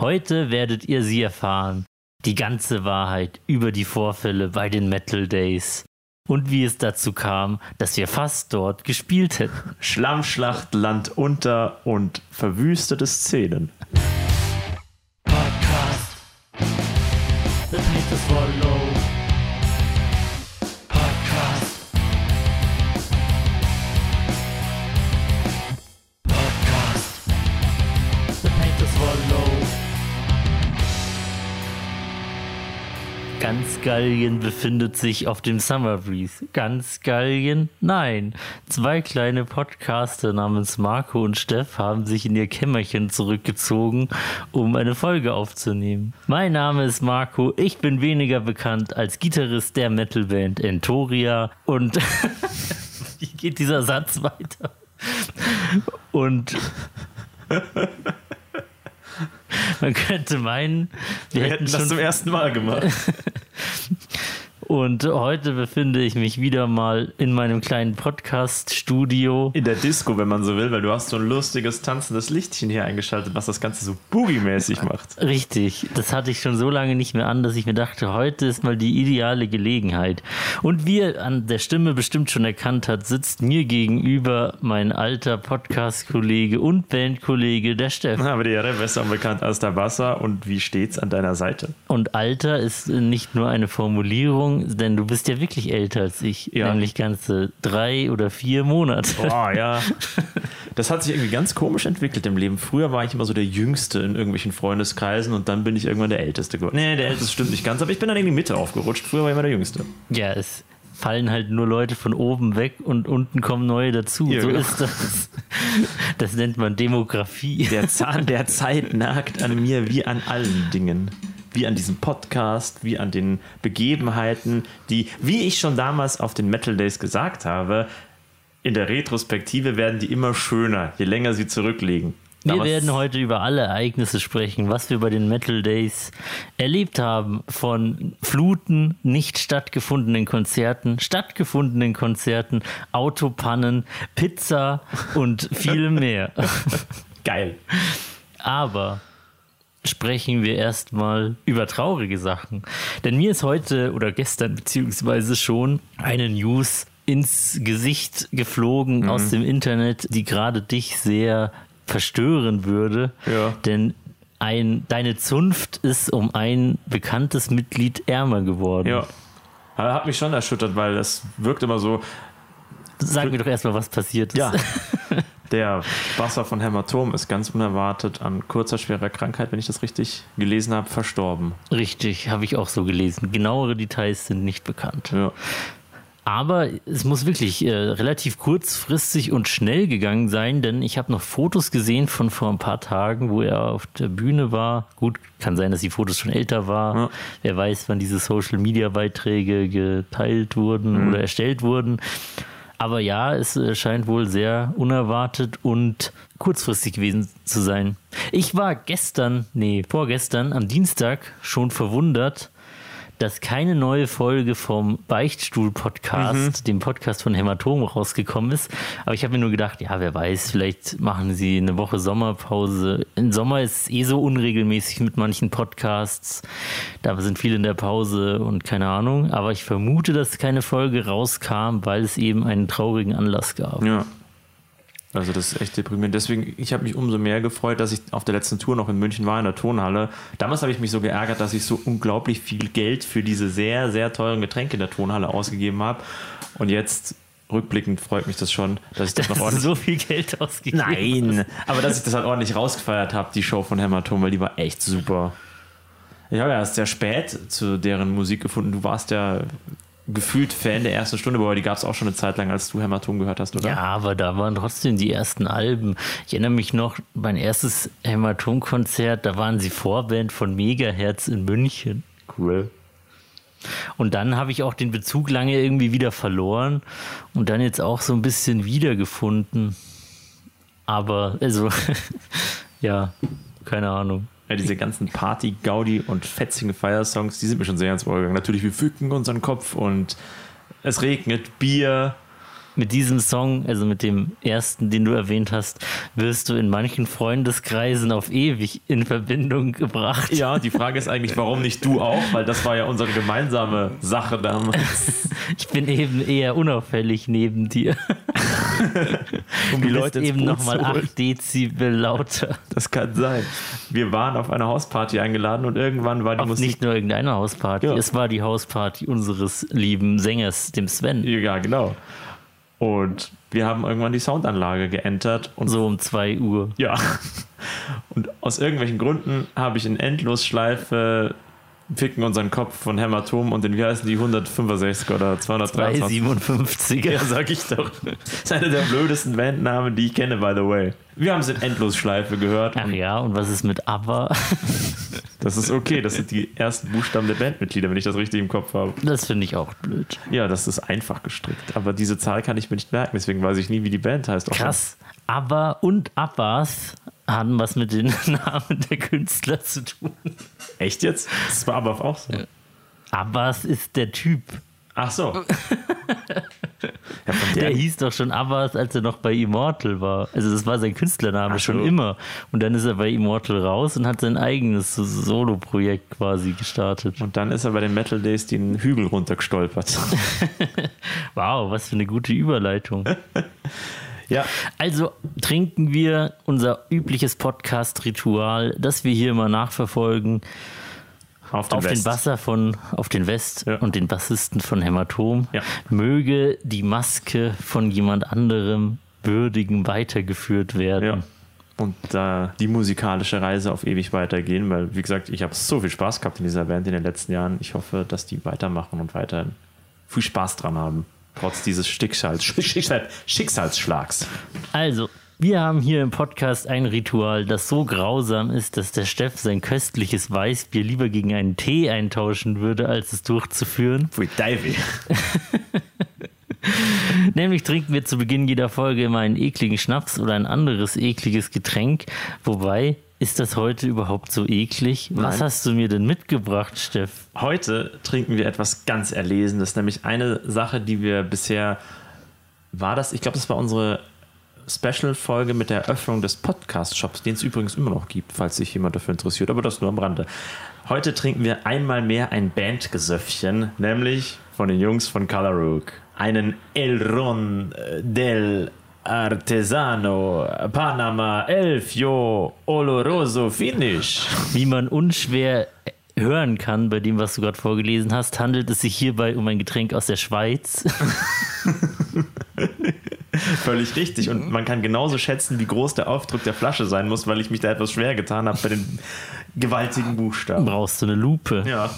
Heute werdet ihr sie erfahren. Die ganze Wahrheit über die Vorfälle bei den Metal Days. Und wie es dazu kam, dass wir fast dort gespielt hätten. Schlammschlacht, Land unter und verwüstete Szenen. Gallien befindet sich auf dem Summer Breeze. Ganz Gallien? Nein. Zwei kleine Podcaster namens Marco und Steff haben sich in ihr Kämmerchen zurückgezogen, um eine Folge aufzunehmen. Mein Name ist Marco. Ich bin weniger bekannt als Gitarrist der Metalband Entoria. Und wie geht dieser Satz weiter? Und man könnte meinen, wir, Wir hätten hätten das schon zum ersten Mal gemacht. Und heute befinde ich mich wieder mal in meinem kleinen Podcast-Studio. In der Disco, wenn man so will, weil du hast so ein lustiges tanzendes Lichtchen hier eingeschaltet, was das Ganze so boogie-mäßig macht. Richtig, das hatte ich schon so lange nicht mehr an, dass ich mir dachte, heute ist mal die ideale Gelegenheit. Und wie ihr an der Stimme bestimmt schon erkannt hat, sitzt mir gegenüber mein alter Podcast-Kollege und Bandkollege, der Steff. Aber die Jahre besser bekannt als der Wasser und wie steht's an deiner Seite? Und Alter ist nicht nur eine Formulierung, denn du bist ja wirklich älter als ich, Ja. nämlich ganze drei oder vier Monate. Boah, ja. Das hat sich irgendwie ganz komisch entwickelt im Leben. Früher war ich immer so der Jüngste in irgendwelchen Freundeskreisen und dann bin ich irgendwann der Älteste geworden. Nee, der Älteste stimmt nicht ganz, aber ich bin dann in die Mitte aufgerutscht. Früher war ich immer der Jüngste. Ja, es fallen halt nur Leute von oben weg und unten kommen neue dazu. Ja, so genau. ist das. Das nennt man Demografie. Der Zahn der Zeit nagt an mir wie an allen Dingen. Wie an diesem Podcast, wie an den Begebenheiten, die, wie ich schon damals auf den Metal Days gesagt habe, in der Retrospektive werden die immer schöner, je länger sie zurückliegen. Wir werden heute über alle Ereignisse sprechen, was wir bei den Metal Days erlebt haben. Von Fluten, nicht stattgefundenen Konzerten, stattgefundenen Konzerten, Autopannen, Pizza und viel mehr. Geil. Aber sprechen wir erstmal über traurige Sachen. Denn mir ist heute oder gestern beziehungsweise schon eine News ins Gesicht geflogen Mhm. aus dem Internet, die gerade dich sehr verstören würde. Ja. Denn ein, deine Zunft ist um ein bekanntes Mitglied ärmer geworden. Ja. Hat mich schon erschüttert, weil das wirkt immer so, Sag mir doch erstmal, was passiert ist. Ja. Der Basser von Hämatom ist ganz unerwartet an kurzer, schwerer Krankheit, wenn ich das richtig gelesen habe, verstorben. Richtig, habe ich auch so gelesen. Genauere Details sind nicht bekannt. Ja. Aber es muss wirklich äh, relativ kurzfristig und schnell gegangen sein, denn ich habe noch Fotos gesehen von vor ein paar Tagen, wo er auf der Bühne war. Gut, kann sein, dass die Fotos schon älter war. Ja. Wer weiß, wann diese Social-Media-Beiträge geteilt wurden oder erstellt wurden. Aber ja, es äh, scheint wohl sehr unerwartet und kurzfristig gewesen zu sein. Ich war gestern, nee, vorgestern am Dienstag schon verwundert, dass keine neue Folge vom Beichtstuhl-Podcast, dem Podcast von Hämatom, rausgekommen ist. Aber ich habe mir nur gedacht, ja, wer weiß, vielleicht machen sie eine Woche Sommerpause. Im Sommer ist es eh so unregelmäßig mit manchen Podcasts. Da sind viele in der Pause und keine Ahnung. Aber ich vermute, dass keine Folge rauskam, weil es eben einen traurigen Anlass gab. Ja. Also das ist echt deprimierend. Deswegen, ich habe mich umso mehr gefreut, dass ich auf der letzten Tour noch in München war, in der Tonhalle. Damals habe ich mich so geärgert, dass ich so unglaublich viel Geld für diese sehr, sehr teuren Getränke in der Tonhalle ausgegeben habe. Und jetzt, rückblickend, freut mich das schon, dass ich das noch Dass du ordentlich... so viel Geld ausgegeben Nein, aber dass ich das halt ordentlich rausgefeiert habe, die Show von Hämatom, weil die war echt super. Ich habe ja erst sehr spät zu deren Musik gefunden. Du warst ja gefühlt Fan der ersten Stunde, aber die gab es auch schon eine Zeit lang, als du Hämatom gehört hast, oder? Ja, aber da waren trotzdem die ersten Alben. Ich erinnere mich noch, mein erstes Hämatom-Konzert, da waren sie Vorband von Megahertz in München. Cool. Und dann habe ich auch den Bezug lange irgendwie wieder verloren und dann jetzt auch so ein bisschen wiedergefunden. Aber, also, ja, keine Ahnung. Ja, diese ganzen Party, Gaudi und fetzigen Feiersongs, die sind mir schon sehr ins Ohr gegangen. Natürlich, wir fücken unseren Kopf und es regnet Bier. Mit diesem Song, also mit dem ersten, den du erwähnt hast, wirst du in manchen Freundeskreisen auf ewig in Verbindung gebracht. Ja, die Frage ist eigentlich, warum nicht du auch? Weil das war ja unsere gemeinsame Sache damals. Ich bin eben eher unauffällig neben dir. um die Leute eben nochmal 8 Dezibel lauter. Das kann sein. Wir waren auf eine Hausparty eingeladen und irgendwann war die Auf Musik. nicht nur irgendeine Hausparty, Ja. es war die Hausparty unseres lieben Sängers, dem Sven. Ja, genau. Und wir haben irgendwann die Soundanlage geentert und So um 2 Uhr. Ja. Und aus irgendwelchen Gründen habe ich in Endlosschleife Ficken unseren Kopf von Hämatom und den, wie heißen die, 165 oder 223? 257er. Ja, sag ich doch. Das ist einer der blödesten Bandnamen, die ich kenne, by the way. Wir haben es in Endlosschleife gehört. Ach Und ja, und was ist mit ABBA? das ist okay. Das sind die ersten Buchstaben der Bandmitglieder, wenn ich das richtig im Kopf habe. Das finde ich auch blöd. Ja, das ist einfach gestrickt. Aber diese Zahl kann ich mir nicht merken, deswegen weiß ich nie, wie die Band heißt. Auch Krass. ABBA und Abbas haben was mit den Namen der Künstler zu tun. Echt jetzt? Das war aber auch so. Abbas ist der Typ. Ach so. Ja, der, hieß doch schon Abbas, als er noch bei Immortal war. Also das war sein Künstlername Ach schon so. immer. Und dann ist er bei Immortal raus und hat sein eigenes Solo-Projekt quasi gestartet. und dann ist er bei den Metal Days den Hügel runtergestolpert. Wow, was für eine gute Überleitung. ja. Also trinken wir unser übliches Podcast-Ritual, das wir hier immer nachverfolgen, Auf den, auf West. den Basser von, auf den West Ja. und den Bassisten von Hämatom. Ja. Möge die Maske von jemand anderem würdigen weitergeführt werden. Ja. Und da die musikalische Reise auf ewig weitergehen, weil, wie gesagt, ich habe so viel Spaß gehabt in dieser Band in den letzten Jahren. Ich hoffe, dass die weitermachen und weiterhin viel Spaß dran haben. Trotz dieses Schicksals, Schicksal, Schicksalsschlags. Also, wir haben hier im Podcast ein Ritual, das so grausam ist, dass der Steff sein köstliches Weißbier lieber gegen einen Tee eintauschen würde, als es durchzuführen. Pfui, Teufel. Nämlich trinken wir zu Beginn jeder Folge immer einen ekligen Schnaps oder ein anderes ekliges Getränk. Wobei, ist das heute überhaupt so eklig? Was Nein. hast du mir denn mitgebracht, Steff? Heute trinken wir etwas ganz Erlesenes, nämlich eine Sache, die wir bisher, war das, ich glaube, das war unsere Special-Folge mit der Eröffnung des Podcast-Shops, den es übrigens immer noch gibt, falls sich jemand dafür interessiert, aber das nur am Rande. Heute trinken wir einmal mehr ein Bandgesöffchen, nämlich von den Jungs von Color Rook. Einen El Ron del Artesano Panama Elfio Oloroso Finish. Wie man unschwer hören kann bei dem, was du gerade vorgelesen hast, handelt es sich hierbei um ein Getränk aus der Schweiz. Völlig richtig. Und man kann genauso schätzen, wie groß der Aufdruck der Flasche sein muss, weil ich mich da etwas schwer getan habe bei den gewaltigen Buchstaben. Brauchst du eine Lupe? Ja.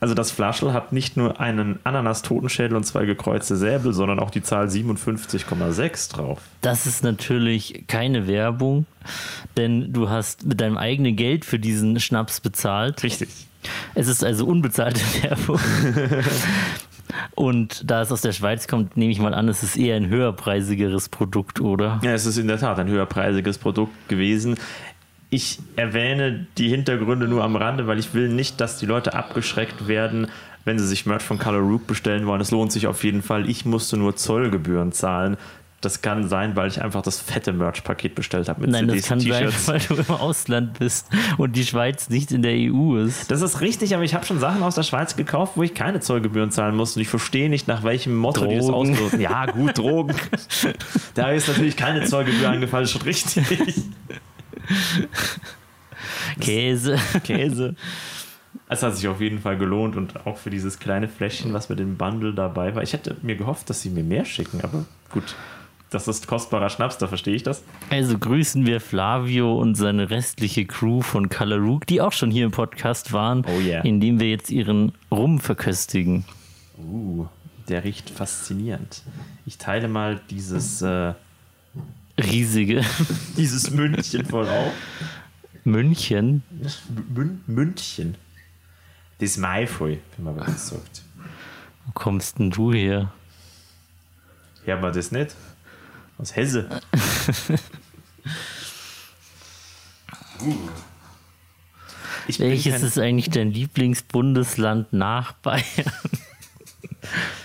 Also das Flaschel hat nicht nur einen Ananas-Totenschädel und zwei gekreuzte Säbel, sondern auch die Zahl 57,6 drauf. Das ist natürlich keine Werbung, denn du hast mit deinem eigenen Geld für diesen Schnaps bezahlt. Richtig. Es ist also unbezahlte Werbung. Und da es aus der Schweiz kommt, nehme ich mal an, es ist eher ein höherpreisigeres Produkt, oder? Ja, es ist in der Tat ein höherpreisiges Produkt gewesen. Ich erwähne die Hintergründe nur am Rande, weil ich will nicht, dass die Leute abgeschreckt werden, wenn sie sich Merch von Color Rook bestellen wollen. Es lohnt sich auf jeden Fall. Ich musste nur Zollgebühren zahlen. Das kann sein, weil ich einfach das fette Merch-Paket bestellt habe mit Nein, das CDs kann und sein, weil du im Ausland bist und die Schweiz nicht in der EU ist. Das ist richtig, aber ich habe schon Sachen aus der Schweiz gekauft, wo ich keine Zollgebühren zahlen muss. Und ich verstehe nicht, nach welchem Motto die das Drogen. ausloten. Ja, gut, Drogen. da ist natürlich keine Zollgebühr angefallen, schon richtig. Käse. Käse. Es hat sich auf jeden Fall gelohnt und auch für dieses kleine Fläschchen, was mit dem Bundle dabei war. Ich hätte mir gehofft, dass sie mir mehr schicken, aber gut. Das ist kostbarer Schnaps, da verstehe ich das. Also grüßen wir Flavio und seine restliche Crew von Color Rook, die auch schon hier im Podcast waren, Oh yeah. indem wir jetzt ihren Rum verköstigen. Uh, der riecht faszinierend. Ich teile mal dieses, äh, Riesige dieses Mündchen voll auf. München. Mün Mündchen. Das Maifoi, wenn man das sagt. Wo kommst denn du her? Hört man das nicht? Aus Hesse. Ich Welches ist eigentlich dein Lieblingsbundesland nach Bayern?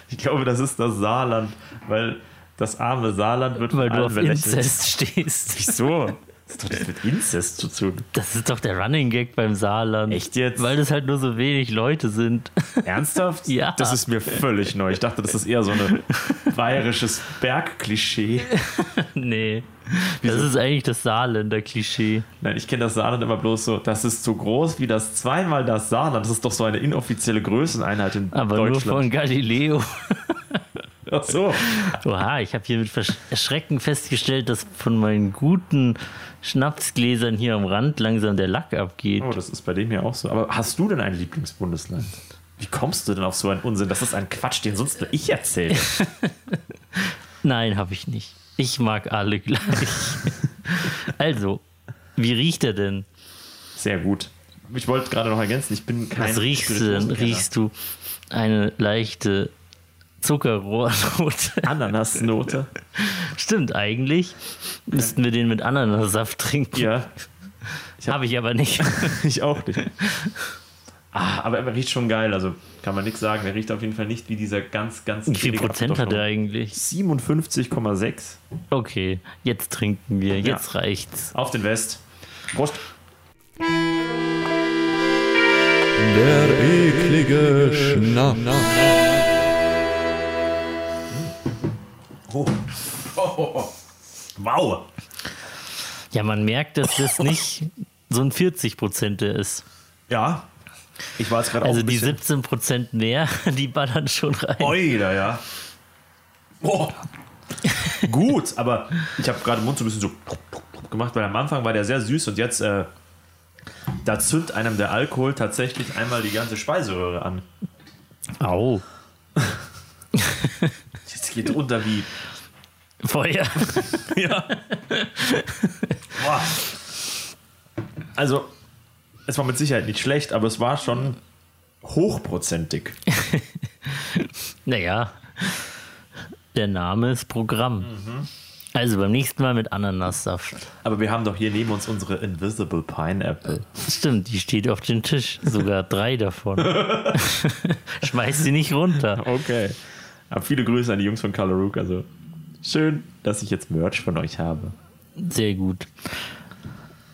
Ich glaube, das ist das Saarland, weil Das arme Saarland wird Weil von du auf. Inzest stehst. Wieso? Das hat doch nichts mit Inzest zu tun. Das ist doch der Running Gag beim Saarland. Echt jetzt? Weil das halt nur so wenig Leute sind. Ernsthaft? Ja. Das ist mir völlig neu. Ich dachte, das ist eher so ein bayerisches Bergklischee. nee. Das ist eigentlich das Saarländer Klischee. Nein, ich kenne das Saarland immer bloß so, das ist so groß wie das zweimal das Saarland. Das ist doch so eine inoffizielle Größeneinheit in Aber nur von Deutschland. Galileo. Ach so. Oha, ich habe hier mit Erschrecken festgestellt, dass von meinen guten Schnapsgläsern hier am Rand langsam der Lack abgeht. Oh, das ist bei dem ja auch so. Aber hast du denn ein Lieblingsbundesland? Wie kommst du denn auf so einen Unsinn? Das ist ein Quatsch, den sonst nur ich erzähle. Nein, habe ich nicht. Ich mag alle gleich. also, wie riecht er denn? Sehr gut. Ich wollte gerade noch ergänzen, ich bin kein Was riechst du denn? Spirituosenkenner. Riechst du eine leichte Zuckerrohrnote? Ananasnote. Stimmt, eigentlich müssten wir den mit Ananassaft trinken. Ja, Habe ich aber nicht. ich auch nicht. Ah, aber er riecht schon geil, also kann man nichts sagen. Er riecht auf jeden Fall nicht wie dieser ganz, ganz Wie viel Prozent hat er eigentlich? 57,6 Okay, jetzt trinken wir. Jetzt reicht's. auf den West. Prost. Der eklige Schnaps. Wow. Ja, man merkt, dass das nicht so ein 40 Prozent ist. Ja. Ich war jetzt gerade Also die bisschen... 17 Prozent mehr, die ballern schon rein. Oida, ja. Oh. Gut, aber ich habe gerade den Mund so ein bisschen so gemacht, weil am Anfang war der sehr süß und jetzt äh, da zündet einem der Alkohol tatsächlich einmal die ganze Speiseröhre an. Au, Geht runter wie. Feuer. Ja. Boah. Also, es war mit Sicherheit nicht schlecht, aber es war schon hochprozentig. Naja, der Name ist Programm. Also beim nächsten Mal mit Ananassaft. Aber wir haben doch hier neben uns unsere Invisible Pineapple. Stimmt, die steht auf dem Tisch. Sogar drei davon. Schmeiß sie nicht runter. Okay. Aber viele Grüße an die Jungs von Color Rook. Also schön, dass ich jetzt Merch von euch habe. Sehr gut.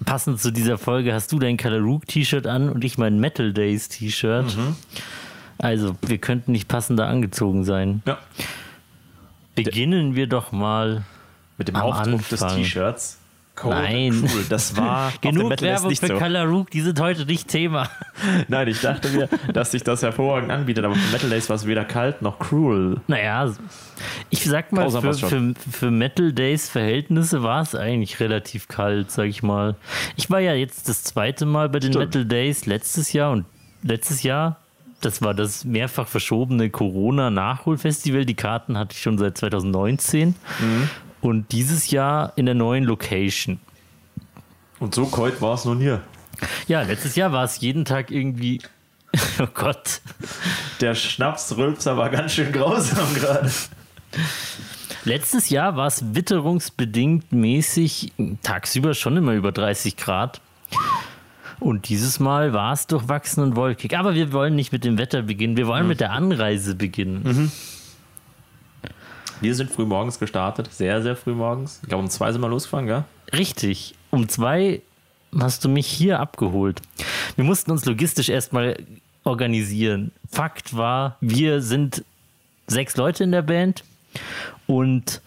Passend zu dieser Folge hast du dein Kalarook-T-Shirt an und ich mein Metal Days T-Shirt. Also, wir könnten nicht passender angezogen sein. Ja. Beginnen wir doch mal. Mit dem Aufdruck des Anfang. T-Shirts. Cold Nein. Cool. Das war Genug Werbung für so. Kalarook, die sind heute nicht Thema. Nein, ich dachte mir, dass sich das hervorragend anbietet, aber für Metal Days war es weder kalt noch cruel. Naja, ich sag mal, für, für, für Metal Days Verhältnisse war es eigentlich relativ kalt, sag ich mal. Ich war ja jetzt das zweite Mal bei den Stimmt. Metal Days letztes Jahr und letztes Jahr, das war das mehrfach verschobene Corona-Nachholfestival. Die Karten hatte ich schon seit 2019 Mhm. Und dieses Jahr in der neuen Location. Und so kalt war es noch nie. Ja, letztes Jahr war es jeden Tag irgendwie. Oh Gott. Der Schnapsrülpser war ganz schön grausam gerade. Letztes Jahr war es witterungsbedingt mäßig tagsüber schon immer über 30 Grad. Und dieses Mal war es durchwachsen und wolkig. Aber wir wollen nicht mit dem Wetter beginnen, wir wollen mit der Anreise beginnen. Wir sind früh morgens gestartet, sehr, sehr früh morgens. Ich glaube, um zwei sind wir losgefahren, gell? Richtig. Um zwei hast du mich hier abgeholt. Wir mussten uns logistisch erstmal organisieren. Fakt war, wir sind sechs Leute in der Band und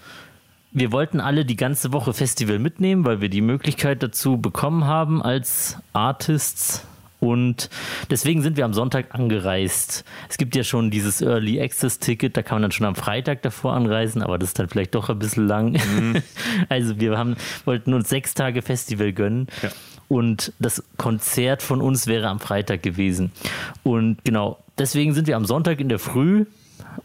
wir wollten alle die ganze Woche Festival mitnehmen, weil wir die Möglichkeit dazu bekommen haben als Artists. Und deswegen sind wir am Sonntag angereist. Es gibt ja schon dieses Early Access Ticket, da kann man dann schon am Freitag davor anreisen, aber das ist dann vielleicht doch ein bisschen lang. Also wir haben, wollten uns sechs Tage Festival gönnen. Ja. Und das Konzert von uns wäre am Freitag gewesen. Und genau, deswegen sind wir am Sonntag in der Früh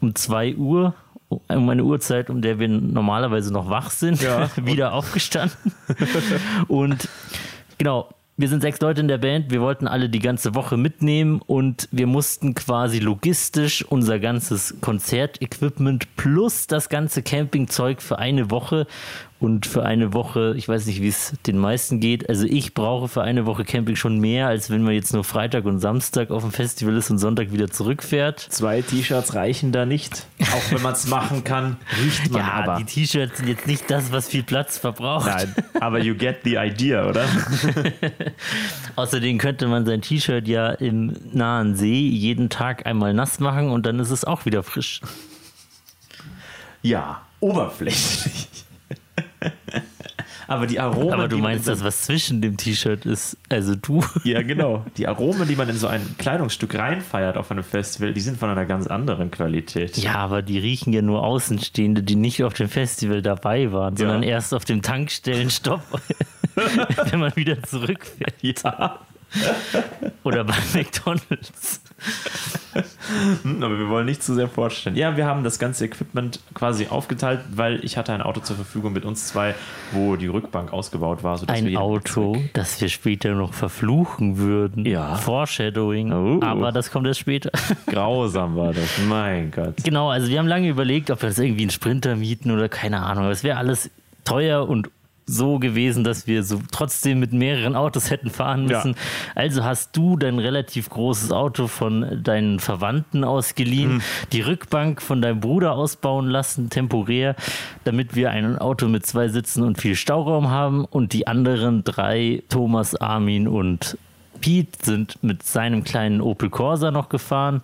um 2 Uhr, um eine Uhrzeit, um der wir normalerweise noch wach sind, Ja. wieder aufgestanden. und genau, wir sind sechs Leute in der Band, wir wollten alle die ganze Woche mitnehmen und wir mussten quasi logistisch unser ganzes Konzertequipment plus das ganze Campingzeug für eine Woche Und für eine Woche, ich weiß nicht, wie es den meisten geht, also ich brauche für eine Woche Camping schon mehr, als wenn man jetzt nur Freitag und Samstag auf dem Festival ist und Sonntag wieder zurückfährt. Zwei T-Shirts reichen da nicht. Auch wenn man es machen kann, riecht man Ja, aber. die T-Shirts sind jetzt nicht das, was viel Platz verbraucht. Nein, aber you get the idea, oder? Außerdem könnte man sein T-Shirt ja im nahen See jeden Tag einmal nass machen und dann ist es auch wieder frisch. Ja, oberflächlich. aber die Aromen. Aber du meinst in das, was zwischen dem T-Shirt ist, also du. Ja, genau. Die Aromen, die man in so ein Kleidungsstück reinfeiert auf einem Festival, die sind von einer ganz anderen Qualität. Ja, aber die riechen ja nur Außenstehende, die nicht auf dem Festival dabei waren, sondern erst auf dem Tankstellenstopp, wenn man wieder zurückfährt. Ja. Oder bei McDonalds. Hm, Aber wir wollen nicht zu sehr vorstellen. Ja, wir haben das ganze Equipment quasi aufgeteilt, weil ich hatte ein Auto zur Verfügung mit uns zwei, wo die Rückbank ausgebaut war. Ein Auto, das wir später noch verfluchen würden. Ja. Foreshadowing. Oh. Aber das kommt erst später. Grausam war das. Mein Gott. Genau, also wir haben lange überlegt, ob wir uns irgendwie einen Sprinter mieten oder keine Ahnung. Es wäre alles teuer und so gewesen, dass wir so trotzdem mit mehreren Autos hätten fahren Ja. müssen. Also hast du dein relativ großes Auto von deinen Verwandten ausgeliehen, die Rückbank von deinem Bruder ausbauen lassen, temporär, damit wir ein Auto mit zwei Sitzen und viel Stauraum haben und die anderen drei, Thomas, Armin und Pete sind mit seinem kleinen Opel Corsa noch gefahren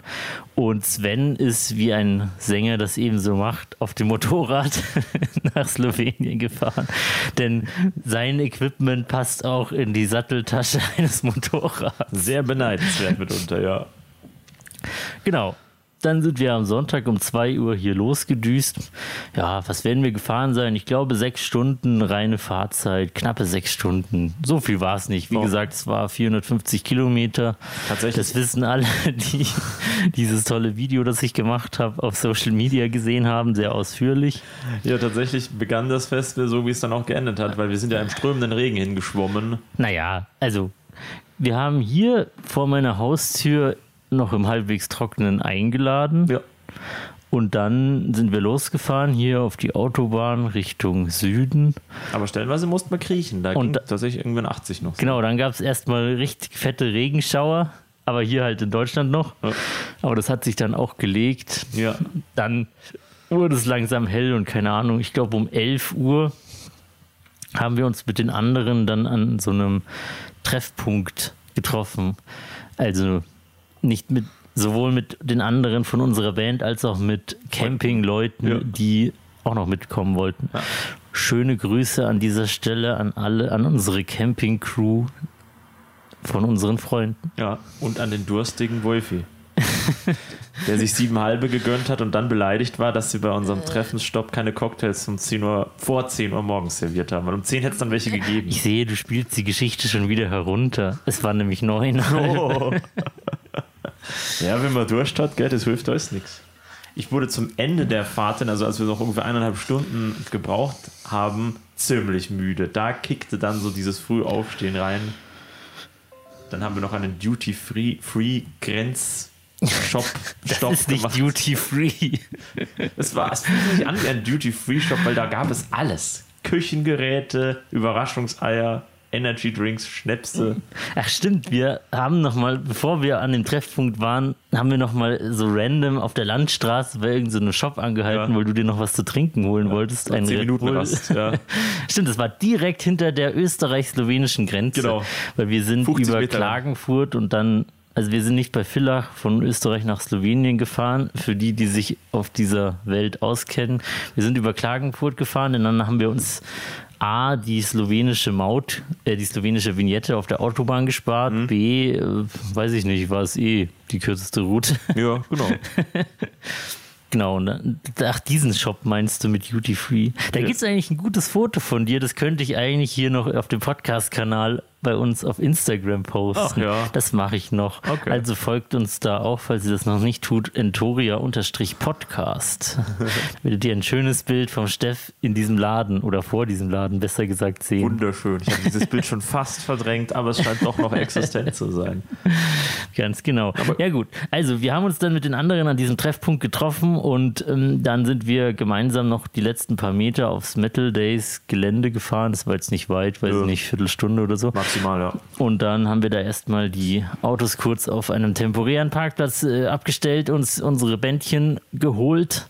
und Sven ist, wie ein Sänger das ebenso macht, auf dem Motorrad nach Slowenien gefahren. Denn sein Equipment passt auch in die Satteltasche eines Motorrads. Sehr beneidenswert mitunter, ja. Genau. Dann sind wir am Sonntag um 2 Uhr hier losgedüst. Ja, was werden wir gefahren sein? Ich glaube, sechs Stunden reine Fahrzeit, knappe sechs Stunden. So viel war es nicht. Wie Oh. gesagt, es war 450 Kilometer. Tatsächlich. Das wissen alle, die dieses tolle Video, das ich gemacht habe, auf Social Media gesehen haben, sehr ausführlich. Ja, tatsächlich begann das Festival so, wie es dann auch geendet hat, weil wir sind ja im strömenden Regen hingeschwommen. Naja, also wir haben hier vor meiner Haustür noch im halbwegs trockenen eingeladen. Ja. Und dann sind wir losgefahren hier auf die Autobahn Richtung Süden. Aber stellenweise mussten wir kriechen. Da Und ging tatsächlich irgendwann 80 noch. Genau, dann gab es erstmal richtig fette Regenschauer, aber hier halt in Deutschland noch. Ja. Aber das hat sich dann auch gelegt. Ja. Dann wurde es langsam hell und keine Ahnung, ich glaube um 11 Uhr haben wir uns mit den anderen dann an so einem Treffpunkt getroffen. Also nicht mit sowohl mit den anderen von unserer Band als auch mit Campingleuten, Ja. die auch noch mitkommen wollten. Ja. Schöne Grüße an dieser Stelle an alle, an unsere Camping-Crew von unseren Freunden. Ja, und an den durstigen Wolfi. der sich sieben halbe gegönnt hat und dann beleidigt war, dass sie bei unserem Treffensstopp keine Cocktails um 10 Uhr, vor 10 Uhr morgens serviert haben. Weil um 10 hätte es dann welche gegeben. Ich sehe, du spielst die Geschichte schon wieder herunter. Es war nämlich neun. Oh. ja, wenn man Durst hat, gell, das hilft alles nichts. Ich wurde zum Ende der Fahrt, also als wir noch ungefähr eineinhalb Stunden gebraucht haben, ziemlich müde. Da kickte dann so dieses Frühaufstehen rein. Dann haben wir noch einen Duty-Free-Grenz-Shop Das Stopp ist nicht gemacht. Duty Free. Es war es fühlte sich an wie ein Duty-Free-Shop, weil da gab es alles. Küchengeräte, Überraschungseier, Energy Drinks, Schnäpse. Ach stimmt, wir haben noch mal, bevor wir an dem Treffpunkt waren, haben wir noch mal so random auf der Landstraße bei irgendeinem so Shop angehalten, Ja. weil du dir noch was zu trinken holen wolltest. Ein Zehn Red Minuten Bull. Rast, ja. Stimmt, das war direkt hinter der österreich-slowenischen Grenze. Genau. Weil wir sind 50 über Meter. Klagenfurt und dann, also wir sind nicht bei Villach von Österreich nach Slowenien gefahren, für die, die sich auf dieser Welt auskennen. Wir sind über Klagenfurt gefahren und dann haben wir uns A, die slowenische Maut, äh, die slowenische Vignette auf der Autobahn gespart. Mhm. B, äh, weiß ich nicht, war es eh die kürzeste Route. Ja, genau. Genau, und dann, ach, diesen Shop meinst du mit Duty Free. Da Ja. gibt es eigentlich ein gutes Foto von dir, das könnte ich eigentlich hier noch auf dem Podcast-Kanal bei uns auf Instagram posten. Ja. Das mache ich noch. Okay. Also folgt uns da auch, falls ihr das noch nicht tut, Entoria-Podcast. Werdet ihr ein schönes Bild vom Steff in diesem Laden oder vor diesem Laden, besser gesagt, sehen. Wunderschön. Ich habe dieses Bild schon fast verdrängt, aber es scheint doch noch existent zu sein. Ganz genau. ja gut, also wir haben uns dann mit den anderen an diesem Treffpunkt getroffen und ähm, dann sind wir gemeinsam noch die letzten paar Meter aufs Metal Days Gelände gefahren. Das war jetzt nicht weit, weiß Ja. nicht, Viertelstunde oder so. Maximal, ja. Und dann haben wir da erstmal die Autos kurz auf einem temporären Parkplatz äh, abgestellt, uns unsere Bändchen geholt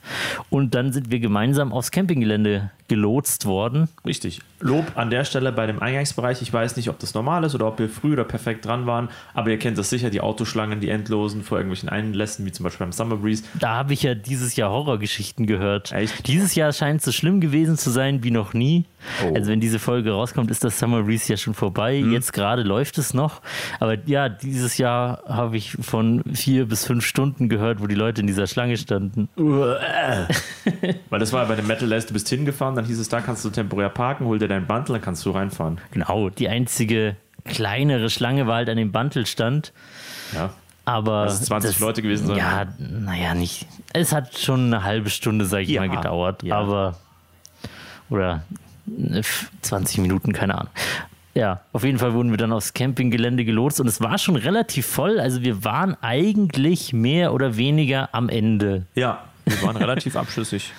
und dann sind wir gemeinsam aufs Campinggelände gelotst worden. Richtig. Lob an der Stelle bei dem Eingangsbereich. Ich weiß nicht, ob das normal ist oder ob wir früh oder perfekt dran waren, aber ihr kennt das sicher, die Autoschlangen, die endlosen vor irgendwelchen Einlässen, wie zum Beispiel beim Summer Breeze. Da habe ich ja dieses Jahr Horrorgeschichten gehört. Echt? Dieses Jahr scheint es so schlimm gewesen zu sein wie noch nie. Oh. Also wenn diese Folge rauskommt, ist das Summer Breeze ja schon vorbei. Mhm. Jetzt gerade läuft es noch. Aber ja, dieses Jahr habe ich von vier bis fünf Stunden gehört, wo die Leute in dieser Schlange standen. Weil das war ja bei dem Metal Days, du bist hingefahren, dann hieß es, da kannst du temporär parken, hol dir deinen Bundle, dann kannst du reinfahren. Genau, die einzige kleinere Schlange war halt an dem Bantelstand. Ja. Aber es 20 Leute gewesen sein. Ja, naja, nicht. Es hat schon eine halbe Stunde, sag ich Ja, mal, gedauert. ja. Aber. Oder äh, 20 Minuten, keine Ahnung. Ja, auf jeden Fall wurden wir dann aufs Campinggelände gelotst und es war schon relativ voll. Also wir waren eigentlich mehr oder weniger am Ende. Ja, wir waren relativ abschüssig.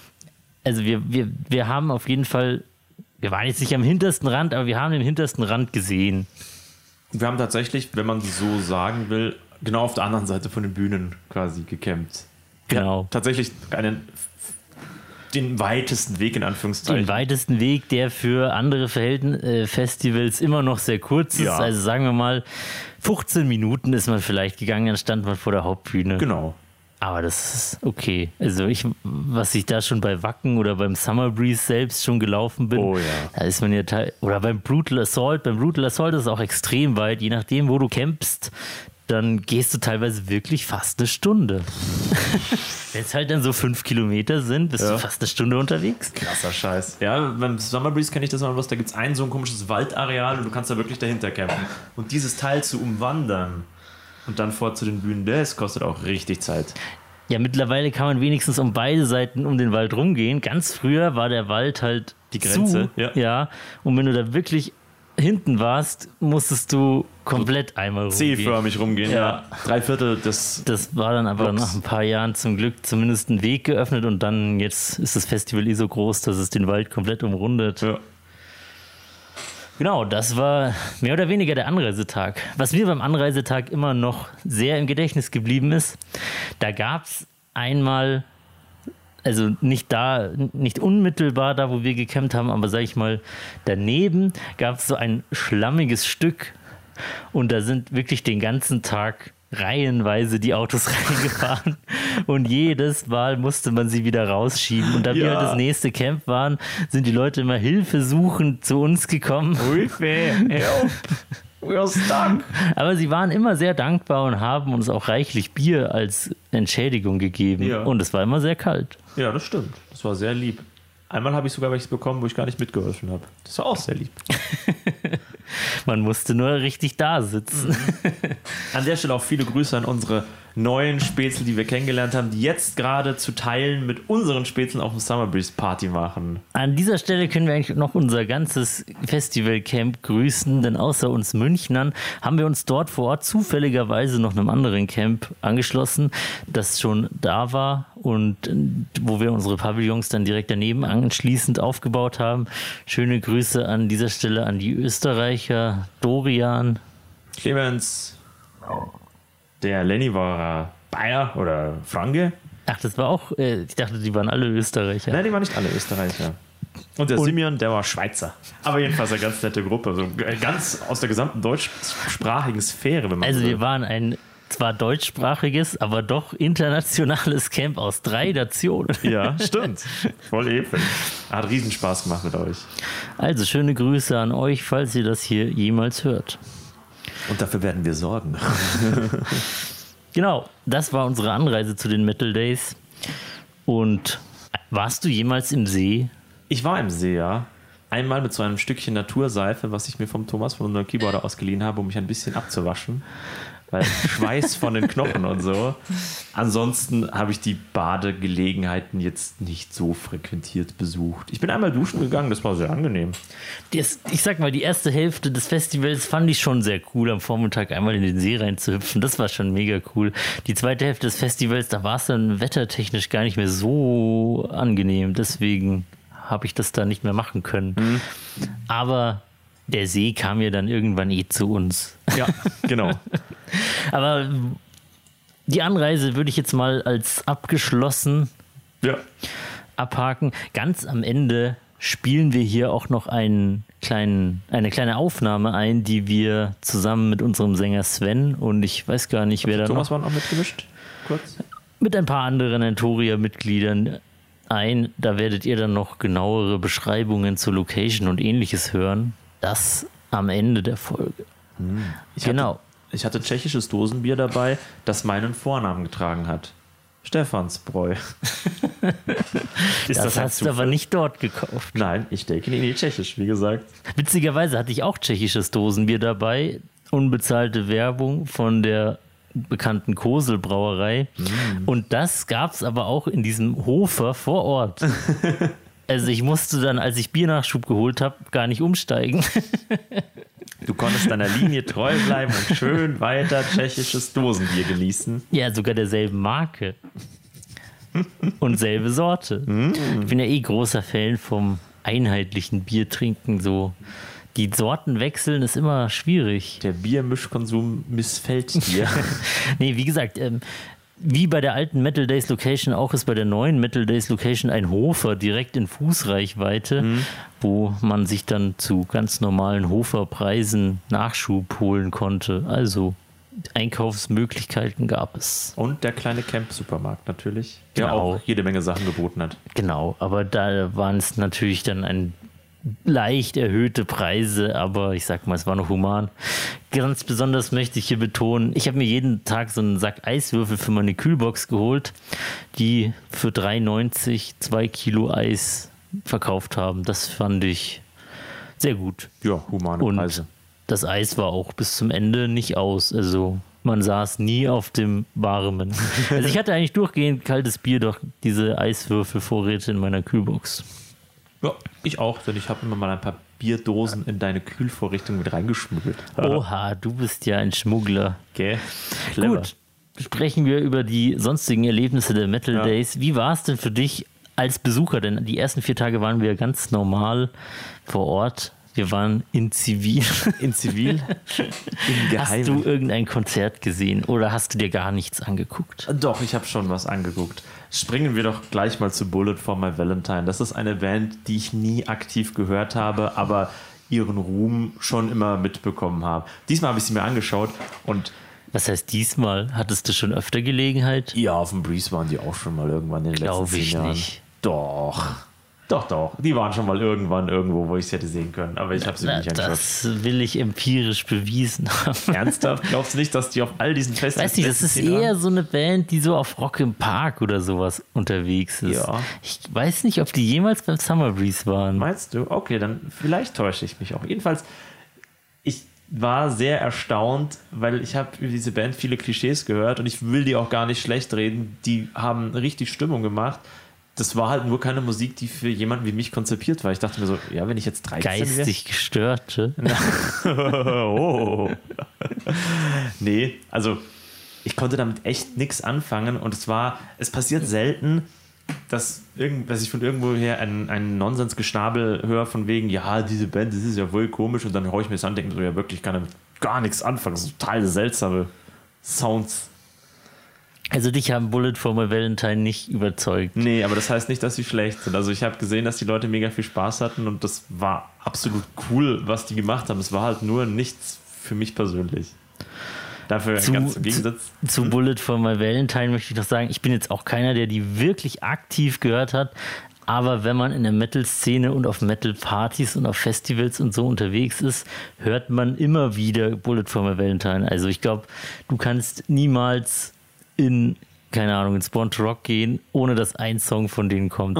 Also wir, wir, wir haben auf jeden Fall, wir waren jetzt nicht am hintersten Rand, aber wir haben den hintersten Rand gesehen. Wir haben tatsächlich, wenn man so sagen will, genau auf der anderen Seite von den Bühnen quasi gecampt. Genau. Tatsächlich einen den weitesten Weg in Anführungszeichen. Den weitesten Weg, der für andere Verhältn äh, Festivals immer noch sehr kurz ist. Ja. Also sagen wir mal, 15 Minuten ist man vielleicht gegangen, dann stand man vor der Hauptbühne. genau. Aber das ist okay. Also ich, was ich da schon bei Wacken oder beim Summer Breeze selbst schon gelaufen bin, Oh ja. da ist man ja teil oder beim Brutal Assault, beim Brutal Assault ist es auch extrem weit, je nachdem, wo du campst, dann gehst du teilweise wirklich fast eine Stunde. Wenn es halt dann so fünf Kilometer sind, bist Ja. du fast eine Stunde unterwegs. Krasser Scheiß. Ja, beim Summer Breeze kenne ich das mal was, da gibt es ein so ein komisches Waldareal und du kannst da wirklich dahinter campen. Und dieses Teil zu umwandern und dann vor zu den Bühnen, das kostet auch richtig Zeit. Ja, mittlerweile kann man wenigstens um beide Seiten um den Wald rumgehen. Ganz früher war der Wald halt Die Grenze, zu, ja. ja. Und wenn du da wirklich hinten warst, musstest du komplett einmal rumgehen. C-förmig rumgehen, ja. Ja. Drei Viertel des. Das war dann aber Blocks. nach ein paar Jahren zum Glück zumindest ein Weg geöffnet und dann jetzt ist das Festival eh so groß, dass es den Wald komplett umrundet. Ja. Genau, das war mehr oder weniger der Anreisetag. Was mir beim Anreisetag immer noch sehr im Gedächtnis geblieben ist, da gab es einmal, also nicht da, nicht unmittelbar da, wo wir gecampt haben, aber sag ich mal, daneben gab es so ein schlammiges Stück und da sind wirklich den ganzen Tag reihenweise die Autos reingefahren und jedes Mal musste man sie wieder rausschieben. Und da wir Ja. halt das nächste Camp waren, sind die Leute immer hilfesuchend zu uns gekommen. Hilfe! Help! We're stuck! Aber sie waren immer sehr dankbar und haben uns auch reichlich Bier als Entschädigung gegeben. Ja. Und es war immer sehr kalt. Ja, das stimmt. Das war sehr lieb. Einmal habe ich sogar welches bekommen, wo ich gar nicht mitgeholfen habe. Das war auch sehr lieb. Man musste nur richtig da sitzen. An der Stelle auch viele Grüße an unsere neuen Spätzle, die wir kennengelernt haben, die jetzt gerade zu teilen mit unseren Spätzeln auf dem Summer Breeze Party machen. An dieser Stelle können wir eigentlich noch unser ganzes Festivalcamp grüßen, denn außer uns Münchnern haben wir uns dort vor Ort zufälligerweise noch einem anderen Camp angeschlossen, das schon da war und wo wir unsere Pavillons dann direkt daneben anschließend aufgebaut haben. Schöne Grüße an dieser Stelle an die Österreicher, Dorian, Clemens, der Lenny war Bayer oder Franke. Ach, das war auch, äh, ich dachte, die waren alle Österreicher. Nein, die waren nicht alle Österreicher. Und der Simeon, der war Schweizer. Aber jedenfalls eine ganz nette Gruppe. So ganz aus der gesamten deutschsprachigen Sphäre, wenn man Also so will. wir waren ein zwar deutschsprachiges, aber doch internationales Camp aus drei Nationen. Ja, stimmt. Voll episch. Hat Riesenspaß gemacht mit euch. Also schöne Grüße an euch, falls ihr das hier jemals hört. Und dafür werden wir sorgen. Genau, das war unsere Anreise zu den Metal Days. Und warst du jemals im See? Ich war im See, ja. Einmal mit so einem Stückchen Naturseife, was ich mir vom Thomas von unserem Keyboarder ausgeliehen habe, um mich ein bisschen abzuwaschen. Weil Schweiß von den Knochen und so. Ansonsten habe ich die Badegelegenheiten jetzt nicht so frequentiert besucht. Ich bin einmal duschen gegangen, das war sehr angenehm. Das, ich sag mal, die erste Hälfte des Festivals fand ich schon sehr cool, am Vormittag einmal in den See reinzuhüpfen. Das war schon mega cool. Die zweite Hälfte des Festivals, da war es dann wettertechnisch gar nicht mehr so angenehm. Deswegen habe ich das da nicht mehr machen können. Aber der See kam ja dann irgendwann eh zu uns. Ja, genau. Aber die Anreise würde ich jetzt mal als abgeschlossen ja. abhaken. Ganz am Ende spielen wir hier auch noch einen kleinen, eine kleine Aufnahme ein, die wir zusammen mit unserem Sänger Sven und ich weiß gar nicht, wer da Thomas noch war noch mitgemischt? Kurz. mit ein paar anderen Entoria-Mitgliedern ein. Da werdet ihr dann noch genauere Beschreibungen zur Location und ähnliches hören. Das am Ende der Folge. Ich genau. Hatte, ich hatte tschechisches Dosenbier dabei, das meinen Vornamen getragen hat. Stephansbräu. Ist das ein hast du aber nicht dort gekauft. Nein, ich denke in die Tschechisch, wie gesagt. Witzigerweise hatte ich auch tschechisches Dosenbier dabei. Unbezahlte Werbung von der bekannten Kosel Brauerei. Und das gab es aber auch in diesem Hofer vor Ort. Also ich musste dann, als ich Biernachschub geholt habe, gar nicht umsteigen. Du konntest deiner Linie treu bleiben und schön weiter tschechisches Dosenbier genießen. Ja, sogar derselben Marke. Und selbe Sorte. Ich bin ja eh großer Fan vom einheitlichen Biertrinken. So. Die Sorten wechseln ist immer schwierig. Der Biermischkonsum missfällt dir. Nee, wie gesagt, ähm, wie bei der alten Metal Days Location auch ist bei der neuen Metal Days Location ein Hofer direkt in Fußreichweite, wo man sich dann zu ganz normalen Hoferpreisen Nachschub holen konnte. Also Einkaufsmöglichkeiten gab es. Und der kleine Camp-Supermarkt natürlich, der Genau. auch jede Menge Sachen geboten hat. Genau, aber da waren es natürlich dann ein leicht erhöhte Preise, aber ich sag mal, es war noch human. Ganz besonders möchte ich hier betonen, ich habe mir jeden Tag so einen Sack Eiswürfel für meine Kühlbox geholt, die für 3,90 zwei Kilo Eis verkauft haben. Das fand ich sehr gut. Ja, humane Und Preise. das Eis war auch bis zum Ende nicht aus. Also man saß nie auf dem Warmen. Also ich hatte eigentlich durchgehend kaltes Bier, doch diese Eiswürfelvorräte in meiner Kühlbox. Ja, ich auch, denn ich habe immer mal ein paar Bierdosen in deine Kühlvorrichtung mit reingeschmuggelt. Oha, du bist ja ein Schmuggler. Okay, clever. Gut, sprechen wir über die sonstigen Erlebnisse der Metal Ja. Days. Wie war es denn für dich als Besucher? Denn die ersten vier Tage waren wir ganz normal vor Ort. Wir waren in Zivil. In Zivil, im Hast du irgendein Konzert gesehen oder hast du dir gar nichts angeguckt? Doch, ich habe schon was angeguckt. Springen wir doch gleich mal zu Bullet for My Valentine. Das ist eine Band, die ich nie aktiv gehört habe, aber ihren Ruhm schon immer mitbekommen habe. Diesmal habe ich sie mir angeschaut und Was heißt diesmal? Hattest du schon öfter Gelegenheit? ja, auf dem Breeze waren die auch schon mal irgendwann in den Glaub letzten zehn ich Jahren. nicht. Doch. Doch, doch. Die waren schon mal irgendwann irgendwo, wo ich sie hätte sehen können, aber ich habe sie nicht angeschaut. das will ich empirisch bewiesen haben. Ernsthaft? Glaubst du nicht, dass die auf all diesen Festivals Weiß nicht, das ist eher so eine Band, die so auf Rock im Park oder sowas unterwegs ist. Ja. Ich weiß nicht, ob die jemals beim Summer Breeze waren. Meinst du? Okay, dann vielleicht täusche ich mich auch. Jedenfalls, ich war sehr erstaunt, weil ich habe über diese Band viele Klischees gehört und ich will die auch gar nicht schlecht reden. Die haben richtig Stimmung gemacht. Das war halt nur keine Musik, die für jemanden wie mich konzipiert war. Ich dachte mir so, ja, wenn ich jetzt 13 wäre. Geistig Gestörte. oh. nee, also ich konnte damit echt nichts anfangen und es war, es passiert selten, dass, irgend, dass ich von irgendwoher einen, einen Nonsensgeschnabel höre von wegen, ja, diese Band, das ist ja wohl komisch und dann höre ich mir das an und denke so, ja wirklich, kann damit gar nichts anfangen. Das sind total seltsame Sounds. Also dich haben Bullet for My Valentine nicht überzeugt. Nee, aber das heißt nicht, dass sie schlecht sind. Also ich habe gesehen, dass die Leute mega viel Spaß hatten und das war absolut cool, was die gemacht haben. Es war halt nur nichts für mich persönlich. Dafür Zu- ganz im Gegensatz. Zu Bullet for My Valentine möchte ich noch sagen, ich bin jetzt auch keiner, der die wirklich aktiv gehört hat. Aber wenn man in der Metal-Szene und auf Metal-Partys und auf Festivals und so unterwegs ist, hört man immer wieder Bullet for My Valentine. Also ich glaube, du kannst niemals in, keine Ahnung, in Spawn to Rock gehen, ohne dass ein Song von denen kommt.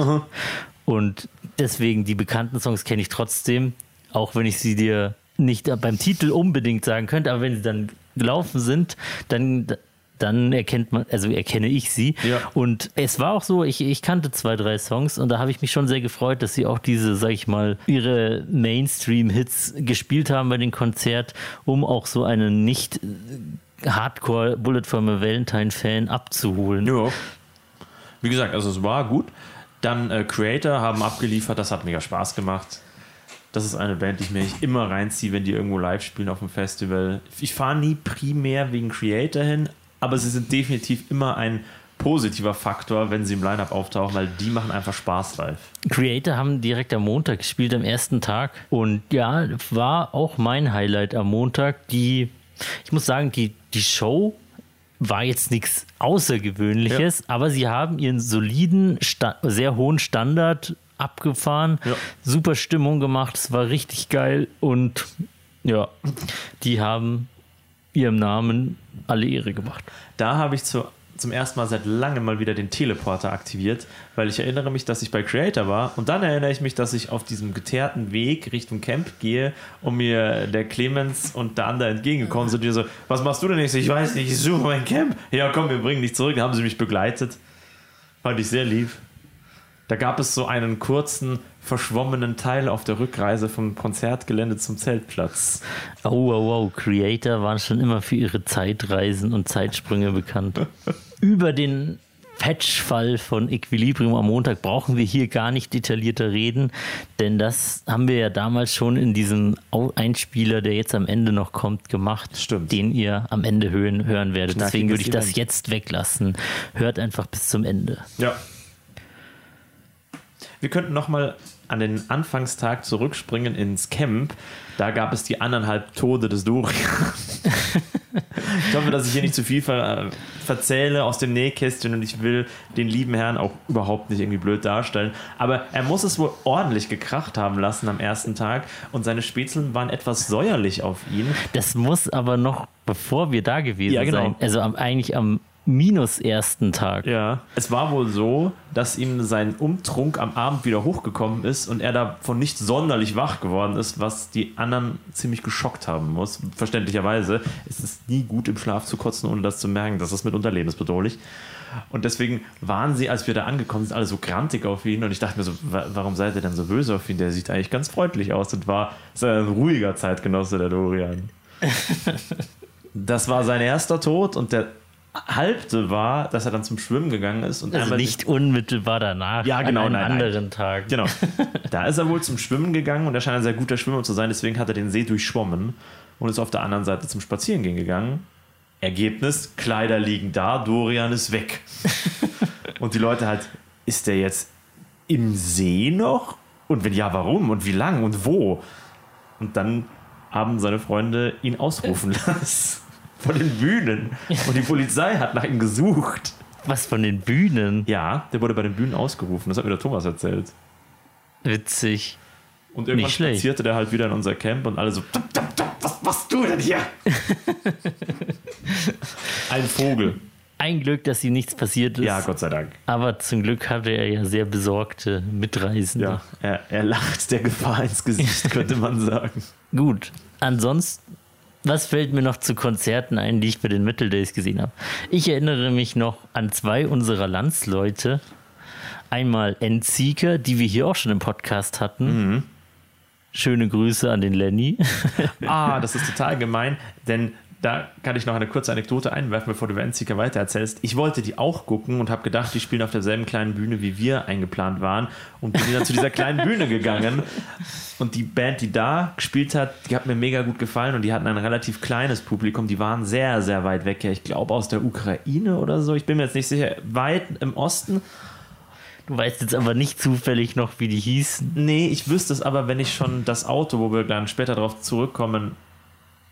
Und deswegen, die bekannten Songs kenne ich trotzdem, auch wenn ich sie dir nicht beim Titel unbedingt sagen könnte, aber wenn sie dann gelaufen sind, dann dann erkennt man, also erkenne ich sie. Ja. Und es war auch so, ich, ich kannte zwei, drei Songs und da habe ich mich schon sehr gefreut, dass sie auch diese, sag ich mal, ihre Mainstream-Hits gespielt haben bei dem Konzert, um auch so einen nicht Hardcore Bullet for my Valentine-Fan abzuholen. Ja. Wie gesagt, also es war gut. Dann äh, Creator haben abgeliefert, das hat mega Spaß gemacht. Das ist eine Band, die ich mir nicht immer reinziehe, wenn die irgendwo live spielen auf dem Festival. Ich fahre nie primär wegen Creator hin, aber sie sind definitiv immer ein positiver Faktor, wenn sie im Line-Up auftauchen, weil die machen einfach Spaß live. Creator haben direkt am Montag gespielt, am ersten Tag. Und ja, war auch mein Highlight am Montag. Die, ich muss sagen, die, die Show war jetzt nichts Außergewöhnliches, ja. aber sie haben ihren soliden, sehr hohen Standard abgefahren, ja. super Stimmung gemacht, es war richtig geil und ja, die haben ihrem Namen alle Ehre gemacht. Da habe ich zu, zum ersten Mal seit langem mal wieder den Teleporter aktiviert, weil ich erinnere mich, dass ich bei Creator war und dann erinnere ich mich, dass ich auf diesem geteerten Weg Richtung Camp gehe und mir der Clemens und der andere entgegengekommen sind, die so, was machst du denn nicht? Ich weiß nicht, ich suche mein Camp. Ja, komm, wir bringen dich zurück. Da haben sie mich begleitet. Fand ich sehr lieb. Da gab es so einen kurzen, verschwommenen Teil auf der Rückreise vom Konzertgelände zum Zeltplatz. Oh, wow, wow. Creator waren schon immer für ihre Zeitreisen und Zeitsprünge bekannt. Über den Patch-Fall von Equilibrium am Montag brauchen wir hier gar nicht detaillierter reden, denn das haben wir ja damals schon in diesem Einspieler, der jetzt am Ende noch kommt, gemacht, Stimmt. den ihr am Ende hören, hören werdet. Knackiges Deswegen würde ich das jetzt weglassen. Hört einfach bis zum Ende. Ja, wir könnten nochmal an den Anfangstag zurückspringen ins Camp. Da gab es die anderthalb Tode des Dorian. ich hoffe, dass ich hier nicht zu viel ver verzähle aus dem Nähkästchen und ich will den lieben Herrn auch überhaupt nicht irgendwie blöd darstellen. Aber er muss es wohl ordentlich gekracht haben lassen am ersten Tag und seine Spätzeln waren etwas säuerlich auf ihn. Das muss aber noch bevor wir da gewesen ja, genau. sein. Also am, eigentlich am minus ersten Tag. Ja, es war wohl so, dass ihm sein Umtrunk am Abend wieder hochgekommen ist und er davon nicht sonderlich wach geworden ist, was die anderen ziemlich geschockt haben muss. Verständlicherweise ist es nie gut im Schlaf zu kotzen, ohne das zu merken. Das ist mitunter lebensbedrohlich. Und deswegen waren sie, als wir da angekommen sind, alle so grantig auf ihn. Und ich dachte mir so, warum seid ihr denn so böse auf ihn? Der sieht eigentlich ganz freundlich aus und war ein ruhiger Zeitgenosse, der Dorian. das war sein erster Tod und der Halbte war, dass er dann zum Schwimmen gegangen ist. Und also nicht unmittelbar danach, ja, genau, an einem nein, anderen nein. Tag. Genau. Da ist er wohl zum Schwimmen gegangen und er scheint ein sehr guter Schwimmer zu sein, deswegen hat er den See durchschwommen und ist auf der anderen Seite zum Spazierengehen gegangen. Ergebnis, Kleider liegen da, Dorian ist weg. und die Leute halt, ist der jetzt im See noch? Und wenn ja, warum? Und wie lang und wo? Und dann haben seine Freunde ihn ausrufen lassen von den Bühnen. Und die Polizei hat nach ihm gesucht. Was von den Bühnen? Ja, der wurde bei den Bühnen ausgerufen. Das hat mir der Thomas erzählt. Witzig. Und irgendwann spazierte der halt wieder in unser Camp und alle so, was machst du denn hier? Ein Vogel. Ein Glück, dass ihm nichts passiert ist. Ja, Gott sei Dank. Aber zum Glück hatte er ja sehr besorgte Mitreisende. Ja, er, er lacht der Gefahr ins Gesicht, könnte man sagen. Gut. Ansonsten was fällt mir noch zu Konzerten ein, die ich bei den Metal Days gesehen habe? Ich erinnere mich noch an zwei unserer Landsleute. Einmal Endseeker, die wir hier auch schon im Podcast hatten. Mhm. Schöne Grüße an den Lenny. ah, das ist total gemein, denn da kann ich noch eine kurze Anekdote einwerfen, bevor du über Endseeker weitererzählst. Ich wollte die auch gucken und habe gedacht, die spielen auf derselben kleinen Bühne, wie wir eingeplant waren und bin dann zu dieser kleinen Bühne gegangen. Und die Band, die da gespielt hat, die hat mir mega gut gefallen und die hatten ein relativ kleines Publikum. Die waren sehr, sehr weit weg. Ich glaube aus der Ukraine oder so. Ich bin mir jetzt nicht sicher. Weit im Osten. Du weißt jetzt aber nicht zufällig noch, wie die hießen. Nee, ich wüsste es aber, wenn ich schon das Auto, wo wir dann später darauf zurückkommen,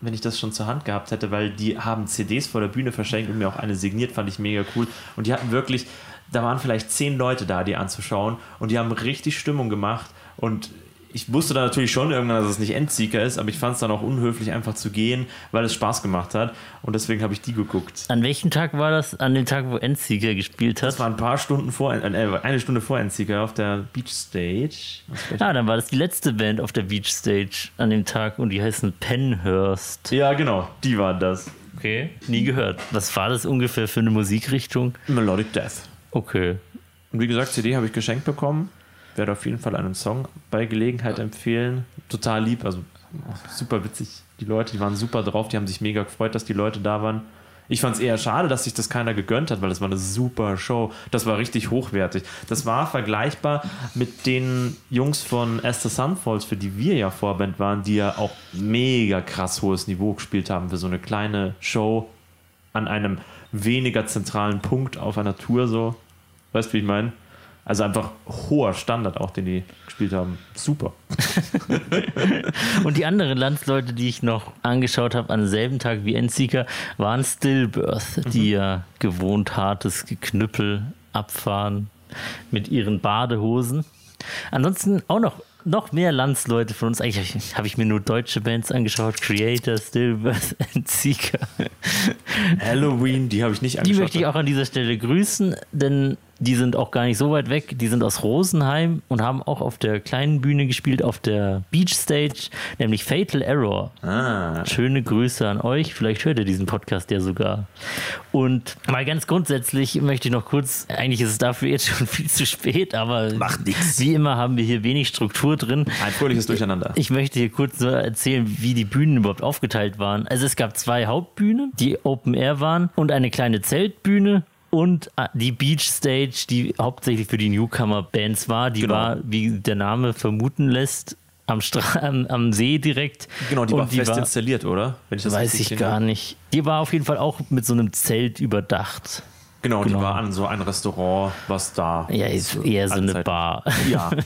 wenn ich das schon zur Hand gehabt hätte, weil die haben CDs vor der Bühne verschenkt und mir auch eine signiert, fand ich mega cool. Und die hatten wirklich, da waren vielleicht zehn Leute da, die anzuschauen und die haben richtig Stimmung gemacht und ich wusste dann natürlich schon irgendwann, dass es nicht Endseeker ist, aber ich fand es dann auch unhöflich, einfach zu gehen, weil es Spaß gemacht hat. Und deswegen habe ich die geguckt. An welchem Tag war das? An dem Tag, wo Endseeker gespielt hat? Das war ein paar Stunden vor, äh, eine Stunde vor Endseeker auf der Beach Stage. Ah, dann war das die letzte Band auf der Beach Stage an dem Tag und die heißen Penhurst. Ja, genau, die waren das. Okay, nie gehört. Was war das ungefähr für eine Musikrichtung? Melodic Death. Okay. Und wie gesagt, CD habe ich geschenkt bekommen. Werde auf jeden Fall einen Song bei Gelegenheit empfehlen. Total lieb, also super witzig. Die Leute, die waren super drauf, die haben sich mega gefreut, dass die Leute da waren. Ich fand es eher schade, dass sich das keiner gegönnt hat, weil es war eine super Show. Das war richtig hochwertig. Das war vergleichbar mit den Jungs von Esther Sunfalls, für die wir ja Vorband waren, die ja auch mega krass hohes Niveau gespielt haben für so eine kleine Show an einem weniger zentralen Punkt auf einer Tour so. Weißt du, wie ich meine? Also einfach hoher Standard auch, den die gespielt haben. Super. Und die anderen Landsleute, die ich noch angeschaut habe an selben Tag wie Endseeker, waren Stillbirth, die mhm. ja gewohnt hartes Geknüppel abfahren mit ihren Badehosen. Ansonsten auch noch noch mehr Landsleute von uns. Eigentlich habe ich mir nur deutsche Bands angeschaut. Creator, Stillbirth, Endseeker. Halloween, die habe ich nicht angeschaut. Die möchte ich auch an dieser Stelle grüßen, denn die sind auch gar nicht so weit weg. Die sind aus Rosenheim und haben auch auf der kleinen Bühne gespielt, auf der Beach Stage, nämlich Fatal Error. Ah. Schöne Grüße an euch. Vielleicht hört ihr diesen Podcast ja sogar. Und mal ganz grundsätzlich möchte ich noch kurz, eigentlich ist es dafür jetzt schon viel zu spät, aber Macht nichts. wie immer haben wir hier wenig Struktur drin. Ein fröhliches Durcheinander. Ich möchte hier kurz nur erzählen, wie die Bühnen überhaupt aufgeteilt waren. Also es gab zwei Hauptbühnen, die Open Air waren und eine kleine Zeltbühne und äh, die Beach Stage, die hauptsächlich für die Newcomer-Bands war, die genau. war, wie der Name vermuten lässt, am, Stra am, am See direkt. Genau, die und war die fest war, installiert, oder? Weiß ich gar habe. nicht. Die war auf jeden Fall auch mit so einem Zelt überdacht. Genau, genau. die war an so ein Restaurant, was da. Ja, ist eher so eine Bar. Ja.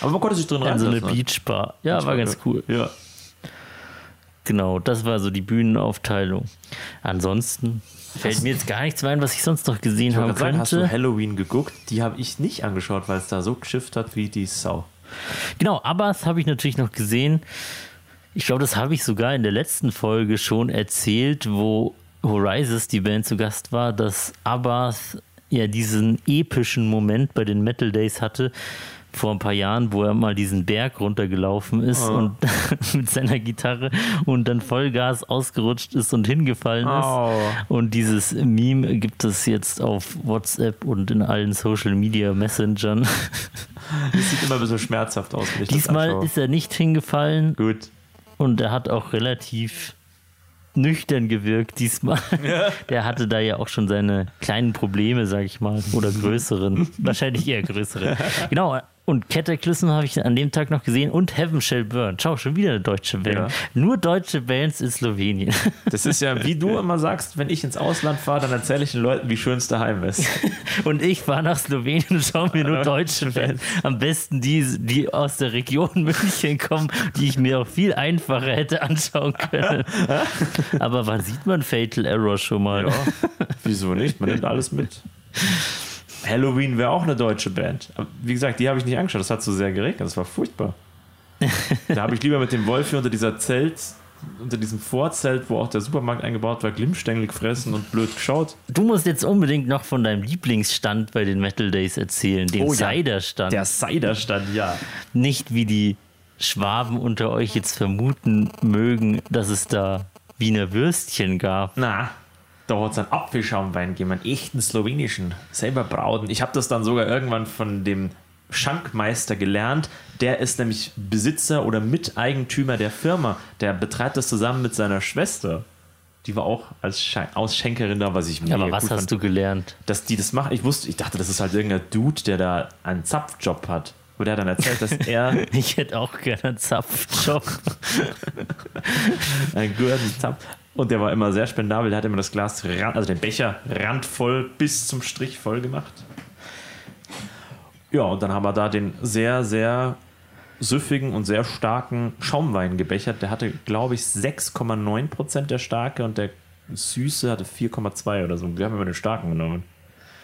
Aber man konnte sich drin rein. So eine Beachbar. Ja, war ganz cool. Ja. Genau, das war so die Bühnenaufteilung. Ansonsten Fällt mir jetzt gar nichts mehr ein, was ich sonst noch gesehen ich könnte. Sagen, hast du Halloween geguckt? Die habe ich nicht angeschaut, weil es da so geschifft hat wie die Sau. Genau, Abbas habe ich natürlich noch gesehen. Ich glaube, das habe ich sogar in der letzten Folge schon erzählt, wo Horizons die Band zu Gast war, dass Abbas ja diesen epischen Moment bei den Metal Days hatte, vor ein paar Jahren, wo er mal diesen Berg runtergelaufen ist oh. und mit seiner Gitarre und dann Vollgas ausgerutscht ist und hingefallen ist. Oh. Und dieses Meme gibt es jetzt auf WhatsApp und in allen Social Media Messengern. Das sieht immer ein bisschen schmerzhaft aus. Diesmal ist er nicht hingefallen. Gut. Und er hat auch relativ nüchtern gewirkt diesmal. Ja. Der hatte da ja auch schon seine kleinen Probleme, sag ich mal, oder größeren. Wahrscheinlich eher größere. Genau, und Cataclysm habe ich an dem Tag noch gesehen und Heaven Shall Burn. Schau, schon wieder eine deutsche Band. Ja. Nur deutsche Bands in Slowenien. Das ist ja, wie du immer sagst, wenn ich ins Ausland fahre, dann erzähle ich den Leuten, wie schön es daheim ist. und ich fahre nach Slowenien und schaue mir nur deutsche Bands. Am besten die, die aus der Region München kommen, die ich mir auch viel einfacher hätte anschauen können. Aber wann sieht man Fatal Error schon mal? Ja, wieso nicht? Man nimmt alles mit. Halloween wäre auch eine deutsche Band. Aber wie gesagt, die habe ich nicht angeschaut. Das hat so sehr geregnet. Das war furchtbar. da habe ich lieber mit dem Wolf hier unter dieser Zelt, unter diesem Vorzelt, wo auch der Supermarkt eingebaut war, glimmstängelig fressen und blöd geschaut. Du musst jetzt unbedingt noch von deinem Lieblingsstand bei den Metal Days erzählen, dem oh, ja. Cider-Stand. Der Cider-Stand, ja. Nicht wie die Schwaben unter euch jetzt vermuten mögen, dass es da Wiener Würstchen gab. Na, da hat es einen Apfelschaumwein gegeben, einen echten slowenischen, selber brauten. Ich habe das dann sogar irgendwann von dem Schankmeister gelernt. Der ist nämlich Besitzer oder Miteigentümer der Firma. Der betreibt das zusammen mit seiner Schwester. Die war auch als Ausschenkerin da, was ich mir. Ja, aber was hast fand, du gelernt? Dass die das machen. Ich wusste, ich dachte, das ist halt irgendein Dude, der da einen Zapfjob hat. Und der hat dann erzählt, dass er. ich hätte auch gerne einen Zapfjob. einen guten Zapf. Und der war immer sehr spendabel. Der hat immer das Glas, also den Becher randvoll bis zum Strich voll gemacht. Ja, und dann haben wir da den sehr, sehr süffigen und sehr starken Schaumwein gebechert. Der hatte, glaube ich, 6,9% der starke und der süße hatte 4,2 oder so. Wir haben immer den starken genommen.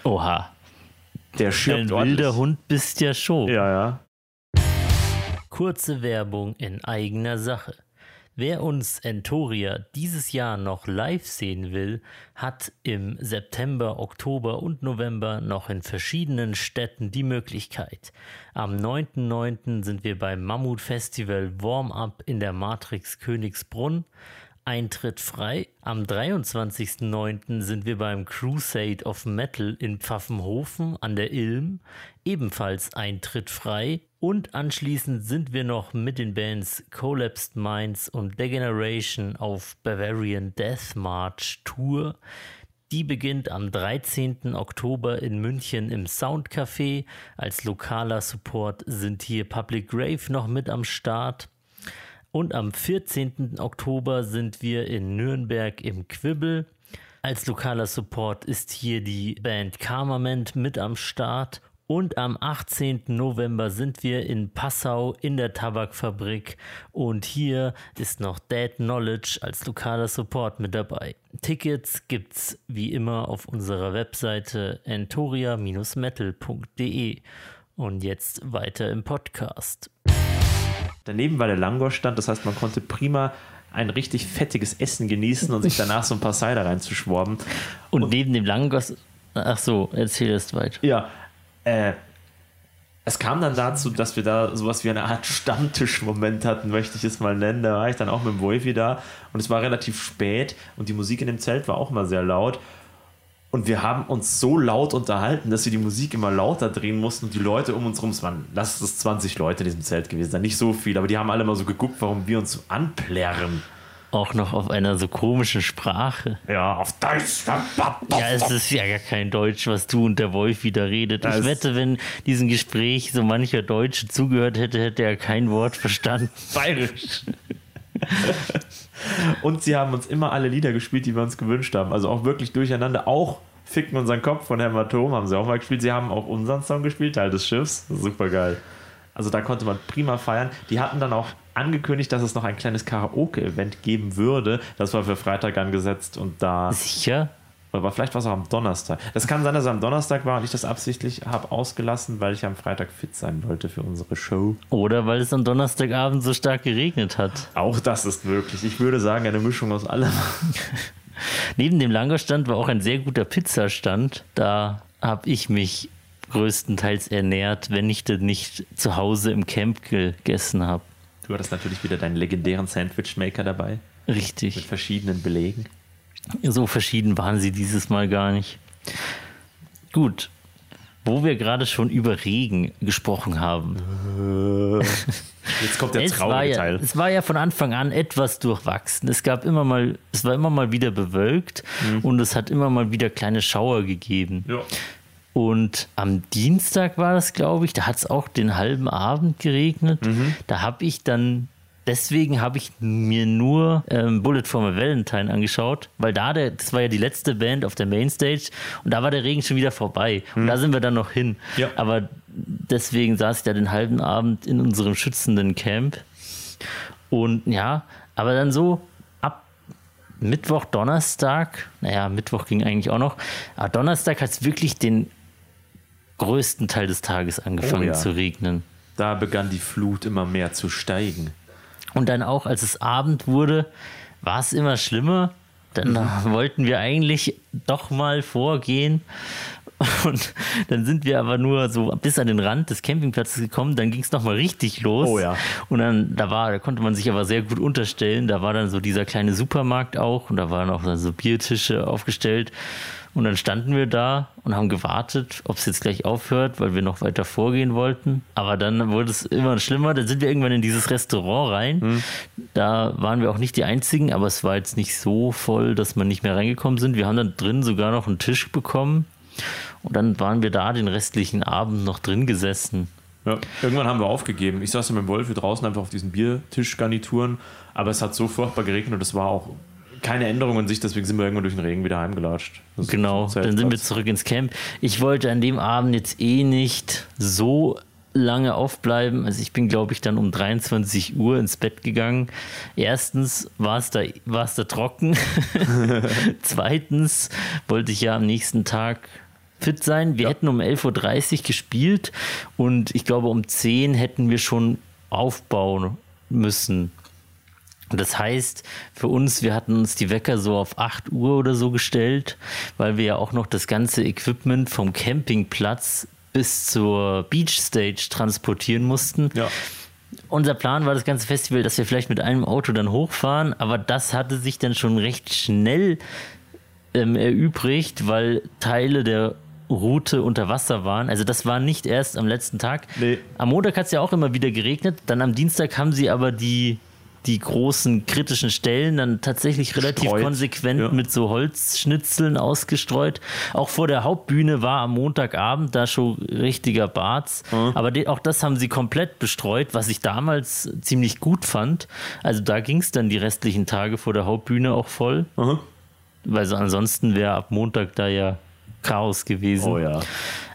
Oha. Der schirmt Ein wilder Hund bist ja schon. Ja, ja. Kurze Werbung in eigener Sache. Wer uns Entoria dieses Jahr noch live sehen will, hat im September, Oktober und November noch in verschiedenen Städten die Möglichkeit. Am 9.9. sind wir beim Mammut Festival Warm-Up in der Matrix Königsbrunn. Eintritt frei. Am 23.09. sind wir beim Crusade of Metal in Pfaffenhofen an der Ilm. Ebenfalls Eintritt frei. Und anschließend sind wir noch mit den Bands Collapsed Minds und Degeneration auf Bavarian Death March Tour. Die beginnt am 13. Oktober in München im Soundcafé. Als lokaler Support sind hier Public Grave noch mit am Start. Und am 14. Oktober sind wir in Nürnberg im Quibbel. Als lokaler Support ist hier die Band Karmament mit am Start. Und am 18. November sind wir in Passau in der Tabakfabrik und hier ist noch Dead Knowledge als lokaler Support mit dabei. Tickets gibt's wie immer auf unserer Webseite entoria-metal.de. Und jetzt weiter im Podcast. Daneben war der Langosch-Stand, das heißt, man konnte prima ein richtig fettiges Essen genießen und sich danach so ein paar Cider reinzuschworben. Und, und neben dem Langosch, ach so, erzähl es weiter. Ja, äh, es kam dann dazu, dass wir da sowas wie eine Art Stammtischmoment hatten, möchte ich es mal nennen. Da war ich dann auch mit dem Wolfi da und es war relativ spät und die Musik in dem Zelt war auch immer sehr laut. Und wir haben uns so laut unterhalten, dass wir die Musik immer lauter drehen mussten und die Leute um uns herum, es waren, lass es 20 Leute in diesem Zelt gewesen sein, nicht so viel, aber die haben alle mal so geguckt, warum wir uns so anplärren. Auch noch auf einer so komischen Sprache. Ja, auf Deutsch. Ja, es ist ja gar kein Deutsch, was du und der Wolf wieder redet. Ich wette, wenn diesem Gespräch so mancher Deutsche zugehört hätte, hätte er kein Wort verstanden. Bayerisch. und sie haben uns immer alle Lieder gespielt, die wir uns gewünscht haben. Also auch wirklich durcheinander. Auch Ficken unseren Kopf von Hämatom haben sie auch mal gespielt. Sie haben auch unseren Song gespielt, Teil des Schiffs. Super geil. Also da konnte man prima feiern. Die hatten dann auch angekündigt, dass es noch ein kleines Karaoke-Event geben würde. Das war für Freitag angesetzt und da. Sicher? Aber vielleicht war es auch am Donnerstag. Das kann sein, dass es am Donnerstag war und ich das absichtlich habe ausgelassen, weil ich am Freitag fit sein wollte für unsere Show. Oder weil es am Donnerstagabend so stark geregnet hat. Auch das ist möglich. Ich würde sagen, eine Mischung aus allem. Neben dem Langerstand war auch ein sehr guter Pizzastand. Da habe ich mich größtenteils ernährt, wenn ich denn nicht zu Hause im Camp gegessen habe. Du hattest natürlich wieder deinen legendären Sandwichmaker dabei. Richtig. Mit verschiedenen Belegen. So verschieden waren sie dieses Mal gar nicht. Gut. Wo wir gerade schon über Regen gesprochen haben. Jetzt kommt der traurige ja, Teil. Es war ja von Anfang an etwas durchwachsen. Es gab immer mal, es war immer mal wieder bewölkt mhm. und es hat immer mal wieder kleine Schauer gegeben. Ja. Und am Dienstag war das, glaube ich, da hat es auch den halben Abend geregnet. Mhm. Da habe ich dann, deswegen habe ich mir nur ähm, Bullet for my Valentine angeschaut, weil da, der, das war ja die letzte Band auf der Mainstage und da war der Regen schon wieder vorbei. Und Mhm. da sind wir dann noch hin. Ja. Aber deswegen saß ich da den halben Abend in unserem schützenden Camp. Und ja, aber dann so ab Mittwoch, Donnerstag, naja, Mittwoch ging eigentlich auch noch, aber Donnerstag hat es wirklich den größten Teil des Tages angefangen Oh ja. zu regnen. Da begann die Flut immer mehr zu steigen. Und dann auch, als es Abend wurde, war es immer schlimmer. Dann wollten wir eigentlich doch mal vorgehen. Und dann sind wir aber nur so bis an den Rand des Campingplatzes gekommen. Dann ging es nochmal richtig los. Oh ja. Und dann, da war, da konnte man sich aber sehr gut unterstellen. Da war dann so dieser kleine Supermarkt auch und da waren auch so Biertische aufgestellt. Und dann standen wir da und haben gewartet, ob es jetzt gleich aufhört, weil wir noch weiter vorgehen wollten. Aber dann wurde es immer schlimmer. Dann sind wir irgendwann in dieses Restaurant rein. Da waren wir auch nicht die Einzigen, aber es war jetzt nicht so voll, dass man nicht mehr reingekommen sind. Wir haben dann drin sogar noch einen Tisch bekommen. Und dann waren wir da den restlichen Abend noch drin gesessen. Ja. Irgendwann haben wir aufgegeben. Ich saß ja mit dem Wolf hier draußen einfach auf diesen Biertischgarnituren, aber es hat so furchtbar geregnet und es war auch keine Änderung in sich, deswegen sind wir irgendwann durch den Regen wieder heimgelatscht. Das Genau, dann sind wir zurück ins Camp. Ich wollte an dem Abend jetzt eh nicht so lange aufbleiben. Also ich bin, glaube ich, dann um 23 Uhr ins Bett gegangen. Erstens war es da, war es da trocken. Zweitens wollte ich ja am nächsten Tag fit sein. Wir hätten um 11.30 Uhr gespielt und ich glaube um 10 hätten wir schon aufbauen müssen. Das heißt, für uns, wir hatten uns die Wecker so auf 8 Uhr oder so gestellt, weil wir ja auch noch das ganze Equipment vom Campingplatz bis zur Beach Stage transportieren mussten. Ja. Unser Plan war das ganze Festival, dass wir vielleicht mit einem Auto dann hochfahren, aber das hatte sich dann schon recht schnell ähm, erübrigt, weil Teile der Route unter Wasser waren. Also das war nicht erst am letzten Tag. Nee. Am Montag hat es ja auch immer wieder geregnet. Dann am Dienstag haben sie aber die, die großen kritischen Stellen dann tatsächlich relativ Streut. konsequent Ja. mit so Holzschnitzeln ausgestreut. Auch vor der Hauptbühne war am Montagabend da schon richtiger Barz. Aber de- auch das haben sie komplett bestreut, was ich damals ziemlich gut fand. Also da ging es dann die restlichen Tage vor der Hauptbühne auch voll. Aha. Weil so ansonsten wäre ab Montag da ja Chaos gewesen. Oh ja.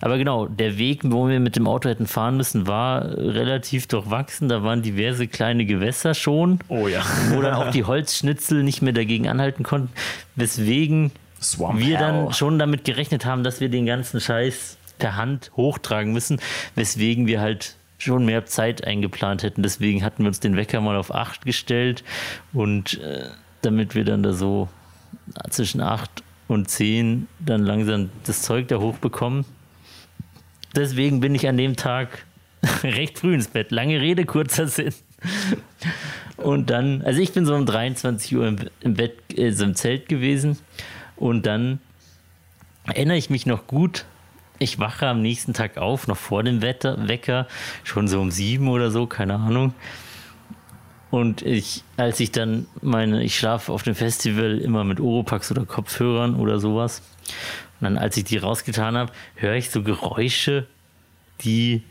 Aber genau, der Weg, wo wir mit dem Auto hätten fahren müssen, war relativ durchwachsen. Da waren diverse kleine Gewässer schon, Oh ja. wo dann auch die Holzschnitzel nicht mehr dagegen anhalten konnten. Weswegen Swamp wir Hell. dann schon damit gerechnet haben, dass wir den ganzen Scheiß per Hand hochtragen müssen. Weswegen wir halt schon mehr Zeit eingeplant hätten. Deswegen hatten wir uns den Wecker mal auf 8 gestellt und äh, damit wir dann da so zwischen 8 und 10 dann langsam das Zeug da hochbekommen. Deswegen bin ich an dem Tag recht früh ins Bett. Lange Rede, kurzer Sinn. Und dann, also ich bin so um 23 Uhr im, im Bett, äh, im Zelt gewesen. Und dann erinnere ich mich noch gut. Ich wache am nächsten Tag auf, noch vor dem Wetter, Wecker, schon so um sieben oder so, keine Ahnung. Und ich, als ich dann meine, ich schlafe auf dem Festival immer mit Oropax oder Kopfhörern oder sowas. Und dann, als ich die rausgetan habe, höre ich so Geräusche, die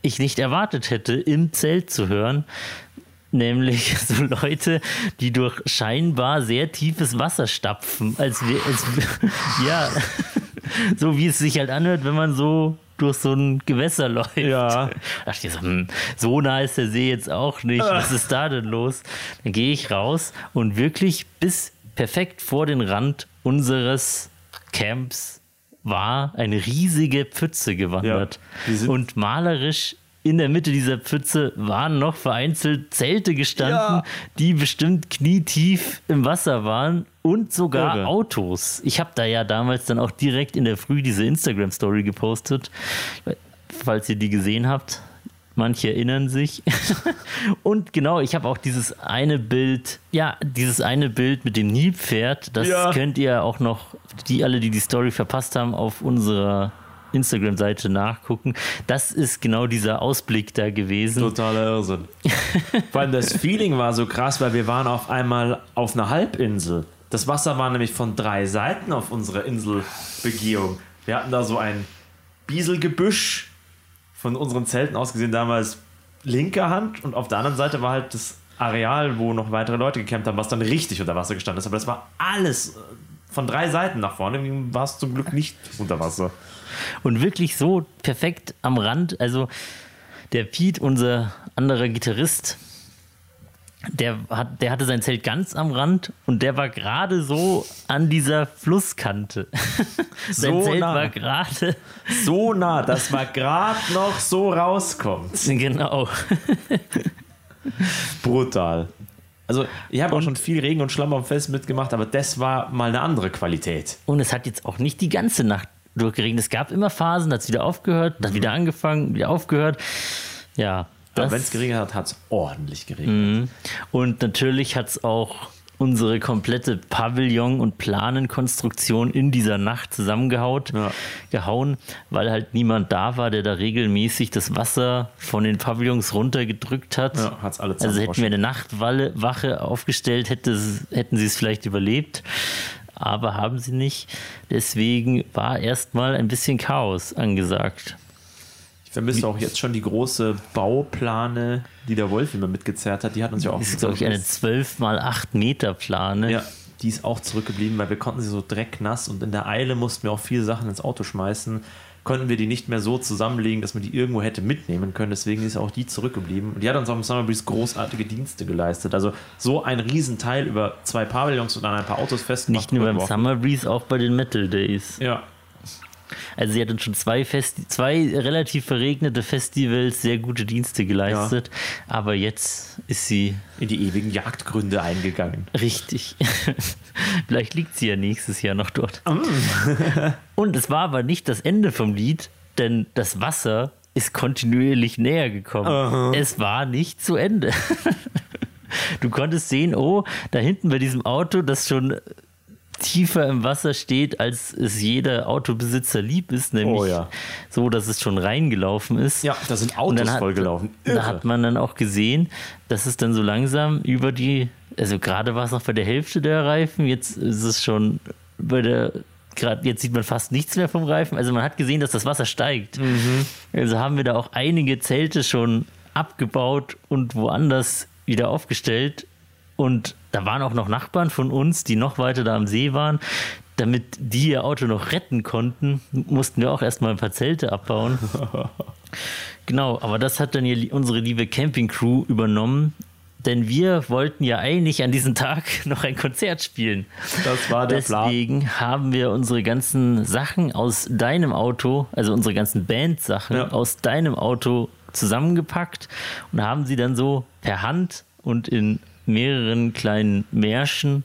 ich nicht erwartet hätte, im Zelt zu hören. Nämlich so Leute, die durch scheinbar sehr tiefes Wasser stapfen. Als als, ja, so wie es sich halt anhört, wenn man so durch so ein Gewässer läuft. Ja. Da dachte ich so, hm, so nah ist der See jetzt auch nicht. Was ist da denn los? Dann gehe ich raus und wirklich bis perfekt vor den Rand unseres Camps war eine riesige Pfütze gewandert. Ja, und malerisch in der Mitte dieser Pfütze waren noch vereinzelt Zelte gestanden, Ja. die bestimmt knietief im Wasser waren und sogar Irre. Autos. Ich habe da ja damals dann auch direkt in der Früh diese Instagram-Story gepostet, falls ihr die gesehen habt. Manche erinnern sich. Und genau, ich habe auch dieses eine Bild, ja, dieses eine Bild mit dem Nilpferd, das Ja. könnt ihr auch noch, die alle, die die Story verpasst haben, auf unserer Instagram-Seite nachgucken. Das ist genau dieser Ausblick da gewesen. Totaler Irrsinn. Vor allem das Feeling war so krass, weil wir waren auf einmal auf einer Halbinsel. Das Wasser war nämlich von drei Seiten auf unserer Inselbegehung. Wir hatten da so ein Bieselgebüsch von unseren Zelten aus gesehen damals linker Hand und auf der anderen Seite war halt das Areal, wo noch weitere Leute gecampt haben, was dann richtig unter Wasser gestanden ist. Aber das war alles äh, von drei Seiten nach vorne. War es zum Glück nicht unter Wasser. Und wirklich so perfekt am Rand. Also der Pete, unser anderer Gitarrist, der, hat, der hatte sein Zelt ganz am Rand und der war gerade so an dieser Flusskante. sein So Zelt nah. war gerade, So nah, dass man gerade noch so rauskommt. genau. Brutal. Also, ich habe auch schon viel Regen und Schlamm am Fest mitgemacht, aber das war mal eine andere Qualität. Und es hat jetzt auch nicht die ganze Nacht durchgeregnet. Es gab immer Phasen, da hat es wieder aufgehört, dann wieder angefangen, wieder aufgehört. Ja. Wenn es geregnet hat, hat es ordentlich geregnet. Und natürlich hat es auch unsere komplette Pavillon- und Planenkonstruktion in dieser Nacht zusammengehaut, Ja. gehauen, weil halt niemand da war, der da regelmäßig das Wasser von den Pavillons runtergedrückt hat. Ja, hat's alle also hätten wir eine Nachtwache Wache aufgestellt, hätte, hätten sie es vielleicht überlebt. Aber haben sie nicht. Deswegen war erstmal ein bisschen Chaos angesagt. Vermisse auch jetzt schon die große Bauplane, die der Wolf immer mitgezerrt hat. Die hat uns ja auch Das ist, glaube ich, eine 12 mal 8 Meter Plane. Ja, die ist auch zurückgeblieben, weil wir konnten sie so drecknass und in der Eile mussten wir auch viele Sachen ins Auto schmeißen. Konnten wir die nicht mehr so zusammenlegen, dass man die irgendwo hätte mitnehmen können. Deswegen ist auch die zurückgeblieben. Und die hat uns auch im Summer Breeze großartige Dienste geleistet. Also so ein Riesenteil über zwei Pavillons und an ein paar Autos festgemacht. Nicht nur beim. Summer Breeze, auch bei den Metal Days. Ja. Also sie hat uns schon zwei, Festi zwei relativ verregnete Festivals sehr gute Dienste geleistet, aber jetzt ist sie In die ewigen Jagdgründe eingegangen. richtig. Vielleicht liegt sie ja nächstes Jahr noch dort. Und es war aber nicht das Ende vom Lied, denn das Wasser ist kontinuierlich näher gekommen. Es war nicht zu Ende. Du konntest sehen, oh, da hinten bei diesem Auto, das schon tiefer im Wasser steht, als es jeder Autobesitzer lieb ist, nämlich Oh ja. so, dass es schon reingelaufen ist. Ja, da sind Autos dann hat- vollgelaufen. Da hat man dann auch gesehen, dass es dann so langsam über die, also gerade war es noch bei der Hälfte der Reifen, jetzt ist es schon bei der, gerade jetzt sieht man fast nichts mehr vom Reifen. Also man hat gesehen, dass das Wasser steigt. Also haben wir da auch einige Zelte schon abgebaut und woanders wieder aufgestellt. Und da waren auch noch Nachbarn von uns, die noch weiter da am See waren. Damit die ihr Auto noch retten konnten, mussten wir auch erstmal ein paar Zelte abbauen. Genau, aber das hat dann hier unsere liebe Camping-Crew übernommen, denn wir wollten ja eigentlich an diesem Tag noch ein Konzert spielen. Das war der Plan. Deswegen haben wir unsere ganzen Sachen aus deinem Auto, also unsere ganzen Bandsachen Ja. aus deinem Auto zusammengepackt und haben sie dann so per Hand und in mehreren kleinen Märschen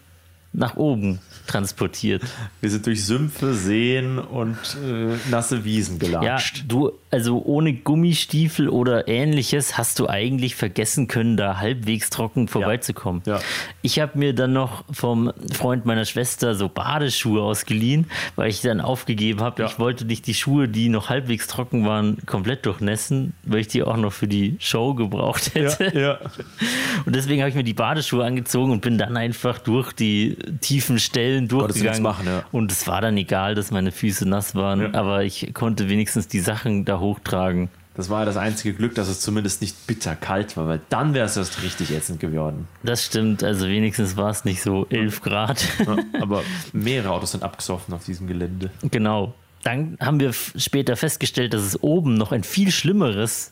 nach oben transportiert. Wir sind durch Sümpfe, Seen und äh, nasse Wiesen Ja, gelatscht. du, also ohne Gummistiefel oder ähnliches hast du eigentlich vergessen können, da halbwegs trocken vorbeizukommen. Ja. Ich habe mir dann noch vom Freund meiner Schwester so Badeschuhe ausgeliehen, weil ich dann aufgegeben habe. Ja. Ich wollte nicht die Schuhe, die noch halbwegs trocken waren, komplett durchnässen, weil ich die auch noch für die Show gebraucht hätte. ja. Und deswegen habe ich mir die Badeschuhe angezogen und bin dann einfach durch die tiefen Stellen Nichts durchgegangen. machen, ja. Und es war dann egal, dass meine Füße nass waren, Ja. aber ich konnte wenigstens die Sachen da hochtragen. Das war ja das einzige Glück, dass es zumindest nicht bitter kalt war, weil dann wäre es erst richtig ätzend geworden. Das stimmt, also wenigstens war es nicht so 11 Grad. Ja, aber mehrere Autos sind abgesoffen auf diesem Gelände. genau. Dann haben wir später festgestellt, dass es oben noch ein viel schlimmeres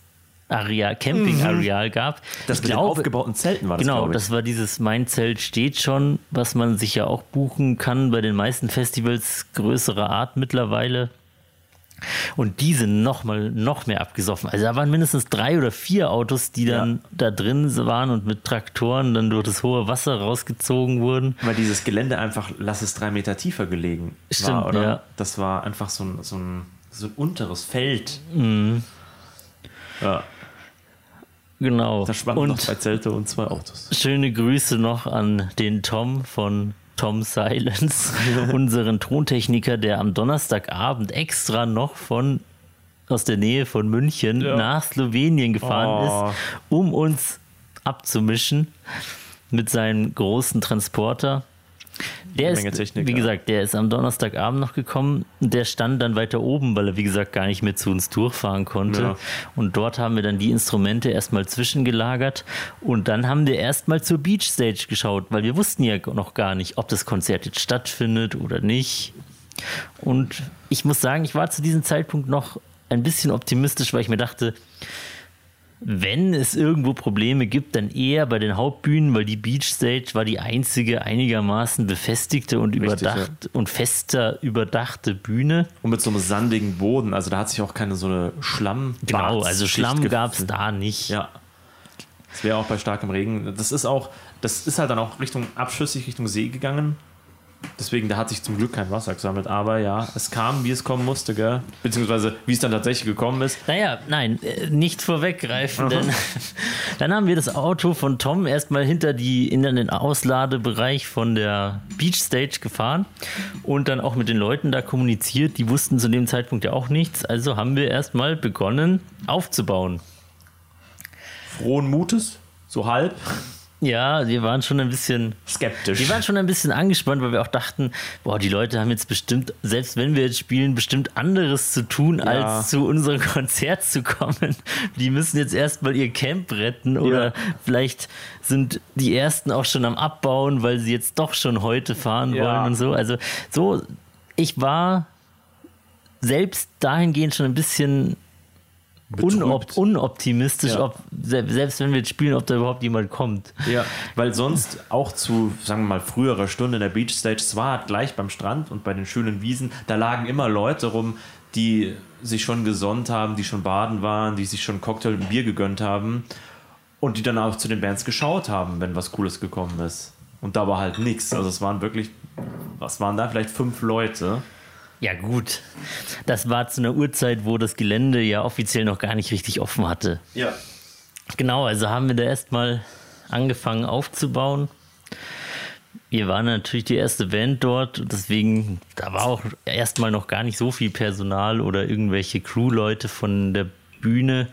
Areal, Campingareal gab. Das Ich mit den glaube- aufgebauten Zelten war das, Genau, das war dieses Mein Zelt steht schon, was man sich ja auch buchen kann bei den meisten Festivals größerer Art mittlerweile. Und die sind noch mal noch mehr abgesoffen. Also da waren mindestens drei oder vier Autos, die dann da drin waren und mit Traktoren dann durch das hohe Wasser rausgezogen wurden. Weil dieses Gelände einfach, lass es drei Meter tiefer gelegen Stimmt, war, oder? ja. Das war einfach so ein, so ein, so ein unteres Feld. Mhm. Ja, Genau. da schwammen noch und zwei Zelte und zwei Autos. schöne Grüße noch an den Tom von Tom Silence, unseren Tontechniker, der am Donnerstagabend extra noch von aus der Nähe von München Ja. nach Slowenien gefahren Oh. ist, um uns abzumischen mit seinem großen Transporter. Der Menge ist, Technik, wie ja. gesagt, der ist am Donnerstagabend noch gekommen. Der stand dann weiter oben, weil er, wie gesagt, gar nicht mehr zu uns durchfahren konnte. Ja. Und dort haben wir dann die Instrumente erstmal zwischengelagert. Und dann haben wir erstmal zur Beach Stage geschaut, weil wir wussten ja noch gar nicht, ob das Konzert jetzt stattfindet oder nicht. Und ich muss sagen, ich war zu diesem Zeitpunkt noch ein bisschen optimistisch, weil ich mir dachte, wenn es irgendwo Probleme gibt, dann eher bei den Hauptbühnen, weil die Beach Stage war die einzige einigermaßen befestigte und Richtig, überdacht und fester überdachte Bühne. Und mit so einem sandigen Boden, also da hat sich auch keine so eine Schlamm. Genau, also Schlamm gab es da nicht. Ja. Das wäre auch bei starkem Regen. Das ist auch, das ist halt dann auch Richtung abschüssig Richtung See gegangen. Deswegen, da hat sich zum Glück kein Wasser gesammelt. Aber ja, es kam, wie es kommen musste, gell? Beziehungsweise, wie es dann tatsächlich gekommen ist. Naja, nein, äh, nicht vorweggreifen, denn dann haben wir das Auto von Tom erstmal hinter die, in den Ausladebereich von der Beach Stage gefahren und dann auch mit den Leuten da kommuniziert. Die wussten zu dem Zeitpunkt ja auch nichts, also haben wir erstmal begonnen aufzubauen. Frohen Mutes, so halb Ja, wir waren schon ein bisschen skeptisch. Wir waren schon ein bisschen angespannt, weil wir auch dachten, boah, die Leute haben jetzt bestimmt, selbst wenn wir jetzt spielen, bestimmt anderes zu tun, als zu unserem Konzert zu kommen. Die müssen jetzt erstmal ihr Camp retten oder Ja. vielleicht sind die ersten auch schon am Abbauen, weil sie jetzt doch schon heute fahren Ja. wollen und so. Also so, ich war selbst dahingehend schon ein bisschen unop unoptimistisch, Ja. ob se- selbst wenn wir jetzt spielen, ob da überhaupt jemand kommt. Ja, weil sonst auch zu, sagen wir mal, früherer Stunde in der Beach Stage, zwar gleich beim Strand und bei den schönen Wiesen, da lagen immer Leute rum, die sich schon gesonnt haben, die schon baden waren, die sich schon Cocktail und Bier gegönnt haben und die dann auch zu den Bands geschaut haben, wenn was Cooles gekommen ist. Und da war halt nichts. Also es waren wirklich, was waren da? Vielleicht fünf Leute. Ja, gut. Das war zu einer Uhrzeit, wo das Gelände ja offiziell noch gar nicht richtig offen hatte. Ja. Genau, also haben wir da erstmal angefangen aufzubauen. Wir waren natürlich die erste Band dort, deswegen, da war auch erstmal noch gar nicht so viel Personal oder irgendwelche Crew-Leute von der Bühne,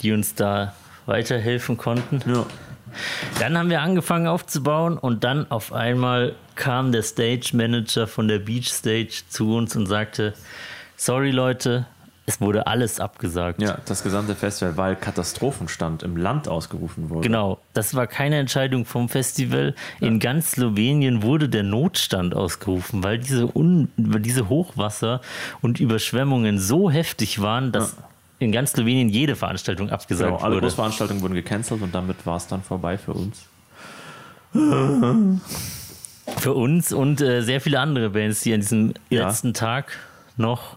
die uns da weiterhelfen konnten. Ja. Dann haben wir angefangen aufzubauen und dann auf einmal kam der Stage Manager von der Beach Stage zu uns und sagte: Sorry Leute, es wurde alles abgesagt. Ja, das gesamte Festival, weil Katastrophenstand im Land ausgerufen wurde. Genau, das war keine Entscheidung vom Festival. In ganz Slowenien wurde der Notstand ausgerufen, weil diese, Un diese Hochwasser und Überschwemmungen so heftig waren, dass in ganz Slowenien jede Veranstaltung abgesagt Genau, alle wurde. Großveranstaltungen wurden gecancelt und damit war es dann vorbei für uns. Für uns und äh, sehr viele andere Bands, die an diesem Ja. letzten Tag noch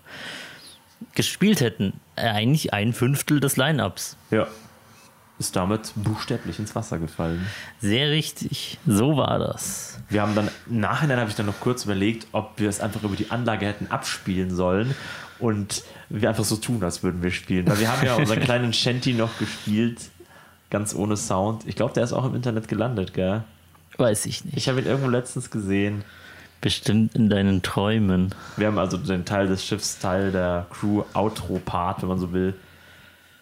gespielt hätten. Äh, Eigentlich ein Fünftel des Line-Ups. Ja. Ist damit buchstäblich ins Wasser gefallen. Sehr richtig, so war das. Wir haben dann, im Nachhinein habe ich dann noch kurz überlegt, ob wir es einfach über die Anlage hätten abspielen sollen und wir einfach so tun, als würden wir spielen. Weil wir haben ja unseren kleinen Shanty noch gespielt, ganz ohne Sound. Ich glaube, der ist auch im Internet gelandet, gell? Weiß ich nicht. Ich habe ihn irgendwo letztens gesehen. Bestimmt in deinen Träumen. Wir haben also den Teil des Schiffs, Teil der Crew, Outro-Part, wenn man so will,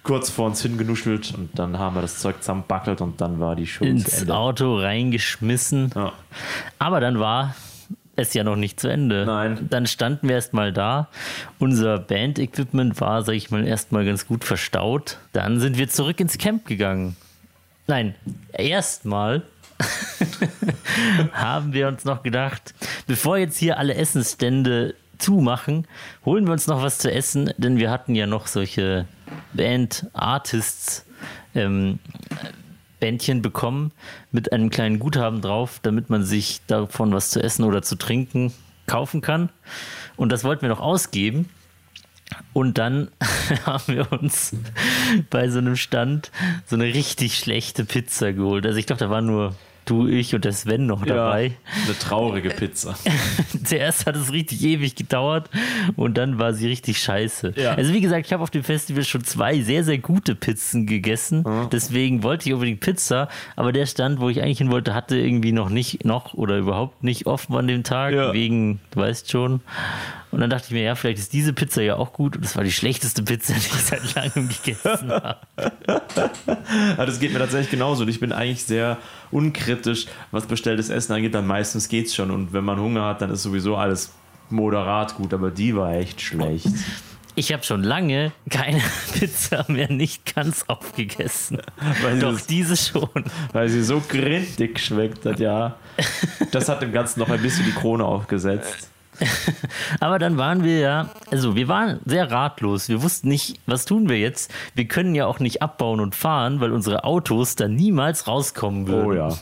kurz vor uns hingenuschelt und dann haben wir das Zeug zusammenbackelt und dann war die Show zu ins Ende. Auto reingeschmissen. Ja. Aber dann war es ja noch nicht zu Ende. Nein. Dann standen wir erstmal da. Unser Band-Equipment war, sag ich mal, erstmal ganz gut verstaut. Dann sind wir zurück ins Camp gegangen. Nein, erstmal haben wir uns noch gedacht, bevor jetzt hier alle Essensstände zumachen, holen wir uns noch was zu essen, denn wir hatten ja noch solche Band-Artists ähm, Bändchen bekommen mit einem kleinen Guthaben drauf, damit man sich davon was zu essen oder zu trinken kaufen kann. Und das wollten wir noch ausgeben. Und dann haben wir uns bei so einem Stand so eine richtig schlechte Pizza geholt. Also ich glaube, da waren nur du, ich und der Sven noch dabei. Eine traurige Pizza. Zuerst hat es richtig ewig gedauert und dann war sie richtig scheiße. Ja. Also wie gesagt, ich habe auf dem Festival schon zwei sehr, sehr gute Pizzen gegessen. Deswegen wollte ich unbedingt Pizza, aber der Stand, wo ich eigentlich hin wollte, hatte irgendwie noch nicht, noch oder überhaupt nicht offen an dem Tag, Ja. wegen, du weißt schon. Und dann dachte ich mir, ja, vielleicht ist diese Pizza ja auch gut. Und das war die schlechteste Pizza, die ich seit langem gegessen habe. Das geht mir tatsächlich genauso. Und ich bin eigentlich sehr unkritisch, was bestelltes Essen angeht, weil meistens geht's schon. Und wenn man Hunger hat, dann ist sowieso alles moderat gut. Aber die war echt schlecht. Ich habe schon lange keine Pizza mehr nicht ganz aufgegessen. Weil Doch das- diese schon. Weil sie so grindig geschmeckt hat, ja. Das hat dem Ganzen noch ein bisschen die Krone aufgesetzt. Aber dann waren wir ja, also wir waren sehr ratlos. Wir wussten nicht, was tun wir jetzt. Wir können ja auch nicht abbauen und fahren, weil unsere Autos dann niemals rauskommen würden. Oh ja.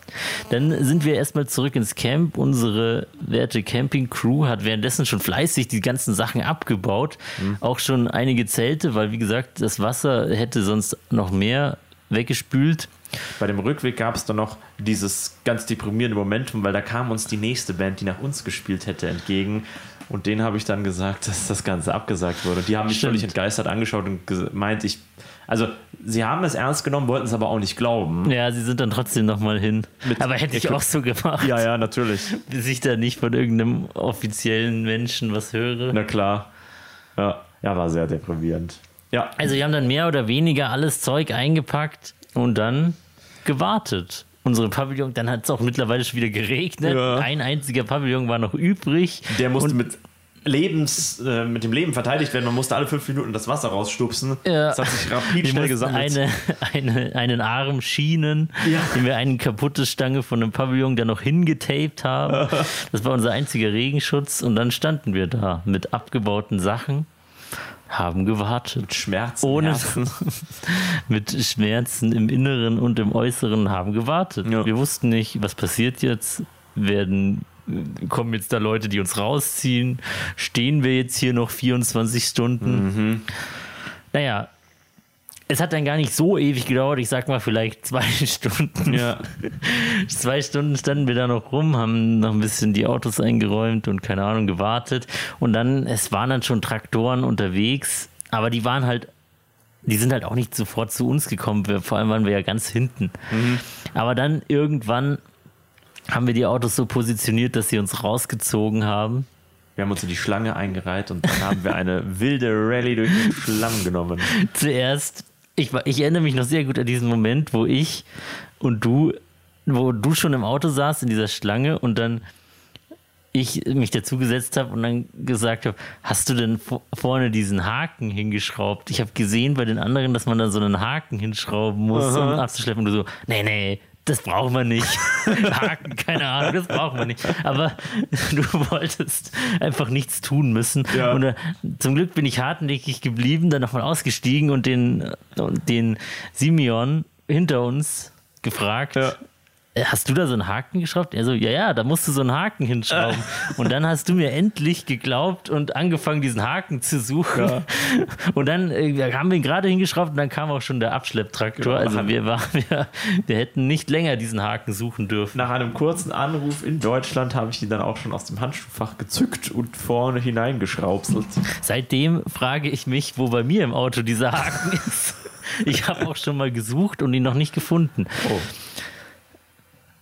Dann sind wir erstmal zurück ins Camp. Unsere werte Camping-Crew hat währenddessen schon fleißig die ganzen Sachen abgebaut. Mhm. Auch schon einige Zelte, weil wie gesagt, das Wasser hätte sonst noch mehr weggespült. Bei dem Rückweg gab es dann noch dieses ganz deprimierende Momentum, weil da kam uns die nächste Band, die nach uns gespielt hätte, entgegen. Und denen habe ich dann gesagt, dass das Ganze abgesagt wurde. Und die haben mich völlig entgeistert angeschaut und gemeint, ich. Also, sie haben es ernst genommen, wollten es aber auch nicht glauben. Ja, sie sind dann trotzdem nochmal hin. Mit- Aber hätte ich auch so gemacht. Ja, ja, natürlich. bis ich da nicht von irgendeinem offiziellen Menschen was höre. Na klar. Ja, ja war sehr deprimierend. Ja, Also wir haben dann mehr oder weniger alles Zeug eingepackt und dann gewartet. Unsere Pavillon, dann hat es auch mittlerweile schon wieder geregnet. Ja. Ein einziger Pavillon war noch übrig. der musste Und- mit Lebens, äh, mit dem Leben verteidigt werden. Man musste alle fünf Minuten das Wasser rausstupsen. Ja. Das hat sich rapid Wir schnell gesammelt. eine, eine, einen Arm schienen, Ja. den wir eine kaputte Stange von einem Pavillon dann noch hingetaped haben. Das war unser einziger Regenschutz und dann standen wir da mit abgebauten Sachen haben gewartet. Mit Schmerzen. Ohne mit Schmerzen im Inneren und im Äußeren haben gewartet. Ja. Wir wussten nicht, was passiert jetzt. Werden kommen jetzt da Leute, die uns rausziehen? Stehen wir jetzt hier noch 24 Stunden? Mhm. Naja, es hat dann gar nicht so ewig gedauert. Ich sag mal vielleicht zwei Stunden. Ja. Zwei Stunden standen wir da noch rum, haben noch ein bisschen die Autos eingeräumt und keine Ahnung gewartet. Und dann, es waren dann schon Traktoren unterwegs, aber die waren halt, die sind halt auch nicht sofort zu uns gekommen. Wir, vor allem waren wir ja ganz hinten. Aber dann irgendwann haben wir die Autos so positioniert, dass sie uns rausgezogen haben. Wir haben uns in die Schlange eingereiht und dann haben wir eine wilde Rallye durch den Schlamm genommen. Zuerst, ich, ich erinnere mich noch sehr gut an diesen Moment, wo ich und du, wo du schon im Auto saßt in dieser Schlange und dann ich mich dazugesetzt habe und dann gesagt habe, hast du denn vor- vorne diesen Haken hingeschraubt? Ich habe gesehen bei den anderen, dass man da so einen Haken hinschrauben muss, um abzuschleppen. Und du so, nee, nee, das brauchen wir nicht. Haken, keine Ahnung, das brauchen wir nicht. Aber du wolltest einfach nichts tun müssen. Ja. Und äh, zum Glück bin ich hartnäckig geblieben, dann nochmal ausgestiegen und den, und den Simeon hinter uns gefragt. Ja. "Äh, Hast du da so einen Haken geschraubt? Er so, ja, ja, da musst du so einen Haken hinschrauben. Und dann hast du mir endlich geglaubt und angefangen, diesen Haken zu suchen. Und dann äh, haben wir ihn gerade hingeschraubt und dann kam auch schon der Abschlepptraktor. Ja. Also wir, waren, wir, wir hätten nicht länger diesen Haken suchen dürfen. Nach einem kurzen Anruf in Deutschland habe ich die dann auch schon aus dem Handschuhfach gezückt und vorne hineingeschraubselt. Seitdem frage ich mich, wo bei mir im Auto dieser Haken ist. Ich habe auch schon mal gesucht und ihn noch nicht gefunden. Oh.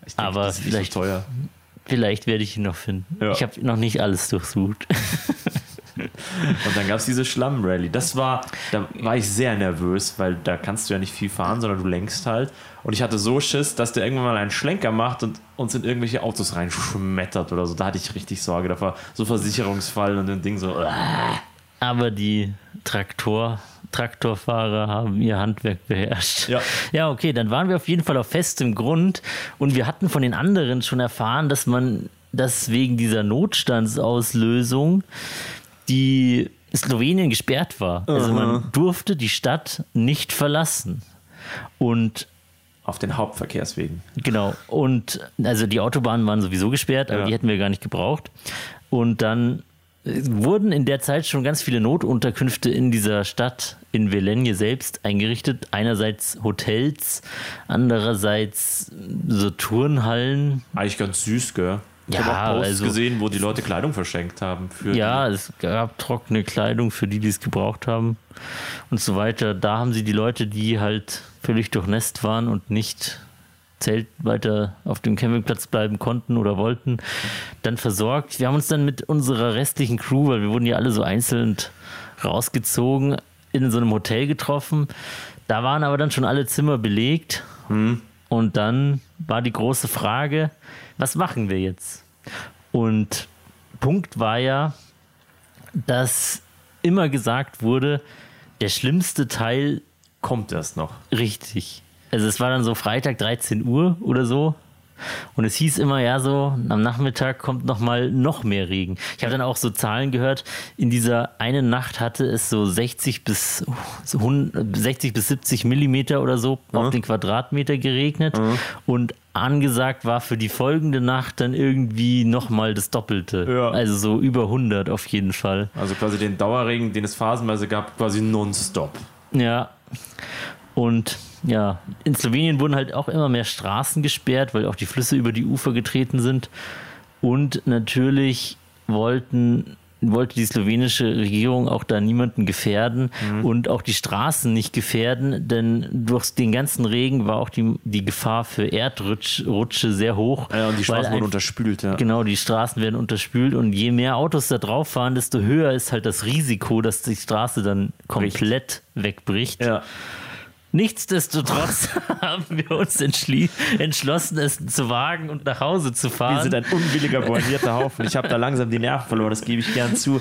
Ich denke, Aber vielleicht- so teuer. Vielleicht werde ich ihn noch finden. Ja. Ich habe noch nicht alles durchsucht. Und dann gab es diese Schlammrally. Das war, da war ich sehr nervös, weil da kannst du ja nicht viel fahren, sondern du lenkst halt. Und ich hatte so Schiss, dass der irgendwann mal einen Schlenker macht und uns in irgendwelche Autos reinschmettert oder so. Da hatte ich richtig Sorge. Da war so Versicherungsfall und ein Ding so. Aber die Traktor, Traktorfahrer haben ihr Handwerk beherrscht. Ja. ja, okay, dann waren wir auf jeden Fall auf festem Grund und wir hatten von den anderen schon erfahren, dass man, dass wegen dieser Notstandsauslösung die Slowenien gesperrt war. Also man durfte die Stadt nicht verlassen. Und Auf den Hauptverkehrswegen. Genau. Und also die Autobahnen waren sowieso gesperrt, aber Ja. die hätten wir gar nicht gebraucht. Und dann wurden in der Zeit schon ganz viele Notunterkünfte in dieser Stadt, in Velenje selbst, eingerichtet. Einerseits Hotels, andererseits so Turnhallen. Eigentlich ganz süß, gell? Ich Ja, habe auch Posts also- gesehen, wo die Leute Kleidung verschenkt haben. Für Ja, es gab trockene Kleidung für die, die es gebraucht haben und so weiter. Da haben sie die Leute, die halt völlig durchnässt waren und nicht Zelt weiter auf dem Campingplatz bleiben konnten oder wollten, dann versorgt. Wir haben uns dann mit unserer restlichen Crew, weil wir wurden ja alle so einzeln rausgezogen, in so einem Hotel getroffen. Da waren aber dann schon alle Zimmer belegt. Und dann war die große Frage, was machen wir jetzt? Und Punkt war ja, dass immer gesagt wurde, der schlimmste Teil kommt erst noch. richtig. Also es war dann so Freitag 13 Uhr oder so. Und es hieß immer, ja, so am Nachmittag kommt noch mal noch mehr Regen. Ich habe dann auch so Zahlen gehört. In dieser einen Nacht hatte es so 60 bis, so 100 60 bis 70 Millimeter oder so auf den Quadratmeter geregnet. Und angesagt war für die folgende Nacht dann irgendwie noch mal das Doppelte. Ja. Also so über 100 auf jeden Fall. Also quasi den Dauerregen, den es phasenweise gab, quasi nonstop. Ja. Und ja, in Slowenien wurden halt auch immer mehr Straßen gesperrt, weil auch die Flüsse über die Ufer getreten sind. Und natürlich wollten, wollte die slowenische Regierung auch da niemanden gefährden und auch die Straßen nicht gefährden, denn durch den ganzen Regen war auch die, die Gefahr für Erdrutsche Rutsche sehr hoch. Ja, und die Straßen wurden unterspült, ja. Genau, die Straßen werden unterspült und je mehr Autos da drauf fahren, desto höher ist halt das Risiko, dass die Straße dann komplett wegbricht. Ja. Nichtsdestotrotz haben wir uns entschlossen, es zu wagen und nach Hause zu fahren. Wir sind ein unwilliger, bornierter Haufen. Ich habe da langsam die Nerven verloren, das gebe ich gern zu.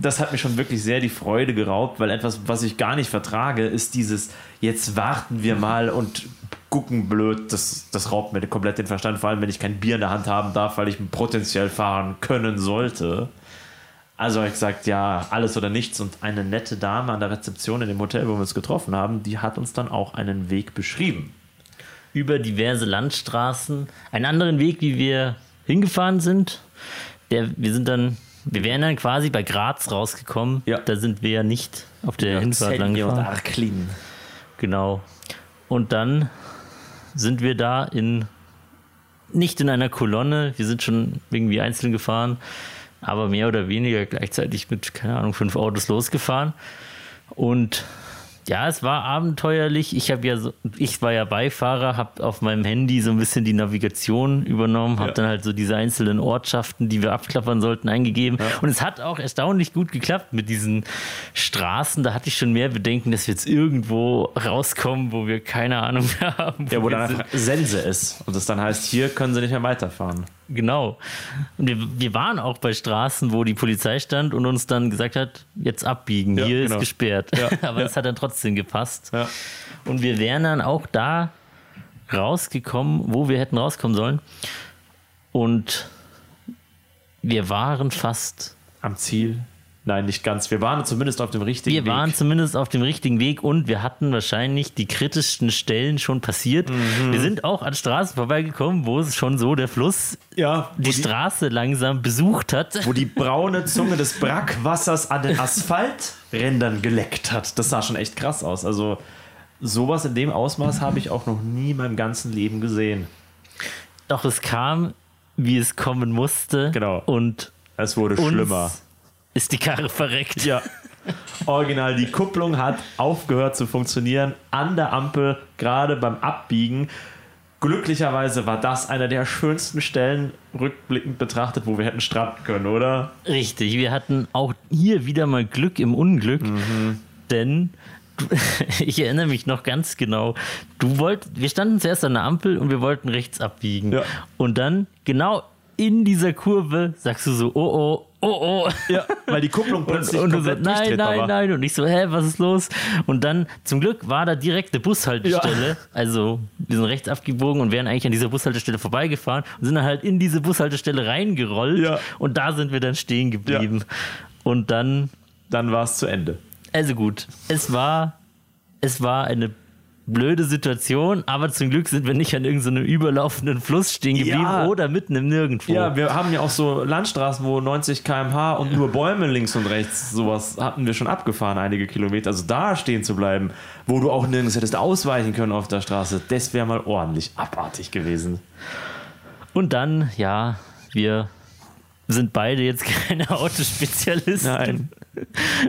Das hat mir schon wirklich sehr die Freude geraubt, weil etwas, was ich gar nicht vertrage, ist dieses, jetzt warten wir mal und gucken blöd. Das, das raubt mir komplett den Verstand, vor allem wenn ich kein Bier in der Hand haben darf, weil ich potenziell fahren können sollte. Also habe ich gesagt, ja, alles oder nichts. Und eine nette Dame an der Rezeption in dem Hotel, wo wir uns getroffen haben, die hat uns dann auch einen Weg beschrieben. über diverse Landstraßen. Einen anderen Weg, wie wir hingefahren sind. Der, wir sind dann, wir wären dann quasi bei Graz rausgekommen. Ja. Da sind wir ja nicht auf der Hinfahrt lang gefahren. Arklin. Genau. Und dann sind wir da in nicht in einer Kolonne, wir sind schon irgendwie einzeln gefahren, aber mehr oder weniger gleichzeitig mit, keine Ahnung, fünf Autos losgefahren. Und ja, es war abenteuerlich. Ich habe ja so, ich war ja Beifahrer, habe auf meinem Handy so ein bisschen die Navigation übernommen, habe Ja. dann halt so diese einzelnen Ortschaften, die wir abklappern sollten, eingegeben. Und es hat auch erstaunlich gut geklappt mit diesen Straßen. Da hatte ich schon mehr Bedenken, dass wir jetzt irgendwo rauskommen, wo wir keine Ahnung mehr haben. Ja, wo dann Sense ist. Und das dann heißt, hier können sie nicht mehr weiterfahren. Genau. Und wir, wir waren auch bei Straßen, wo die Polizei stand und uns dann gesagt hat, jetzt abbiegen, Ja, hier genau. ist gesperrt. Ja, Aber es hat dann trotzdem gepasst. Ja. Und wir wären dann auch da rausgekommen, wo wir hätten rauskommen sollen. Und wir waren fast, Am Ziel? Nein, nicht ganz. Wir waren zumindest auf dem richtigen wir Weg. waren zumindest auf dem richtigen Weg und wir hatten wahrscheinlich die kritischsten Stellen schon passiert. Mhm. Wir sind auch an Straßen vorbeigekommen, wo es schon so der Fluss ja, die die, Straße langsam besucht hat. wo die braune Zunge des Brackwassers an den Asphalträndern geleckt hat. Das sah schon echt krass aus. Also sowas in dem Ausmaß habe ich auch noch nie in meinem ganzen Leben gesehen. Doch es kam, wie es kommen musste. Genau. Und Es wurde schlimmer. Ist die Karre verreckt. Ja. Original, die Kupplung hat aufgehört zu funktionieren an der Ampel, gerade beim Abbiegen. Glücklicherweise war das einer der schönsten Stellen, rückblickend betrachtet, wo wir hätten stranden können, oder? Richtig, wir hatten auch hier wieder mal Glück im Unglück, Mhm. denn ich erinnere mich noch ganz genau. Du wollt, wir standen zuerst an der Ampel und wir wollten rechts abbiegen. Ja. Und dann genau in dieser Kurve sagst du so, oh oh, oh oh. Ja, weil die Kupplung Und, plötzlich und du so, komplett nein, durchdrehbar nein, war. nein. Und ich so, hä, was ist los? Und dann, zum Glück, war da direkt eine Bushaltestelle. Also, wir sind rechts abgebogen und wären eigentlich an dieser Bushaltestelle vorbeigefahren und sind dann halt in diese Bushaltestelle reingerollt. Ja. Und da sind wir dann stehen geblieben. Und dann, Dann war es zu Ende. also gut, es war, es war eine blöde Situation, aber zum Glück sind wir nicht an irgendeinem überlaufenden Fluss stehen geblieben Ja. oder mitten im Nirgendwo. Ja, wir haben ja auch so Landstraßen, wo 90 km/h und nur Bäume links und rechts, sowas hatten wir schon abgefahren, einige Kilometer. Also da stehen zu bleiben, wo du auch nirgends hättest ausweichen können auf der Straße, das wäre mal ordentlich abartig gewesen. Und dann, ja, wir sind beide jetzt keine Autospezialisten. Nein.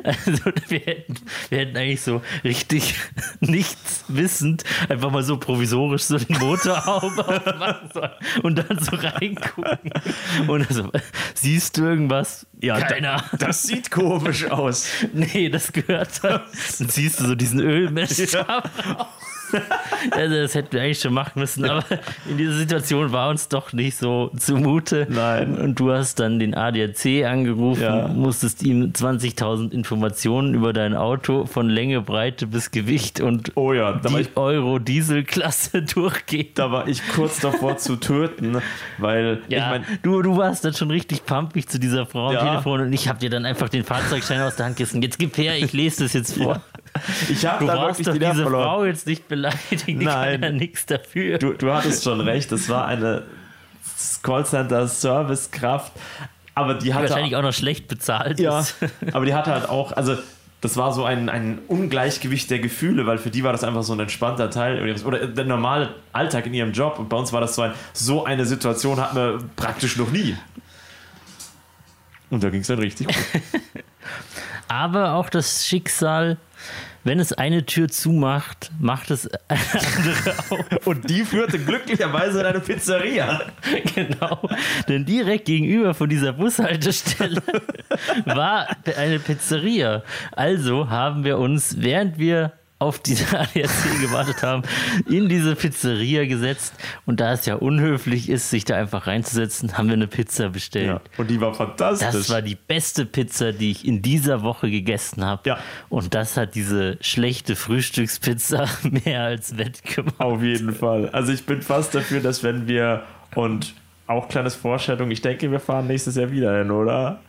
Also wir hätten, wir hätten eigentlich so richtig nichts wissend einfach mal so provisorisch so den Motorhaube aufmachen sollen und dann so reingucken. Und also, siehst du irgendwas? Ja, keiner. Das sieht komisch aus. Nee, das gehört dann. Dann siehst du so diesen Ölmessstab raus. Also das hätten wir eigentlich schon machen müssen, aber in dieser Situation war uns doch nicht so zumute. Nein. Und du hast dann den ADAC angerufen, Ja. musstest ihm 20.000 Informationen über dein Auto von Länge, Breite bis Gewicht und Oh ja, die Euro-Dieselklasse durchgehen. da war ich kurz davor zu töten, weil Ja, ich meine, du, du warst dann schon richtig pumpig zu dieser Frau am Ja. Telefon und ich habe dir dann einfach den Fahrzeugschein aus der Hand gerissen. Jetzt gib her, ich lese das jetzt vor. ich habe da wirklich doch die diese verloren. Frau jetzt nicht beleidigen, die Nein. kann ja nichts dafür. Du, du hattest schon recht, es war eine Callcenter-Servicekraft, aber die die hatte wahrscheinlich auch noch schlecht bezahlt Ja, ist. aber die hatte halt auch, also das war so ein, ein Ungleichgewicht der Gefühle, weil für die war das einfach so ein entspannter Teil ihres- oder der normale Alltag in ihrem Job und bei uns war das so ein, so eine Situation hatten wir praktisch noch nie. Und da ging es dann richtig gut. Aber auch das Schicksal, wenn es eine Tür zumacht, macht es eine andere auf. Und die führte glücklicherweise in eine Pizzeria. genau. Denn direkt gegenüber von dieser Bushaltestelle war eine Pizzeria. Also haben wir uns, während wir auf diese ADAC gewartet haben, in diese Pizzeria gesetzt. Und da es ja unhöflich ist, sich da einfach reinzusetzen, haben wir eine Pizza bestellt. Ja, und die war fantastisch. Das war die beste Pizza, die ich in dieser Woche gegessen habe. Ja. Und das hat diese schlechte Frühstückspizza mehr als wettgemacht. Auf jeden Fall. Also ich bin fast dafür, dass wenn wir und auch kleines Vorstellung, ich denke, wir fahren nächstes Jahr wieder hin, oder?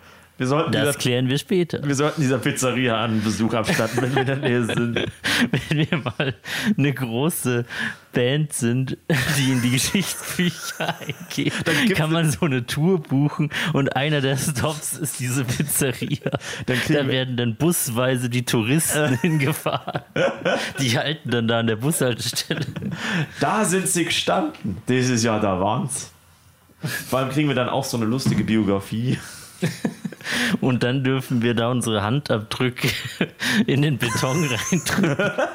Wir sollten, Das dieser, klären wir später. wir sollten dieser Pizzeria einen Besuch abstatten, wenn wir in der Nähe sind. Wenn wir mal eine große Band sind, die in die Geschichtsbücher eingeht, gibt's kann man so eine Tour buchen und einer der Stops ist diese Pizzeria. Dann da werden dann busweise die Touristen hingefahren. Die halten dann da an der Bushaltestelle. Da sind sie gestanden. Dieses Jahr, da waren's. Vor allem kriegen wir dann auch so eine lustige Biografie. Und dann dürfen wir da unsere Handabdrücke in den Beton reindrücken.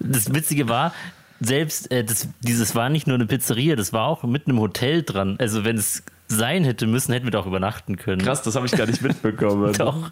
Das Witzige war, selbst äh, das, dieses war nicht nur eine Pizzeria, das war auch mit einem Hotel dran. Also wenn es sein hätte müssen, hätten wir da auch übernachten können. Krass, das habe ich gar nicht mitbekommen. Doch.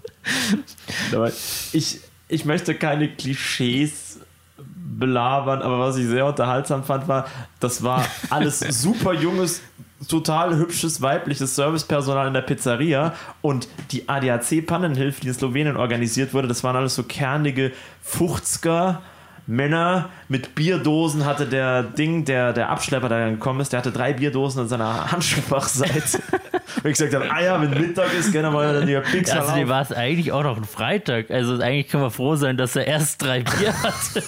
Aber ich, ich möchte keine Klischees belabern, aber was ich sehr unterhaltsam fand, war, das war alles super junges, total hübsches weibliches Servicepersonal in der Pizzeria und die ADAC-Pannenhilfe, die in Slowenien organisiert wurde, das waren alles so kernige 50er. Männer mit Bierdosen hatte der Ding, der, der Abschlepper, der dann gekommen ist, der hatte drei Bierdosen an seiner Handschuhfachseite. Und ich gesagt habe, ah ja, wenn Mittag ist, gerne mal dann die Pixel Also dir war es eigentlich auch noch ein Freitag. Also eigentlich können wir froh sein, dass er erst drei Bier hatte.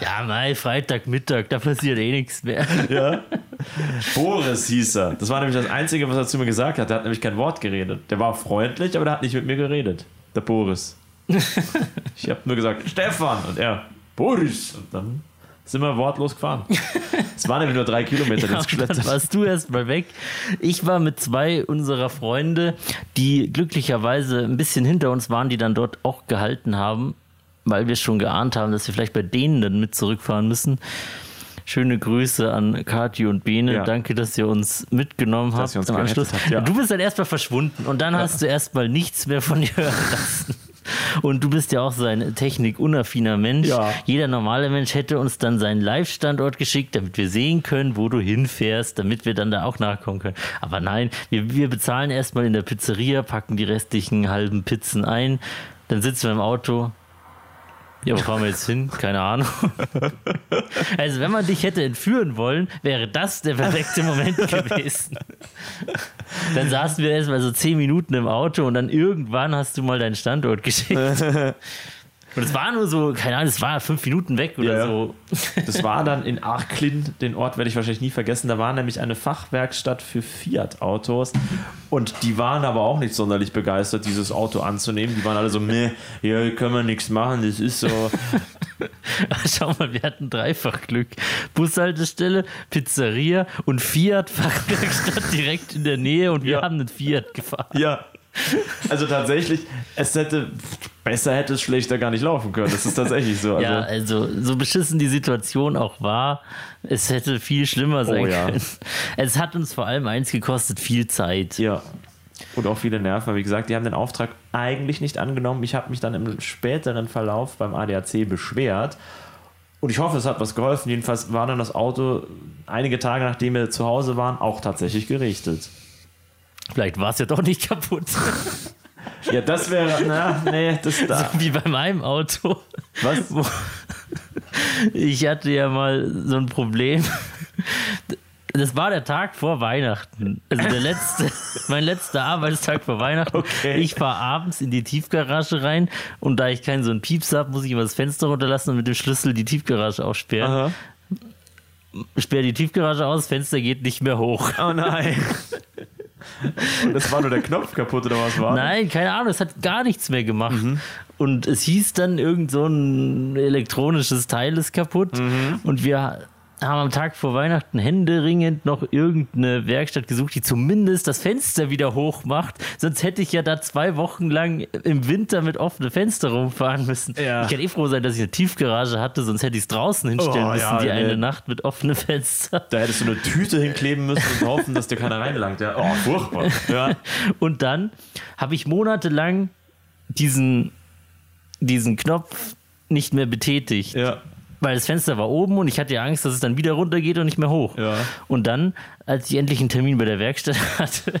ja, mei, Freitag, Mittag, da passiert eh nichts mehr. Ja. Boris hieß er. Das war nämlich das Einzige, was er zu mir gesagt hat. Der hat nämlich kein Wort geredet. Der war freundlich, aber der hat nicht mit mir geredet. Der Boris. Ich habe nur gesagt, Stefan. Und er, Boris. Und dann sind wir wortlos gefahren. Es waren nämlich nur drei Kilometer, Ja, dann warst du erst mal weg. Ich war mit zwei unserer Freunde, die glücklicherweise ein bisschen hinter uns waren, die dann dort auch gehalten haben, weil wir schon geahnt haben, dass wir vielleicht bei denen dann mit zurückfahren müssen. Schöne Grüße an Kathi und Bene. Ja. Danke, dass ihr uns mitgenommen Dass habt ihr uns gerettet Anschluss. habt, ja. Du bist dann erstmal verschwunden und dann hast du erstmal nichts mehr von dir hören lassen. Und du bist ja auch so ein technikunaffiner Mensch. Ja. Jeder normale Mensch hätte uns dann seinen Live-Standort geschickt, damit wir sehen können, wo du hinfährst, damit wir dann da auch nachkommen können. Aber nein, wir, wir bezahlen erstmal in der Pizzeria, packen die restlichen halben Pizzen ein, dann sitzen wir im Auto. Ja, wo fahren wir jetzt hin? Keine Ahnung. Also, wenn man dich hätte entführen wollen, wäre das der perfekte Moment gewesen. Dann saßen wir erstmal so zehn Minuten im Auto und dann irgendwann hast du mal deinen Standort geschickt. Und es war nur so, keine Ahnung, es war fünf Minuten weg oder Ja, so. Das war dann in Arklin, den Ort werde ich wahrscheinlich nie vergessen. Da war nämlich eine Fachwerkstatt für Fiat-Autos und die waren aber auch nicht sonderlich begeistert, dieses Auto anzunehmen. Die waren alle so, nee, hier können wir nichts machen, das ist so. Schau mal, wir hatten dreifach Glück. Bushaltestelle, Pizzeria und Fiat-Fachwerkstatt direkt in der Nähe und wir Ja. haben einen Fiat gefahren. Ja. Also tatsächlich, es hätte, besser hätte es schlechter gar nicht laufen können. Das ist tatsächlich so. Also, Ja, also so beschissen die Situation auch war, es hätte viel schlimmer sein Oh ja. können. Es hat uns vor allem eins gekostet, viel Zeit. ja. Und auch viele Nerven. Wie gesagt, die haben den Auftrag eigentlich nicht angenommen. Ich habe mich dann im späteren Verlauf beim ADAC beschwert. Und ich hoffe, es hat was geholfen. Jedenfalls war dann das Auto einige Tage nachdem wir zu Hause waren auch tatsächlich gerichtet. Vielleicht war es ja doch nicht kaputt. Ja, das wäre, na, nee, das da. Wie bei meinem Auto. Was? Wo- Ich hatte ja mal so ein Problem. Das war der Tag vor Weihnachten. Also der letzte, mein letzter Arbeitstag vor Weihnachten. Okay. Ich fahre abends in die Tiefgarage rein und da ich keinen so einen Pieps habe, muss ich immer das Fenster runterlassen und mit dem Schlüssel die Tiefgarage aufsperren. Aha. Sperre die Tiefgarage aus, Fenster geht nicht mehr hoch. Oh nein. Und das war nur der Knopf kaputt oder was war? Nein, keine Ahnung, es hat gar nichts mehr gemacht. Mhm. Und es hieß dann, irgend so ein elektronisches Teil ist kaputt. Mhm. Und wir haben am Tag vor Weihnachten händeringend noch irgendeine Werkstatt gesucht, die zumindest das Fenster wieder hoch macht. Sonst hätte ich ja da zwei Wochen lang im Winter mit offenen Fenster rumfahren müssen. Ja. Ich kann eh froh sein, dass ich eine Tiefgarage hatte, sonst hätte ich es draußen hinstellen Oh, müssen, ja, die nee. eine Nacht mit offenen Fenstern. Da hättest du eine Tüte hinkleben müssen und hoffen, dass dir keiner reinlangt. Ja. Oh, furchtbar. Ja. Und dann habe ich monatelang diesen, diesen Knopf nicht mehr betätigt. Ja. Weil das Fenster war oben und ich hatte ja Angst, dass es dann wieder runtergeht und nicht mehr hoch. Ja. Und dann, als ich endlich einen Termin bei der Werkstatt hatte,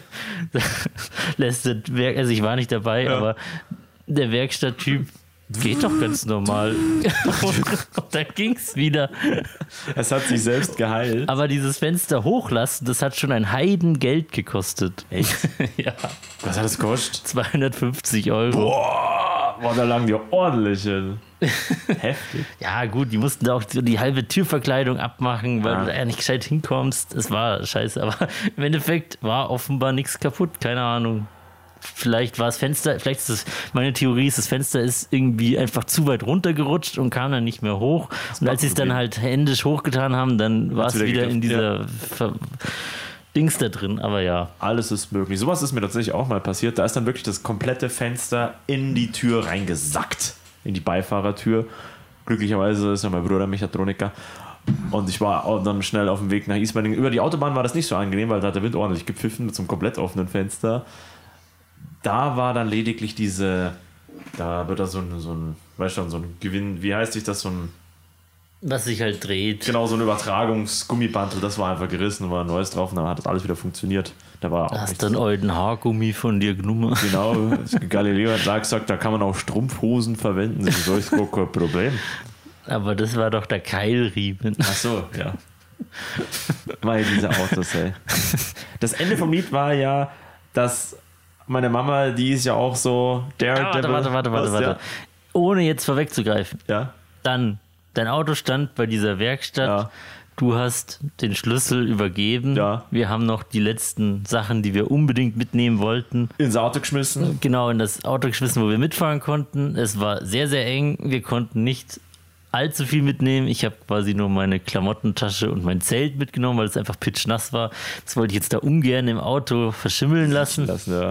lässt der Werk, also ich war nicht dabei, Ja. aber der Werkstatttyp, geht doch ganz normal. und dann ging es wieder. Es hat sich selbst geheilt. Aber dieses Fenster hochlassen, das hat schon ein Heidengeld gekostet. Echt? ja, Was hat es gekostet? 250 Euro. Boah, boah, da lagen die ordentlich hin. Heftig. Ja, gut, die mussten da auch die halbe Türverkleidung abmachen, weil Ja. du da ja nicht gescheit hinkommst. Es war scheiße, aber im Endeffekt war offenbar nichts kaputt. Keine Ahnung. Vielleicht war das Fenster, vielleicht ist es, meine Theorie ist, das Fenster ist irgendwie einfach zu weit runtergerutscht und kam dann nicht mehr hoch. Und als sie es dann halt händisch hochgetan haben, dann war es wieder wieder in dieser Ver Dings da drin. Aber ja, Alles ist möglich. Sowas ist mir tatsächlich auch mal passiert. Da ist dann wirklich das komplette Fenster in die Tür reingesackt. In die Beifahrertür. Glücklicherweise ist ja mein Bruder Mechatroniker. Und ich war dann schnell auf dem Weg nach Ismaning. Über die Autobahn war das nicht so angenehm, weil da hat der Wind ordentlich gepfiffen mit so einem komplett offenen Fenster. Da war dann lediglich diese, da wird da so ein, so ein, weißt du, so ein Gewinn, wie heißt sich das, so ein, was sich halt dreht. genau, so ein Übertragungsgummibandel, das war einfach gerissen, war ein neues drauf und dann hat das alles wieder funktioniert. Da war auch hast dann euren Haargummi von dir genommen. Genau, Galileo hat da gesagt, da kann man auch Strumpfhosen verwenden. Das ist gar kein Problem. Aber das war doch der Keilriemen. Ach so, ja. Weil diese Autos, ey. Das Ende vom Lied war ja, dass meine Mama, die ist ja auch so Ah, warte, Daredevil. warte, warte, warte, Was, warte. Ohne jetzt vorwegzugreifen. Ja? Dann, dein Auto stand bei dieser Werkstatt. Ja. Du hast den Schlüssel übergeben. Ja. Wir haben noch die letzten Sachen, die wir unbedingt mitnehmen wollten. Ins Auto geschmissen. genau in das Auto geschmissen, wo wir mitfahren konnten. Es war sehr, sehr eng. Wir konnten nicht allzu viel mitnehmen. Ich habe quasi nur meine Klamottentasche und mein Zelt mitgenommen, weil es einfach pitschnass war. Das wollte ich jetzt da ungern im Auto verschimmeln lassen. Lassen, ja.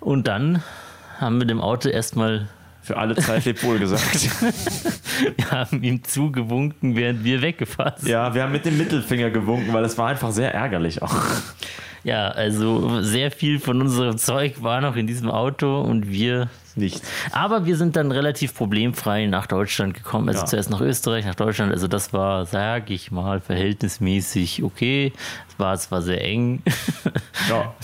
Und dann haben wir dem Auto erstmal Für alle Zeit lebt wohl gesagt. Wir haben ihm zugewunken, während wir weggefahren sind. ja, wir haben mit dem Mittelfinger gewunken, weil es war einfach sehr ärgerlich auch. Ja, also sehr viel von unserem Zeug war noch in diesem Auto und wir. Nicht. Aber wir sind dann relativ problemfrei nach Deutschland gekommen. Also Ja. zuerst nach Österreich, nach Deutschland. Also das war, sag ich mal, verhältnismäßig okay. Es war zwar sehr eng. Ja.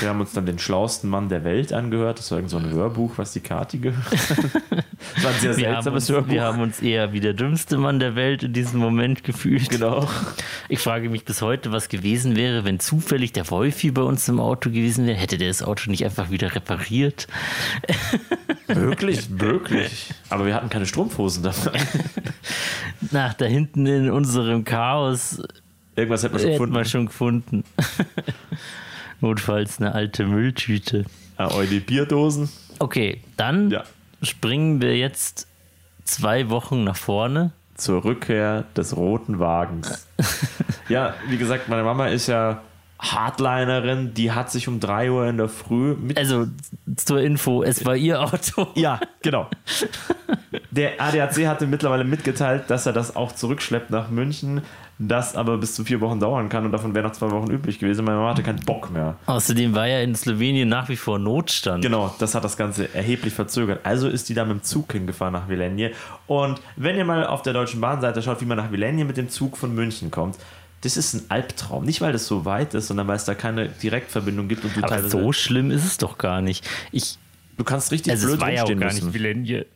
Wir haben uns dann den schlauesten Mann der Welt angehört. Das war irgend so ein Hörbuch, was die Kati gehört hat. Das war ein sehr Wir haben, seltsames uns, Hörbuch. wir haben uns eher wie der dümmste Mann der Welt in diesem Moment gefühlt. genau. Ich frage mich bis heute, was gewesen wäre, wenn zufällig der Wolfi bei uns im Auto gewesen wäre. Hätte der das Auto nicht einfach wieder repariert? Wirklich, wirklich. Aber wir hatten keine Strumpfhosen dabei. Na, da hinten in unserem Chaos Irgendwas hätten wir schon hätten gefunden. wir schon gefunden. Notfalls eine alte Mülltüte. Ah, eure Bierdosen. Okay, dann Ja. springen wir jetzt zwei Wochen nach vorne. Zur Rückkehr des roten Wagens. ja, wie gesagt, meine Mama ist ja Hardlinerin. Die hat sich um 3 Uhr in der Früh mit. Also zur Info, es war ihr Auto. Ja, genau. Der ADAC hatte mittlerweile mitgeteilt, dass er das auch zurückschleppt nach München, das aber bis zu vier Wochen dauern kann und davon wäre noch zwei Wochen üblich gewesen. Meine Mama hatte keinen Bock mehr. Außerdem war ja in Slowenien nach wie vor Notstand. Genau, das hat das Ganze erheblich verzögert. Also ist die da mit dem Zug hingefahren nach Vilenje. Und wenn ihr mal auf der Deutschen Bahnseite schaut, wie man nach Vilenje mit dem Zug von München kommt, das ist ein Albtraum. Nicht, weil das so weit ist, sondern weil es da keine Direktverbindung gibt und du Aber so schlimm ist es doch gar nicht. Ich, du kannst richtig also blöd es war ja auch gar müssen. nicht Vilenje.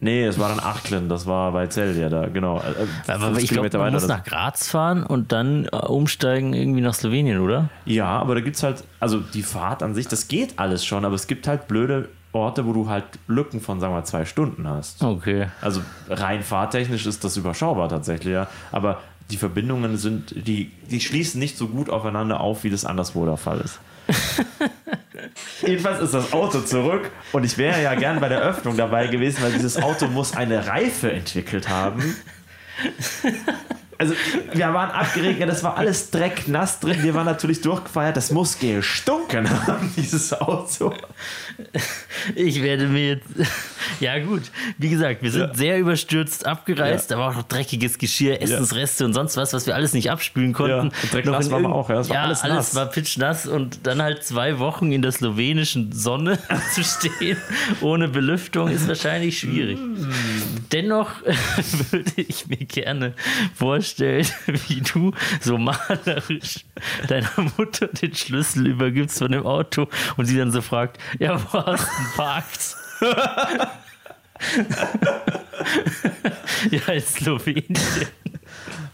Nee, es war dann Achlen, das war bei Zell ja da, genau. Äh, Aber 50 ich glaube, man muss nach Graz fahren und dann äh, umsteigen irgendwie nach Slowenien, oder? Ja, aber da gibt es halt, also die Fahrt an sich, das geht alles schon, aber es gibt halt blöde Orte, wo du halt Lücken von, sagen wir mal, zwei Stunden hast. Okay. Also rein fahrtechnisch ist das überschaubar tatsächlich, ja. Aber die Verbindungen sind, die, die schließen nicht so gut aufeinander auf, wie das anderswo der Fall ist. Jedenfalls ist das Auto zurück und ich wäre ja gern bei der Öffnung dabei gewesen, weil dieses Auto muss eine Reife entwickelt haben. Also, wir waren abgeregnet, das war alles drecknass drin. Wir waren natürlich durchgefeiert, das muss gestunken haben, dieses Auto. Ich werde mir jetzt. Ja, gut. Wie gesagt, wir sind Ja. sehr überstürzt abgereist. Ja. Da war auch noch dreckiges Geschirr, Essensreste und sonst was, was wir alles nicht abspülen konnten. Ja, und drecknass in waren wir auch, ja. Das war ja, alles alles, nass. war pitchnass und dann halt zwei Wochen in der slowenischen Sonne zu stehen, ohne Belüftung, ist wahrscheinlich schwierig. Mm. Dennoch würde ich mir gerne vorstellen, wie du so malerisch deiner Mutter den Schlüssel übergibst von dem Auto und sie dann so fragt, ja, wo hast du parkt? ja, in Slowenien.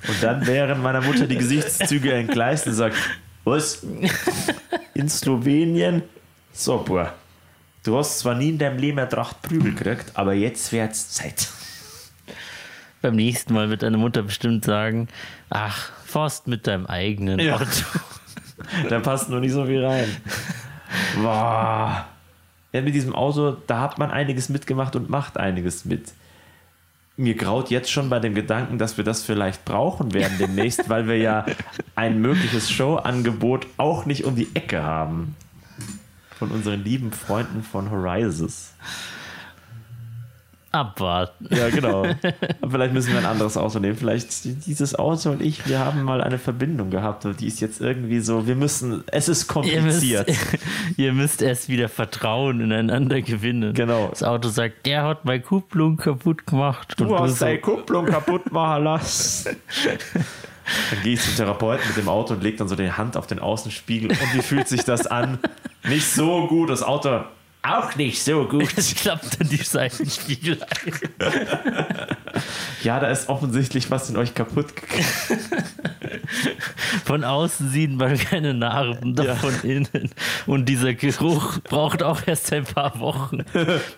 Und dann während meiner Mutter die Gesichtszüge entgleist und sagt, was? In Slowenien? Super. Du hast zwar nie in deinem Leben eine Tracht Prügel gekriegt, aber jetzt wird's Zeit. Beim nächsten Mal wird deine Mutter bestimmt sagen, ach, Forst mit deinem eigenen Ja. Auto. Da passt nur nicht so viel rein. Boah. Ja, mit diesem Auto, da hat man einiges mitgemacht und macht einiges mit. Mir graut jetzt schon bei dem Gedanken, dass wir das vielleicht brauchen werden demnächst, weil wir ja ein mögliches Showangebot auch nicht um die Ecke haben. Von unseren lieben Freunden von Horizons. Abwarten. Ja, genau. Vielleicht müssen wir ein anderes Auto nehmen. Vielleicht dieses Auto und ich, wir haben mal eine Verbindung gehabt und die ist jetzt irgendwie so, wir müssen, es ist Ihr müsst, kompliziert. ihr müsst erst wieder Vertrauen ineinander gewinnen. Genau. Das Auto sagt, der hat meine Kupplung kaputt gemacht. Du Und hast so, deine Kupplung kaputt machen lassen. Dann gehe ich zum Therapeuten mit dem Auto und lege dann so die Hand auf den Außenspiegel. Und wie fühlt sich das an? Nicht so gut. Das Auto auch nicht so gut. Es klappt dann die Seitenspiegel ein. Ja, da ist offensichtlich was in euch kaputt gegangen. Von außen sieht man keine Narben, doch Ja. von innen. Und dieser Geruch braucht auch erst ein paar Wochen,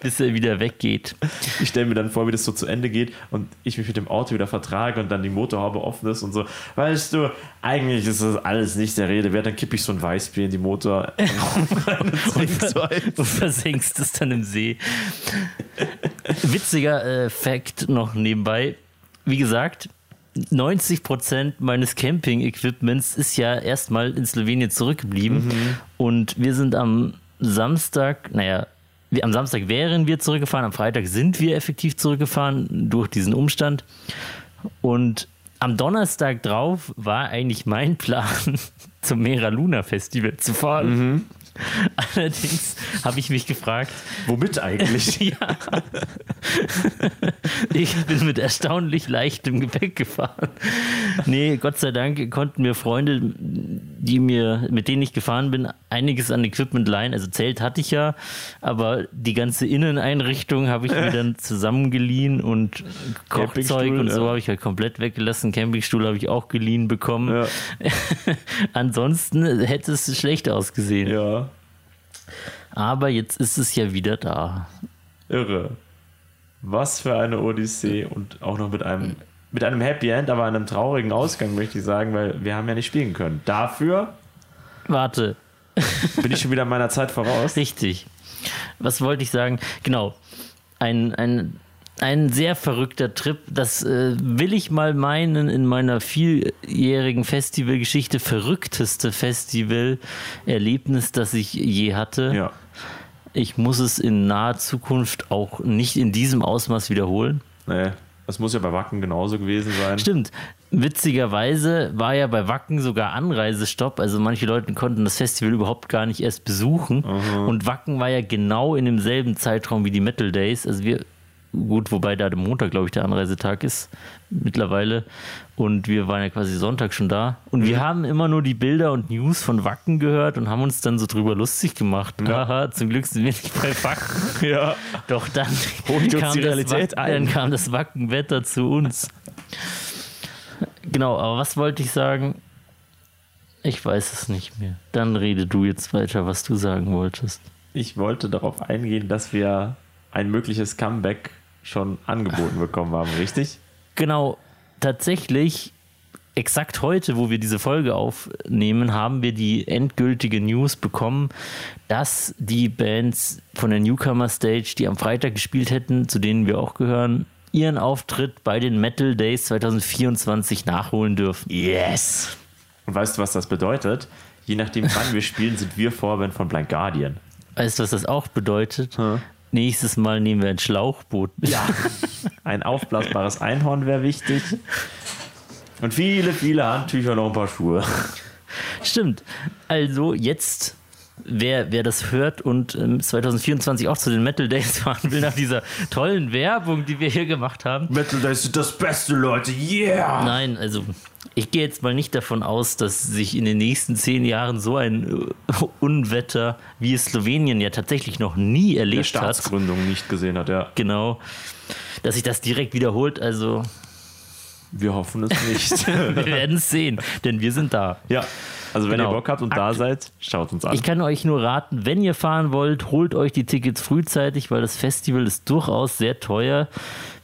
bis er wieder weggeht. Ich stelle mir dann vor, wie das so zu Ende geht und ich mich mit dem Auto wieder vertrage und dann die Motorhaube offen ist und so. Weißt du, eigentlich ist das alles nicht der Rede wert. Dann kippe ich so ein Weißbier in die Motor. und, und versenkst es dann im See. Witziger äh, Fact noch nebenbei. Wie gesagt, 90% meines Camping-Equipments ist ja erstmal in Slowenien zurückgeblieben. Und wir sind am Samstag, naja, wir, am Samstag wären wir zurückgefahren, am Freitag sind wir effektiv zurückgefahren durch diesen Umstand. Und am Donnerstag drauf war eigentlich mein Plan, zum Mera Luna Festival zu fahren. Allerdings habe ich mich gefragt, Womit eigentlich? ja. Ich bin mit erstaunlich leichtem Gepäck gefahren. Nee, Gott sei Dank konnten mir Freunde, die mir, mit denen ich gefahren bin, einiges an Equipment leihen. Also Zelt hatte ich ja, aber die ganze Inneneinrichtung habe ich mir dann zusammengeliehen und Kochzeug und so ja. habe ich halt komplett weggelassen. Campingstuhl habe ich auch geliehen bekommen. Ja. Ansonsten hätte es schlecht ausgesehen. ja, Aber jetzt ist es ja wieder da. irre. Was für eine Odyssee und auch noch mit einem, mit einem Happy End, aber einem traurigen Ausgang, möchte ich sagen, weil wir haben ja nicht spielen können. Dafür Warte, bin ich schon wieder meiner Zeit voraus. Richtig. Was wollte ich sagen? Genau. Ein, ein, ein sehr verrückter Trip. Das äh, will ich mal meinen in meiner vieljährigen Festivalgeschichte verrückteste Festival-Erlebnis, das ich je hatte. Ja. Ich muss es in naher Zukunft auch nicht in diesem Ausmaß wiederholen. Nee, das muss ja bei Wacken genauso gewesen sein. Stimmt. Witzigerweise war ja bei Wacken sogar Anreisestopp. Also manche Leute konnten das Festival überhaupt gar nicht erst besuchen. Und Wacken war ja genau in demselben Zeitraum wie die Metal Days. Also wir, gut, wobei da der Montag, glaube ich, der Anreisetag ist mittlerweile. Und wir waren ja quasi Sonntag schon da. Und wir haben immer nur die Bilder und News von Wacken gehört und haben uns dann so drüber lustig gemacht. Ja. Haha, zum Glück sind wir nicht bei Wacken. Ja. Doch dann, kam die das Realität Wacken, ein. dann kam das Wackenwetter zu uns. Genau, aber was wollte ich sagen? Ich weiß es nicht mehr. Dann rede du jetzt weiter, was du sagen wolltest. Ich wollte darauf eingehen, dass wir ein mögliches Comeback schon angeboten bekommen haben, richtig? Genau, tatsächlich, exakt heute, wo wir diese Folge aufnehmen, haben wir die endgültige News bekommen, dass die Bands von der Newcomer Stage, die am Freitag gespielt hätten, zu denen wir auch gehören, ihren Auftritt bei den Metal Days 2024 nachholen dürfen. Yes! Und weißt du, was das bedeutet? Je nachdem, wann wir spielen, sind wir Vorband von Blind Guardian. Weißt du, was das auch bedeutet? Hm. Nächstes Mal nehmen wir ein Schlauchboot. Ja. Ein aufblasbares Einhorn wäre wichtig. Und viele, viele Handtücher und noch ein paar Schuhe. Stimmt. Also jetzt wer, wer das hört und ähm, 2024 auch zu den Metal Days fahren will, nach dieser tollen Werbung, die wir hier gemacht haben. Metal Days sind das Beste, Leute. Yeah! Nein, also ich gehe jetzt mal nicht davon aus, dass sich in den nächsten zehn Jahren so ein äh, Unwetter, wie es Slowenien ja tatsächlich noch nie Der erlebt hat, Staatsgründung nicht gesehen hat, ja. genau, dass sich das direkt wiederholt. Also Wir hoffen es nicht. wir werden es sehen, denn wir sind da. ja. Also wenn Genau. ihr Bock habt und da Akt- seid, schaut uns an. Ich kann euch nur raten, wenn ihr fahren wollt, holt euch die Tickets frühzeitig, weil das Festival ist durchaus sehr teuer.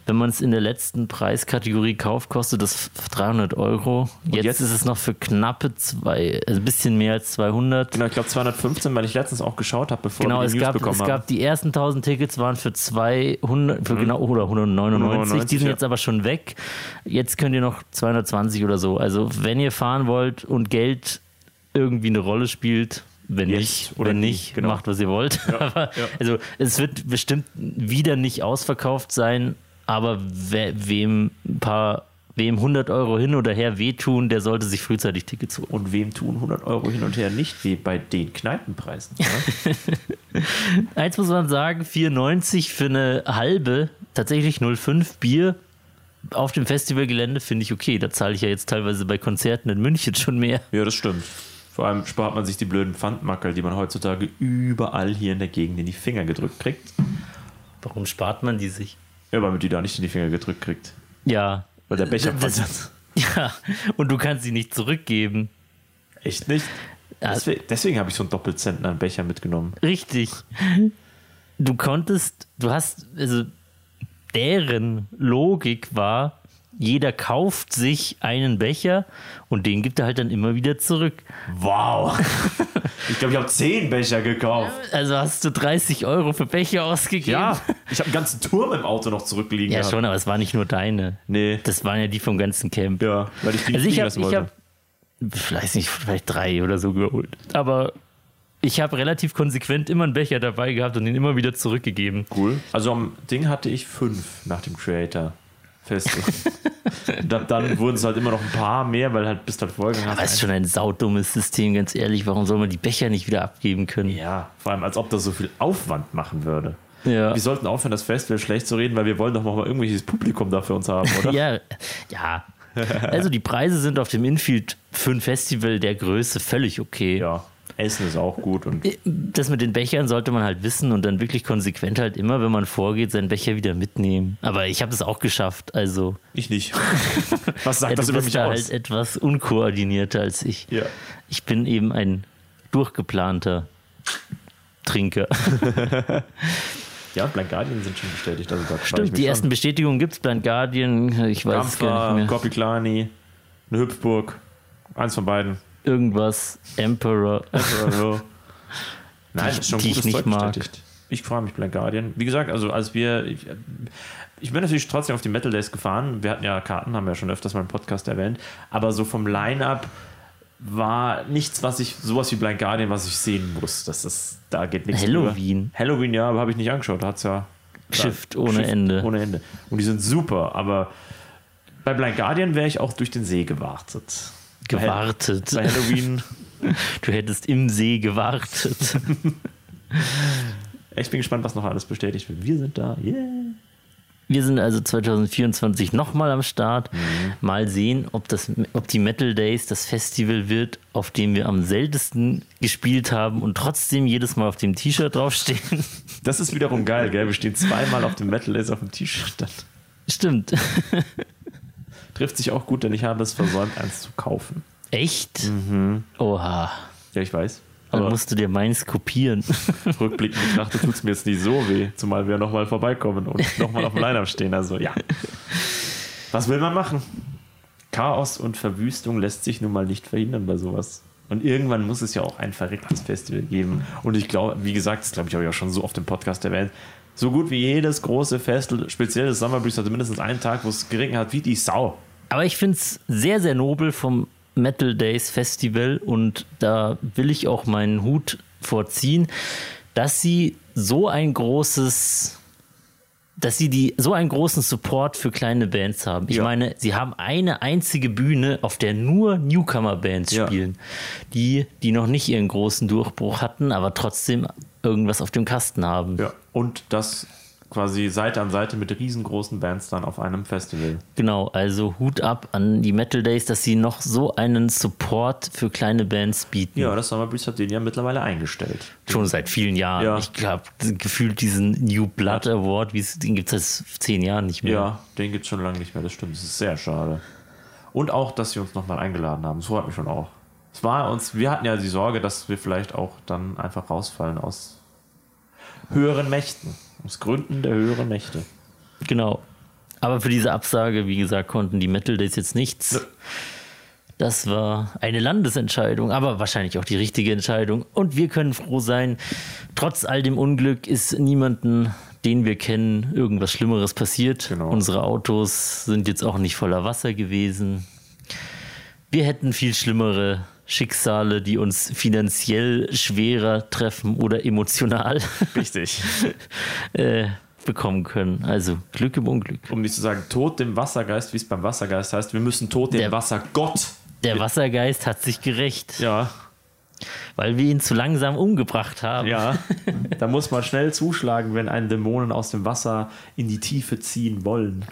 Wenn man es in der letzten Preiskategorie kauft, kostet das 300 Euro. Jetzt, jetzt- ist es noch für knappe zwei, also ein bisschen mehr als 200. genau, ich glaube 215, weil ich letztens auch geschaut habe, bevor Genau, wir es die News gab, bekommen es haben. gab die ersten 1000 Tickets waren für 200, für genau, oder 199. 199, die sind ja. jetzt aber schon weg. Jetzt könnt ihr noch 220 oder so. Also, wenn ihr fahren wollt und Geld irgendwie eine Rolle spielt, wenn Jetzt nicht, oder wenn nicht, genau. macht was ihr wollt. aber, ja. Also, es wird bestimmt wieder nicht ausverkauft sein, aber we wem ein paar Wem 100 Euro hin oder her wehtun, der sollte sich frühzeitig Tickets holen. Und wem tun 100 Euro hin und her nicht weh bei den Kneipenpreisen? Eins muss man sagen, 4,90 für eine halbe, tatsächlich 0,5 Bier auf dem Festivalgelände finde ich okay. Da zahle ich ja jetzt teilweise bei Konzerten in München schon mehr. ja, das stimmt. Vor allem spart man sich die blöden Pfandmackel, die man heutzutage überall hier in der Gegend in die Finger gedrückt kriegt. Warum spart man die sich? Ja, weil man die da nicht in die Finger gedrückt kriegt. Ja. Weil der Becher Das- Pfand- Ja, und du kannst sie nicht zurückgeben. Echt nicht? Deswegen, deswegen habe ich so einen Doppelzentner Becher mitgenommen. Richtig. Du konntest, du hast, also deren Logik war, jeder kauft sich einen Becher und den gibt er halt dann immer wieder zurück. Wow! ich glaube, ich habe 10 Becher gekauft. Also hast du 30 Euro für Becher ausgegeben? Ja, ich habe einen ganzen Turm im Auto noch zurückliegen. Ja, gehabt. schon, aber es war nicht nur deine. Nee. Das waren ja die vom ganzen Camp. Ja, weil ich die nicht Also ich habe, lassen ich wollte. habe, ich weiß nicht, vielleicht drei oder so geholt. Aber ich habe relativ konsequent immer einen Becher dabei gehabt und ihn immer wieder zurückgegeben. Cool. Also am Ding hatte ich fünf nach dem Creator Festival. Und ab dann wurden es halt immer noch ein paar mehr, weil halt bis dann Folgen Aber es ist schon ein saudummes System, ganz ehrlich. Warum soll man die Becher nicht wieder abgeben können? Ja, vor allem als ob das so viel Aufwand machen würde. Ja. Wir sollten aufhören, das Festival schlecht zu reden, weil wir wollen doch noch mal irgendwelches Publikum da für uns haben, oder? Ja, ja. Also die Preise sind auf dem Infield für ein Festival der Größe völlig okay. Ja, Essen ist auch gut und Das mit den Bechern sollte man halt wissen und dann wirklich konsequent halt immer, wenn man vorgeht, seinen Becher wieder mitnehmen. Aber ich habe das auch geschafft. Also ich nicht. Was sagt ja, das über mich da aus? halt etwas unkoordinierter als ich. Ja. Ich bin eben ein durchgeplanter Trinker. Ja, Blind Guardian sind schon bestätigt. Also da Stimmt, die schon. ersten Bestätigungen gibt es. Blind Guardian, ich weiß es gar nicht mehr. Kopiklani, eine Hüpfburg. Eins von beiden. Irgendwas, Emperor. Also, Nein, Die- ist schon die ich gutes nicht Zeug mag. bestätigt. Ich freue mich, Blind Guardian. Wie gesagt, also als wir. Ich, ich bin natürlich trotzdem auf die Metal Days gefahren. Wir hatten ja Karten, haben wir ja schon öfters mal im Podcast erwähnt. Aber so vom Line-Up war nichts, was ich, sowas wie Blind Guardian, was ich sehen muss. Das ist, da geht nichts Halloween. drüber. Halloween, ja, aber habe ich nicht angeschaut. Da hat's ja. Shift ohne Ende. Ohne Ende. Und die sind super, aber bei Blind Guardian wäre ich auch durch den See gewartet. Gewartet. Bei Halloween. Du hättest im See gewartet. Ich bin gespannt, was noch alles bestätigt wird. Wir sind da. Yeah. Wir sind also 2024 nochmal am Start. Mal sehen, ob, das, ob die Metal Days das Festival wird, auf dem wir am seltensten gespielt haben und trotzdem jedes Mal auf dem T-Shirt draufstehen. Das ist wiederum geil, gell? Wir stehen zweimal auf dem Metal Lace auf dem T-Shirt. Stimmt. Trifft sich auch gut, denn ich habe es versäumt, eins zu kaufen. Echt? Oha. Ja, ich weiß. Aber musst du dir meins kopieren. rückblickend betrachtet tut es mir jetzt nicht so weh, zumal wir nochmal vorbeikommen und nochmal auf dem Line-Up stehen. Also ja. Was will man machen? Chaos und Verwüstung lässt sich nun mal nicht verhindern bei sowas. Und irgendwann muss es ja auch ein verrücktes Festival geben. Und ich glaube, wie gesagt, das glaube ich, habe ich auch schon so oft im Podcast erwähnt, so gut wie jedes große Festival, speziell das Summer Breeze, hatte mindestens einen Tag, wo es geregnet hat, wie die Sau. Aber ich finde es sehr, sehr nobel vom Metal Days Festival und da will ich auch meinen Hut vorziehen, dass sie so ein großes dass sie die so einen großen Support für kleine Bands haben. Ich Ja. meine, sie haben eine einzige Bühne, auf der nur Newcomer-Bands Ja. spielen, die, die noch nicht ihren großen Durchbruch hatten, aber trotzdem irgendwas auf dem Kasten haben. Ja. Und das quasi Seite an Seite mit riesengroßen Bands dann auf einem Festival. Genau, also Hut ab an die Metal Days, dass sie noch so einen Support für kleine Bands bieten. Ja, das Summer Breeze hat den ja mittlerweile eingestellt. Schon seit vielen Jahren. Ja. Ich glaube, gefühlt diesen New Blood Award, den gibt es seit zehn Jahren nicht mehr. Ja, den gibt es schon lange nicht mehr, das stimmt. Das ist sehr schade. Und auch, dass sie uns nochmal eingeladen haben. Das freut mich schon auch. Es war uns, wir hatten ja die Sorge, dass wir vielleicht auch dann einfach rausfallen aus höheren Mächten. Aus Gründen der höheren Mächte. Genau. Aber für diese Absage, wie gesagt, konnten die Metal Days jetzt nichts. Nö. Das war eine Landesentscheidung, aber wahrscheinlich auch die richtige Entscheidung. Und wir können froh sein, trotz all dem Unglück ist niemanden, den wir kennen, irgendwas Schlimmeres passiert. Genau. Unsere Autos sind jetzt auch nicht voller Wasser gewesen. Wir hätten viel schlimmere Schicksale, die uns finanziell schwerer treffen oder emotional Richtig. äh, bekommen können. Also Glück im Unglück. um nicht zu sagen, Tod dem Wassergeist, wie es beim Wassergeist heißt, wir müssen Tod dem Der- Wassergott. Der Wassergeist hat sich gerecht, Ja, weil wir ihn zu langsam umgebracht haben. ja. da muss man schnell zuschlagen, wenn einen Dämonen aus dem Wasser in die Tiefe ziehen wollen.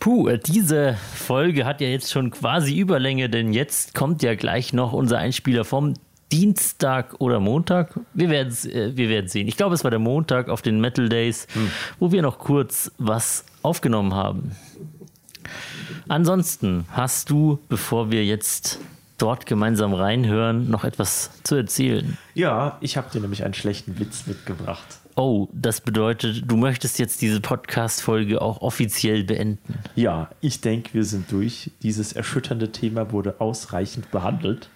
Puh, diese Folge hat ja jetzt schon quasi Überlänge, denn jetzt kommt ja gleich noch unser Einspieler vom Dienstag oder Montag. Wir werden äh, wir werden sehen. Ich glaube, es war der Montag auf den Metal Days, wo wir noch kurz was aufgenommen haben. Ansonsten hast du, bevor wir jetzt dort gemeinsam reinhören, noch etwas zu erzählen. Ja, ich habe dir nämlich einen schlechten Witz mitgebracht. Oh, das bedeutet, du möchtest jetzt diese Podcast-Folge auch offiziell beenden. Ja, ich denke, wir sind durch. Dieses erschütternde Thema wurde ausreichend behandelt.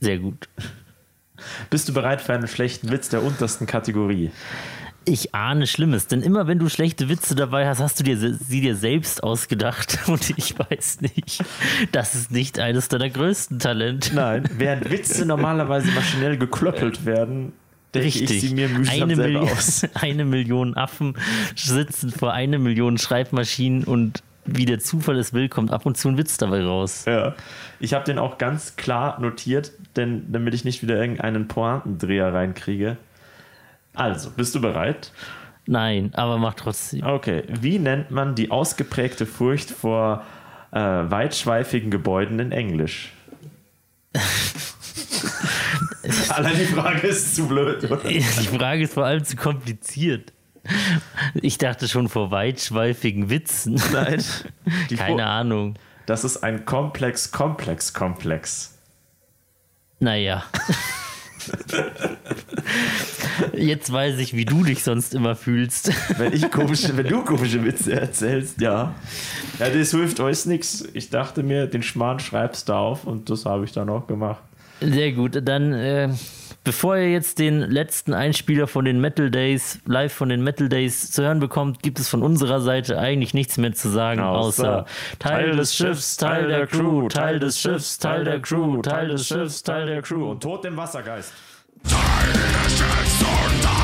Sehr gut. Bist du bereit für einen schlechten Witz der untersten Kategorie? Ich ahne Schlimmes, denn immer wenn du schlechte Witze dabei hast, hast du dir sie dir selbst ausgedacht und ich weiß nicht. Das ist nicht eines deiner größten Talente. Nein, während Witze normalerweise maschinell geklöppelt werden, Richtig. eine, selber Milli- aus. eine Million Affen sitzen vor eine Million Schreibmaschinen und wie der Zufall es will, kommt ab und zu ein Witz dabei raus. Ja. Ich habe den auch ganz klar notiert, denn damit ich nicht wieder irgendeinen Pointendreher reinkriege. Also, bist du bereit? Nein, aber mach trotzdem. Okay. Wie nennt man die ausgeprägte Furcht vor äh, weitschweifigen Gebäuden in Englisch? Allein die Frage ist zu blöd, oder? Die Frage ist vor allem zu kompliziert. Ich dachte schon vor weitschweifigen Witzen. Nein. Keine Ahnung. Das ist ein Komplex, Komplex, Komplex. Naja. Jetzt weiß ich, wie du dich sonst immer fühlst. Wenn, ich komische, wenn du komische Witze erzählst, ja. Ja, das hilft euch nichts. Ich dachte mir, den Schmarrn schreibst du auf und das habe ich dann auch gemacht. Sehr gut, dann äh, bevor ihr jetzt den letzten Einspieler von den Metal Days, live von den Metal Days zu hören bekommt, gibt es von unserer Seite eigentlich nichts mehr zu sagen, außer, Teil des Schiffs, Teil der Crew, Teil des Schiffs, Teil der Crew, Teil des Schiffs, Teil der Crew. Und Tod dem Wassergeist. Um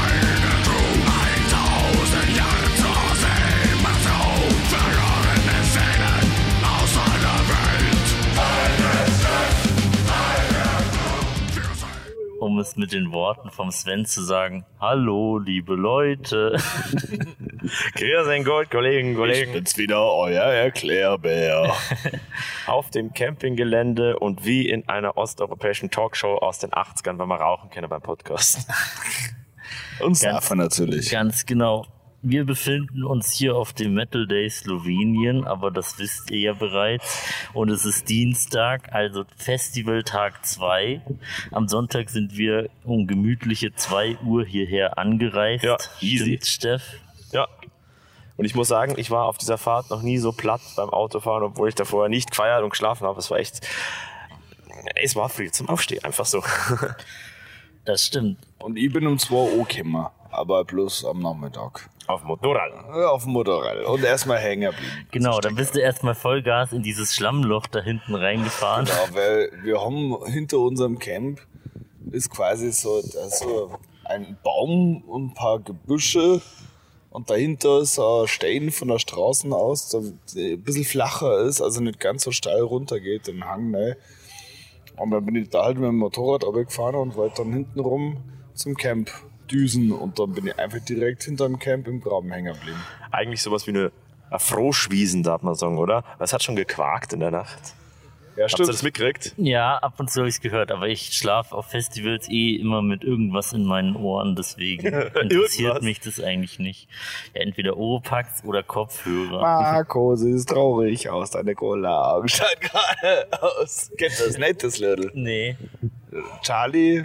es mit den Worten vom Sven zu sagen, hallo liebe Leute. Grüß den Gott, Kollegen, Ich Kollegen. bin's wieder, euer Erklärbär. Auf dem Campinggelände und wie in einer osteuropäischen Talkshow aus den 80ern, wenn man rauchen kann beim Podcast. Und Ganz- Safa natürlich. Ganz genau. Wir befinden uns hier auf dem Metal Day Slowenien, aber das wisst ihr ja bereits. Und es ist Dienstag, also Festivaltag 2. Am Sonntag sind wir um gemütliche 2 Uhr hierher angereist. Ja, easy. Stimmt, Steff? Ja. Und ich muss sagen, ich war auf dieser Fahrt noch nie so platt beim Autofahren, obwohl ich da vorher nicht gefeiert und geschlafen habe. Es war echt. Es war früh zum Aufstehen, einfach so. Das stimmt. Und ich bin um 2 Uhr gekommen, aber bloß am Nachmittag. Auf dem Motorrad. Ja, Auf dem Motorrad. Und erstmal hängen geblieben. Genau, dann bist du erstmal Vollgas in dieses Schlammloch da hinten reingefahren. Ja, weil wir haben hinter unserem Camp ist quasi so, so ein Baum und ein paar Gebüsche Und dahinter ist ein Stein von der Straße aus, der ein bisschen flacher ist, also nicht ganz so steil runtergeht, den Hang, ne. Und dann bin ich da halt mit dem Motorrad runtergefahren und wollte dann hinten rum zum Camp düsen. Und dann bin ich einfach direkt hinter dem Camp im Graben hängen geblieben. Eigentlich sowas wie eine, eine Froschwiesen, darf man sagen, oder? Es hat schon gequakt in der Nacht. Ja, Habt ihr das mitgekriegt? Ja, ab und zu habe ich es gehört, aber ich schlafe auf Festivals eh immer mit irgendwas in meinen Ohren, deswegen interessiert mich das eigentlich nicht. Ja, entweder Oropax oder Kopfhörer. Marco, sie ist traurig aus, deine Cola scheint gerade aus. Kennt das nicht, das Little? Nee. Charlie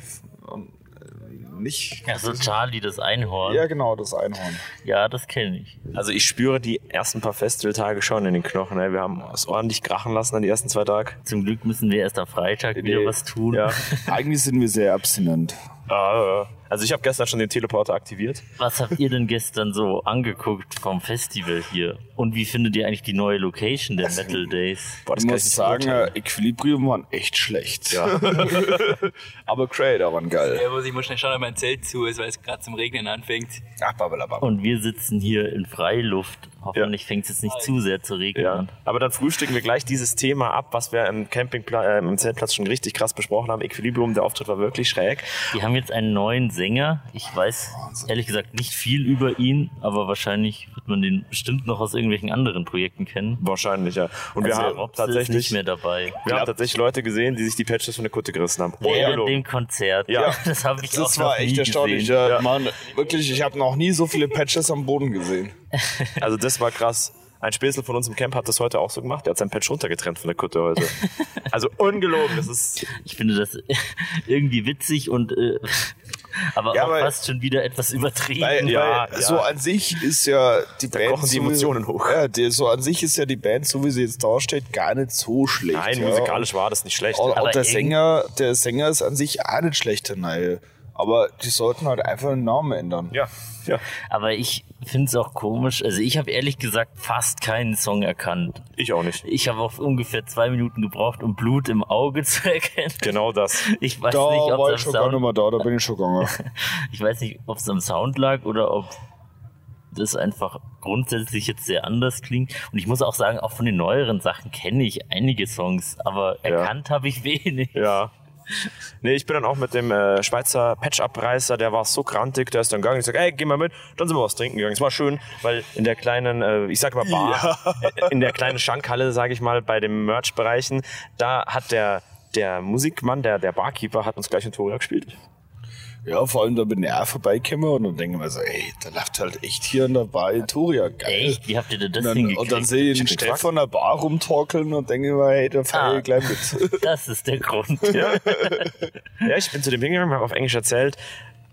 nicht. Also Charlie, das Einhorn. Ja, genau, das Einhorn. Ja, das kenne ich. Also ich spüre die ersten paar Festivaltage schon in den Knochen. ey. Wir haben es ordentlich krachen lassen an die ersten zwei Tage. Zum Glück müssen wir erst am Freitag wieder Nee. was tun. Ja. Eigentlich sind wir sehr abstinent. Ah, Also ich habe gestern schon den Teleporter aktiviert. Was habt ihr denn gestern so angeguckt vom Festival hier? Und wie findet ihr eigentlich die neue Location der Metal Days? Boah, Ich kann muss nicht sagen, äh, Equilibrium waren echt schlecht. Ja. Aber Creator waren geil. Ja, muss ich mal schnell schauen, ob mein Zelt zu ist, weil es gerade zum Regnen anfängt. Ach, babalabab. Und wir sitzen hier in Freiluft. Hoffentlich fängt es jetzt nicht zu sehr zu regnen Ja, an. aber dann frühstücken wir gleich dieses Thema ab, was wir im Campingplatz, äh, im Zeltplatz schon richtig krass besprochen haben. Equilibrium, der Auftritt war wirklich schräg. Die haben jetzt einen neuen Sänger. Ich weiß ehrlich gesagt nicht viel über ihn, aber wahrscheinlich wird man den bestimmt noch aus irgendwelchen anderen Projekten kennen. Wahrscheinlich, ja. Und wir Also haben Robse ist tatsächlich, nicht mehr dabei. wir haben tatsächlich Leute gesehen, die sich die Patches von der Kutte gerissen haben. Während Ungelogen. dem Konzert. Ja. Das habe ich auch Das noch war echt nie erstaunlich. Gesehen. Ja, Mann, wirklich, ich habe noch nie so viele Patches am Boden gesehen. Also das war krass. Ein Späßel von uns im Camp hat das heute auch so gemacht. Der hat sein Patch runtergetrennt von der Kutte heute. Also ungelogen. Das ist Ich finde das irgendwie witzig und äh, aber Ja, auch aber- fast schon wieder etwas übertrieben. Weil, Ja, ja. so an sich ist ja die Band. kochen die so wie- Emotionen hoch. Ja, die, so an sich ist ja die Band, so wie sie jetzt da steht, gar nicht so schlecht. nein, musikalisch war das nicht schlecht. Und, Aber und der Sänger, der Sänger ist an sich auch nicht schlechter, nein. Aber die sollten halt einfach den Namen ändern. Ja, ja. Aber ich finde es auch komisch. Also ich habe ehrlich gesagt fast keinen Song erkannt. Ich auch nicht. Ich habe auch ungefähr zwei Minuten gebraucht, um Blut im Auge zu erkennen. Genau das. Ich weiß Da nicht, ob war ich schon am gar nicht Sound, mehr da, da bin ich schon gegangen. ich weiß nicht, ob es am Sound lag oder ob das einfach grundsätzlich jetzt sehr anders klingt. Und ich muss auch sagen, auch von den neueren Sachen kenne ich einige Songs, aber erkannt habe ich wenig. Ja. Nee, ich bin dann auch mit dem äh, Schweizer Patch-Abreißer, der war so grantig, der ist dann gegangen. Ich sag, ey, geh mal mit. Dann sind wir was trinken gegangen. Es war schön, weil in der kleinen, äh, ich sag mal Bar, äh, in der kleinen Schankhalle, sage ich mal, bei den Merch-Bereichen, da hat der, der Musikmann, der, der Barkeeper, hat uns gleich ein Toria gespielt. Ja, vor allem da bin ich auch vorbeigekommen und dann denken wir so, ey, da läuft halt echt hier in der Bar Toria, geil. Echt? Wie habt ihr denn das Und dann, hingekriegt? und dann sehe ich den Ich Stefan an der Bar rumtorkeln und denke mir, hey, da fahre Ah. ich gleich mit. das ist der Grund. Ja, ich bin zu dem hingegangen, habe auf Englisch erzählt,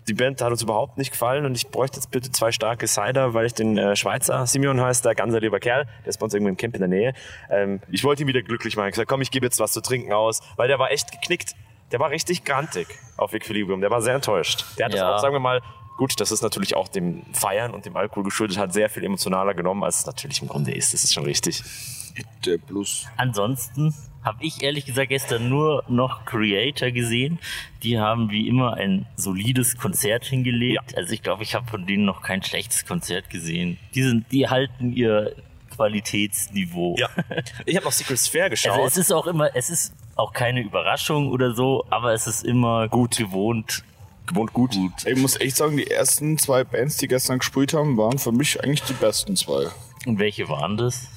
die Band hat uns überhaupt nicht gefallen und ich bräuchte jetzt bitte zwei starke Cider, weil ich den äh, Schweizer, Simeon heißt der, ganz ein lieber Kerl, der ist bei uns irgendwo im Camp in der Nähe. Ähm, ich wollte ihn wieder glücklich machen. Ich gesagt, komm, ich gebe jetzt was zu trinken aus, weil der war echt geknickt. Der war richtig grantig auf Equilibrium. Der war sehr enttäuscht. Der hat Ja. das auch, sagen wir mal, gut, das ist natürlich auch dem Feiern und dem Alkohol geschuldet, hat sehr viel emotionaler genommen, als es natürlich im Grunde ist. Das ist schon richtig. Der Plus. Ansonsten habe ich ehrlich gesagt gestern nur noch Creator gesehen. Die haben wie immer ein solides Konzert hingelegt. Also ich glaube, ich habe von denen noch kein schlechtes Konzert gesehen. Die sind, die halten ihr Qualitätsniveau. Ja. Ich habe noch Secret Sphere geschaut. Also es ist auch immer, es ist auch keine Überraschung oder so, aber es ist immer gut gewohnt. gewohnt gut. Ich muss echt sagen, die ersten zwei Bands, die gestern gespielt haben, waren für mich eigentlich die besten zwei. Und welche waren das?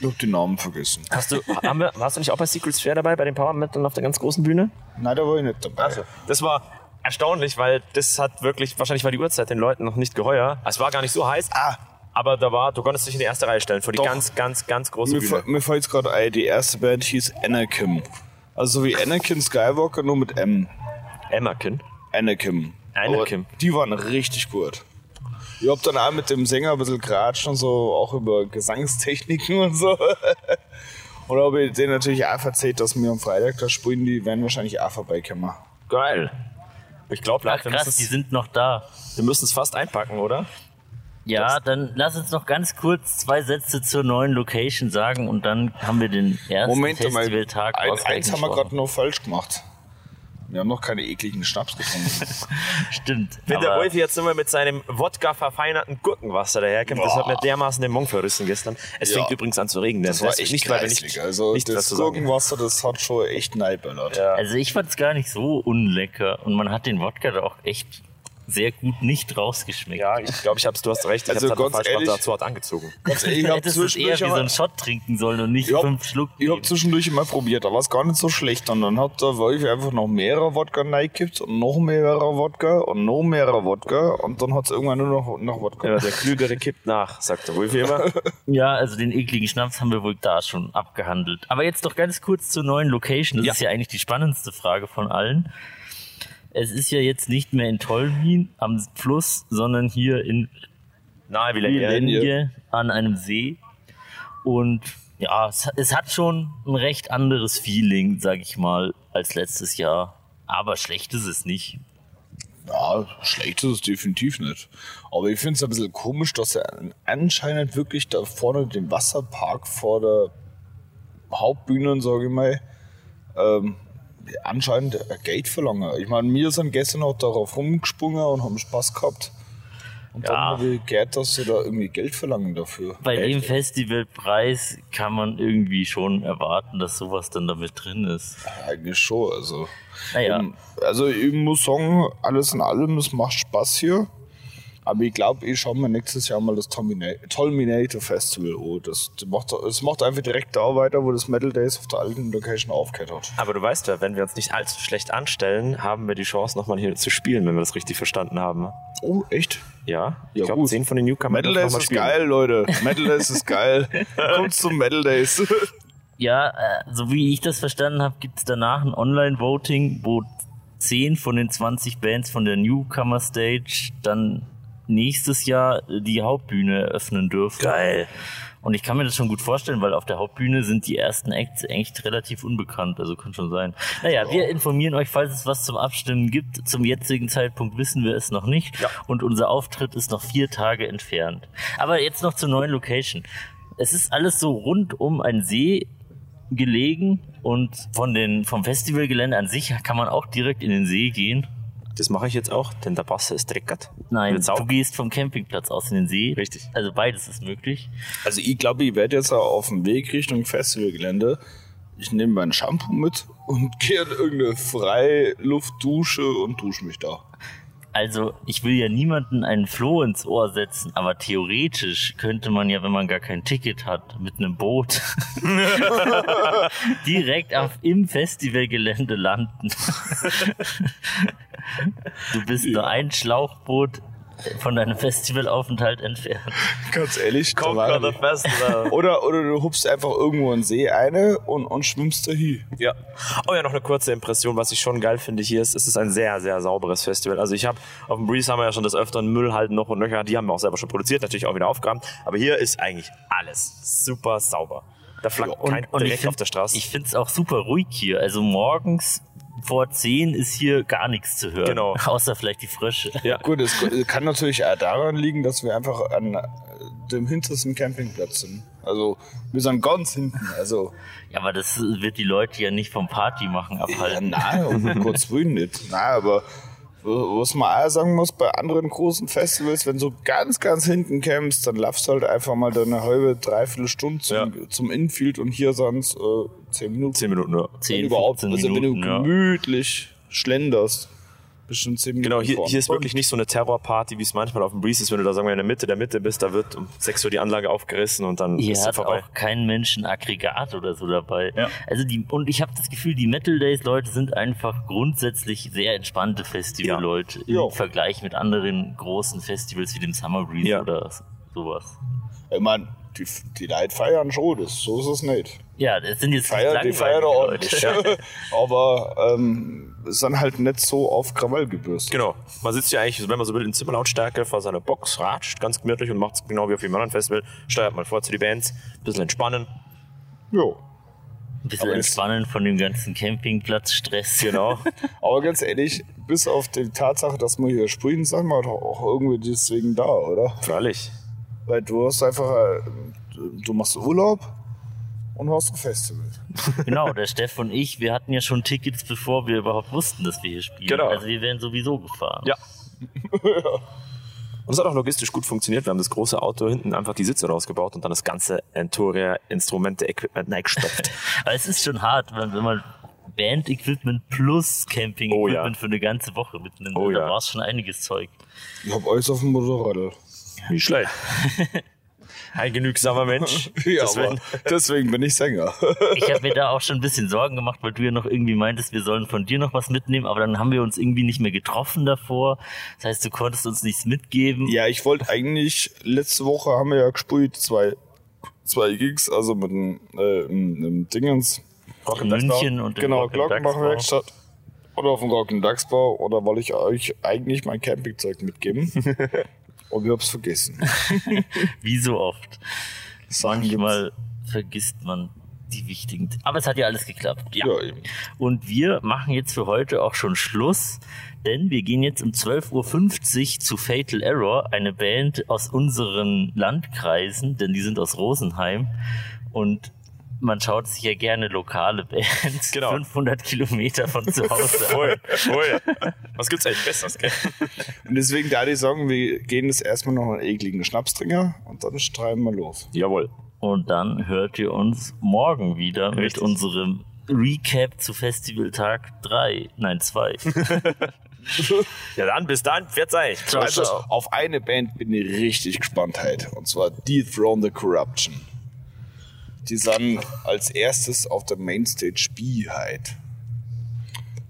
Ich hab die Namen vergessen. Hast du, haben wir, warst du nicht auch bei Secret Sphere dabei, bei den Power Metal auf der ganz großen Bühne? Nein, da war ich nicht dabei. Das war erstaunlich, weil das hat wirklich, wahrscheinlich war die Uhrzeit den Leuten noch nicht geheuer. Es war gar nicht so heiß, Ah, aber da war, du konntest dich in die erste Reihe stellen, vor die Doch. ganz, ganz, ganz große mir, Bühne. fa- mir fällt gerade ein, die erste Band hieß Anakin. Also so wie Anakin Skywalker, nur mit M. Emmerkin. Anakin. Anakin. Aber Die waren richtig gut. Ich hab dann auch mit dem Sänger ein bisschen geratscht und so, auch über Gesangstechniken und so. Und habe ich denen natürlich auch erzählt, dass wir am Freitag da spielen, die werden wahrscheinlich auch vorbeikommen. Geil. Ich glaube, wir krass, die sind noch da. wir müssen es fast einpacken, oder? Ja, dann lass uns noch ganz kurz zwei Sätze zur neuen Location sagen und dann haben wir den ersten Moment mal, Festivaltag ein, eins haben wir gerade noch falsch gemacht. Wir haben noch keine ekligen Schnaps getrunken. Stimmt. Wenn der Wolfi jetzt immer mit seinem Wodka verfeinerten Gurkenwasser daherkommt, das hat mir dermaßen den Mund verrissen gestern. Es Ja. fängt übrigens an zu regnen. Das war echt nicht, weil nicht, also nicht das. Gurkenwasser, das hat schon echt neiböllert. Ja. Also ich fand es gar nicht so unlecker und man hat den Wodka da auch echt sehr gut nicht rausgeschmeckt. Ja, ich glaube, ich hab's, du hast recht. Ich Also hab's halt ganz falsch ehrlich- dazu hat angezogen. Ganz ehrlich, ich Du hab hättest es eher wie so einen Shot trinken sollen und nicht Ich hab- fünf Schluck. Ich hab nehmen. zwischendurch immer probiert, da war es gar nicht so schlecht. Und dann hat der Wolf einfach noch mehrere Wodka reingekippt und noch mehrere Wodka und noch mehrere Wodka und dann hat es irgendwann nur noch, noch Wodka. Ja, der Klügere kippt nach, sagt der Wolfi immer. Ja, also den ekligen Schnaps haben wir wohl da schon abgehandelt. Aber jetzt doch ganz kurz zur neuen Location. Das Ja. ist ja eigentlich die spannendste Frage von allen. Es ist ja jetzt nicht mehr in Tolmin am Fluss, sondern hier in Nahe wie Lenje an einem See. Und ja, es, es hat schon ein recht anderes Feeling, sag ich mal, als letztes Jahr. Aber schlecht ist es nicht. Ja, schlecht ist es definitiv nicht. Aber ich finde es ein bisschen komisch, dass er anscheinend wirklich da vorne den Wasserpark vor der Hauptbühne, sage ich mal, ähm, anscheinend ein Geld verlangen. Ich meine, wir sind gestern auch darauf rumgesprungen und haben Spaß gehabt. Und dann Ja. habe ich gehört, dass sie da irgendwie Geld verlangen dafür. Bei dem Festivalpreis kann man irgendwie schon erwarten, dass sowas dann damit drin ist. Eigentlich schon, also. Naja, Ähm, Also ich muss sagen, alles in allem, es macht Spaß hier. Aber ich glaube, ich schaue mir nächstes Jahr mal das Tolminator Festival an. Das, das macht, es macht einfach direkt da weiter, wo das Metal Days auf der alten Location aufgehört hat. Aber du weißt ja, wenn wir uns nicht allzu schlecht anstellen, haben wir die Chance, nochmal hier zu spielen, wenn wir das richtig verstanden haben. Oh, echt? Ja, Ja, ich glaube, gut. zehn von den Newcomern Metal Days ist spielen. geil, Leute. Metal Days ist geil. Kommt zum Metal Days. ja, äh, so wie ich das verstanden habe, gibt es danach ein Online-Voting, wo 10 von den 20 Bands von der Newcomer Stage dann nächstes Jahr äh, die Hauptbühne eröffnen dürfen. Geil. Und ich kann mir das schon gut vorstellen, weil auf der Hauptbühne sind die ersten Acts echt relativ unbekannt. Also kann schon sein. Naja, wir informieren euch, falls es was zum Abstimmen gibt. Zum jetzigen Zeitpunkt wissen wir es noch nicht. Ja. Und unser Auftritt ist noch vier Tage entfernt. Aber jetzt noch zur neuen Location. Es ist alles so rund um einen See gelegen und von den, vom Festivalgelände an sich kann man auch direkt in den See gehen. Das mache ich jetzt auch, denn der Basse ist dreckert. Nein, du gehst vom Campingplatz aus in den See. Richtig. Also beides ist möglich. Also ich glaube, ich werde jetzt auch auf dem Weg Richtung Festivalgelände. Ich nehme mein Shampoo mit und gehe in irgendeine Freiluftdusche und dusche mich da. Also, ich will ja niemanden einen Floh ins Ohr setzen, aber theoretisch könnte man ja, wenn man gar kein Ticket hat, mit einem Boot direkt auf, im Festivalgelände landen. du bist nur ein Schlauchboot von deinem Festivalaufenthalt entfernt. Ganz ehrlich, Conquer the Festival. Oder, oder du hupst einfach irgendwo in den See eine und, und schwimmst da hin. Ja. Oh ja, noch eine kurze Impression, was ich schon geil finde hier ist, es ist ein sehr, sehr sauberes Festival. Also ich habe, auf dem Breeze haben wir ja schon des Öfteren Müll halt noch und nöcher, die haben wir auch selber schon produziert, natürlich auch wieder aufgeräumt. Aber hier ist eigentlich alles super sauber. Da flackt kein Dreck find- auf der Straße. Ich finde es auch super ruhig hier. Also morgens vor 10 ist hier gar nichts zu hören. Genau. Außer vielleicht die Frösche. ja. Gut, es kann natürlich auch daran liegen, dass wir einfach an äh, dem hintersten Campingplatz sind. Also wir sind ganz hinten. Also Ja, aber das wird die Leute ja nicht vom Party machen ja, abhalten. nein, um Gottes Willen nicht. Nein, aber was man auch sagen muss, bei anderen großen Festivals, wenn du ganz, ganz hinten campst, dann laufst du halt einfach mal da eine halbe, dreiviertel Stunde zum, zum Infield und hier sind es äh, zehn Minuten. Zehn Minuten nur. 10, Wenn überhaupt. 15 Also wenn Minuten, du ja. gemütlich schlenderst, bestimmt zehn Minuten. Genau, hier, hier ist wirklich nicht so eine Terrorparty, wie es manchmal auf dem Breeze ist, wenn du da sagen wir in der Mitte der Mitte bist, da wird um 6 Uhr die Anlage aufgerissen und dann Hier ist hat vorbei. auch kein Mensch ein Aggregat oder so dabei. Ja. Also die, und ich habe das Gefühl, die Metal Days Leute sind einfach grundsätzlich sehr entspannte Festival-Leute im Ja. Vergleich mit anderen großen Festivals wie dem Summer Breeze Ja. oder sowas. Ich meine, die, die Leute feiern schon, das, so ist es nicht. Ja, das sind jetzt Feiern, die feiern ordentlich. Aber ähm, es sind halt nicht so auf Krawall gebürstet. Genau. Man sitzt ja eigentlich, wenn man so will, in Zimmerlautstärke vor seiner Box, ratscht ganz gemütlich und macht es genau wie auf jedem anderen Festival. Steuert mal vor zu die Bands, ein bisschen entspannen. Jo. Ein bisschen Aber entspannen von dem ganzen Campingplatzstress. Genau. Aber ganz ehrlich, bis auf die Tatsache, dass wir hier sprühen, sind wir doch auch irgendwie deswegen da, oder? Freilich. Weil du hast einfach, äh, du machst Urlaub und hast ein Festival. Genau, der Steff und ich, wir hatten ja schon Tickets, bevor wir überhaupt wussten, dass wir hier spielen. Genau. Also wir wären sowieso gefahren. Ja. Und es hat auch logistisch gut funktioniert. Wir haben das große Auto hinten einfach die Sitze rausgebaut und dann das ganze Entoria Instrumente Equipment reingestopft. Aber es ist schon hart, wenn, wenn man Band-Equipment plus Camping-Equipment Oh ja. für eine ganze Woche mitnimmt. Oh da ja. war es schon einiges Zeug. Ich hab alles auf dem Motorrad. Nicht schlecht. Ein genügsamer Mensch. Ja, Deswegen- deswegen bin ich Sänger. Ich habe mir da auch schon ein bisschen Sorgen gemacht, weil du ja noch irgendwie meintest, wir sollen von dir noch was mitnehmen, aber dann haben wir uns irgendwie nicht mehr getroffen davor. Das heißt, du konntest uns nichts mitgeben. Ja, ich wollte eigentlich, letzte Woche haben wir ja gespielt, zwei, zwei Gigs, also mit dem, äh, im Dingens. in München und Genau, Rock. Glockenbachwerkstatt. Oder auf dem Rock im Dachsbau. Oder wollte ich euch eigentlich mein Campingzeug mitgeben. Und ich hab's vergessen. Wie so oft. Sagen Manchmal vergisst man die wichtigen. Aber es hat ja alles geklappt. Ja. Ja, eben. Und wir machen jetzt für heute auch schon Schluss, denn wir gehen jetzt um 12.50 Uhr zu Fatal Error, eine Band aus unseren Landkreisen, denn die sind aus Rosenheim. Und man schaut sich ja gerne lokale Bands, Genau. 500 Kilometer von zu Hause. an. Voll, voll. Was gibt's eigentlich Besseres, gell? Und deswegen da die sagen, wir gehen jetzt erstmal noch einen ekligen Schnapstrinker und dann streiben wir los. Jawohl. Und dann hört ihr uns morgen wieder mit Richtig. unserem Recap zu Festivaltag 3, nein 2. Ja dann, bis dann. Pfiat euch. Ciao, Also ciao. auf eine Band bin ich richtig gespannt heute. Und zwar Dethrone the Corruption. Die sind als erstes auf der Mainstage B heute.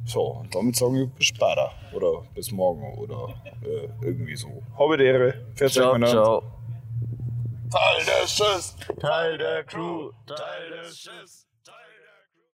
So, und damit sagen wir bis später. Oder bis morgen oder äh, irgendwie so. Habe die Ehre. Euch, Ciao, ciao. Teil des Schiffs. Teil der Crew, Teil des Schiffs.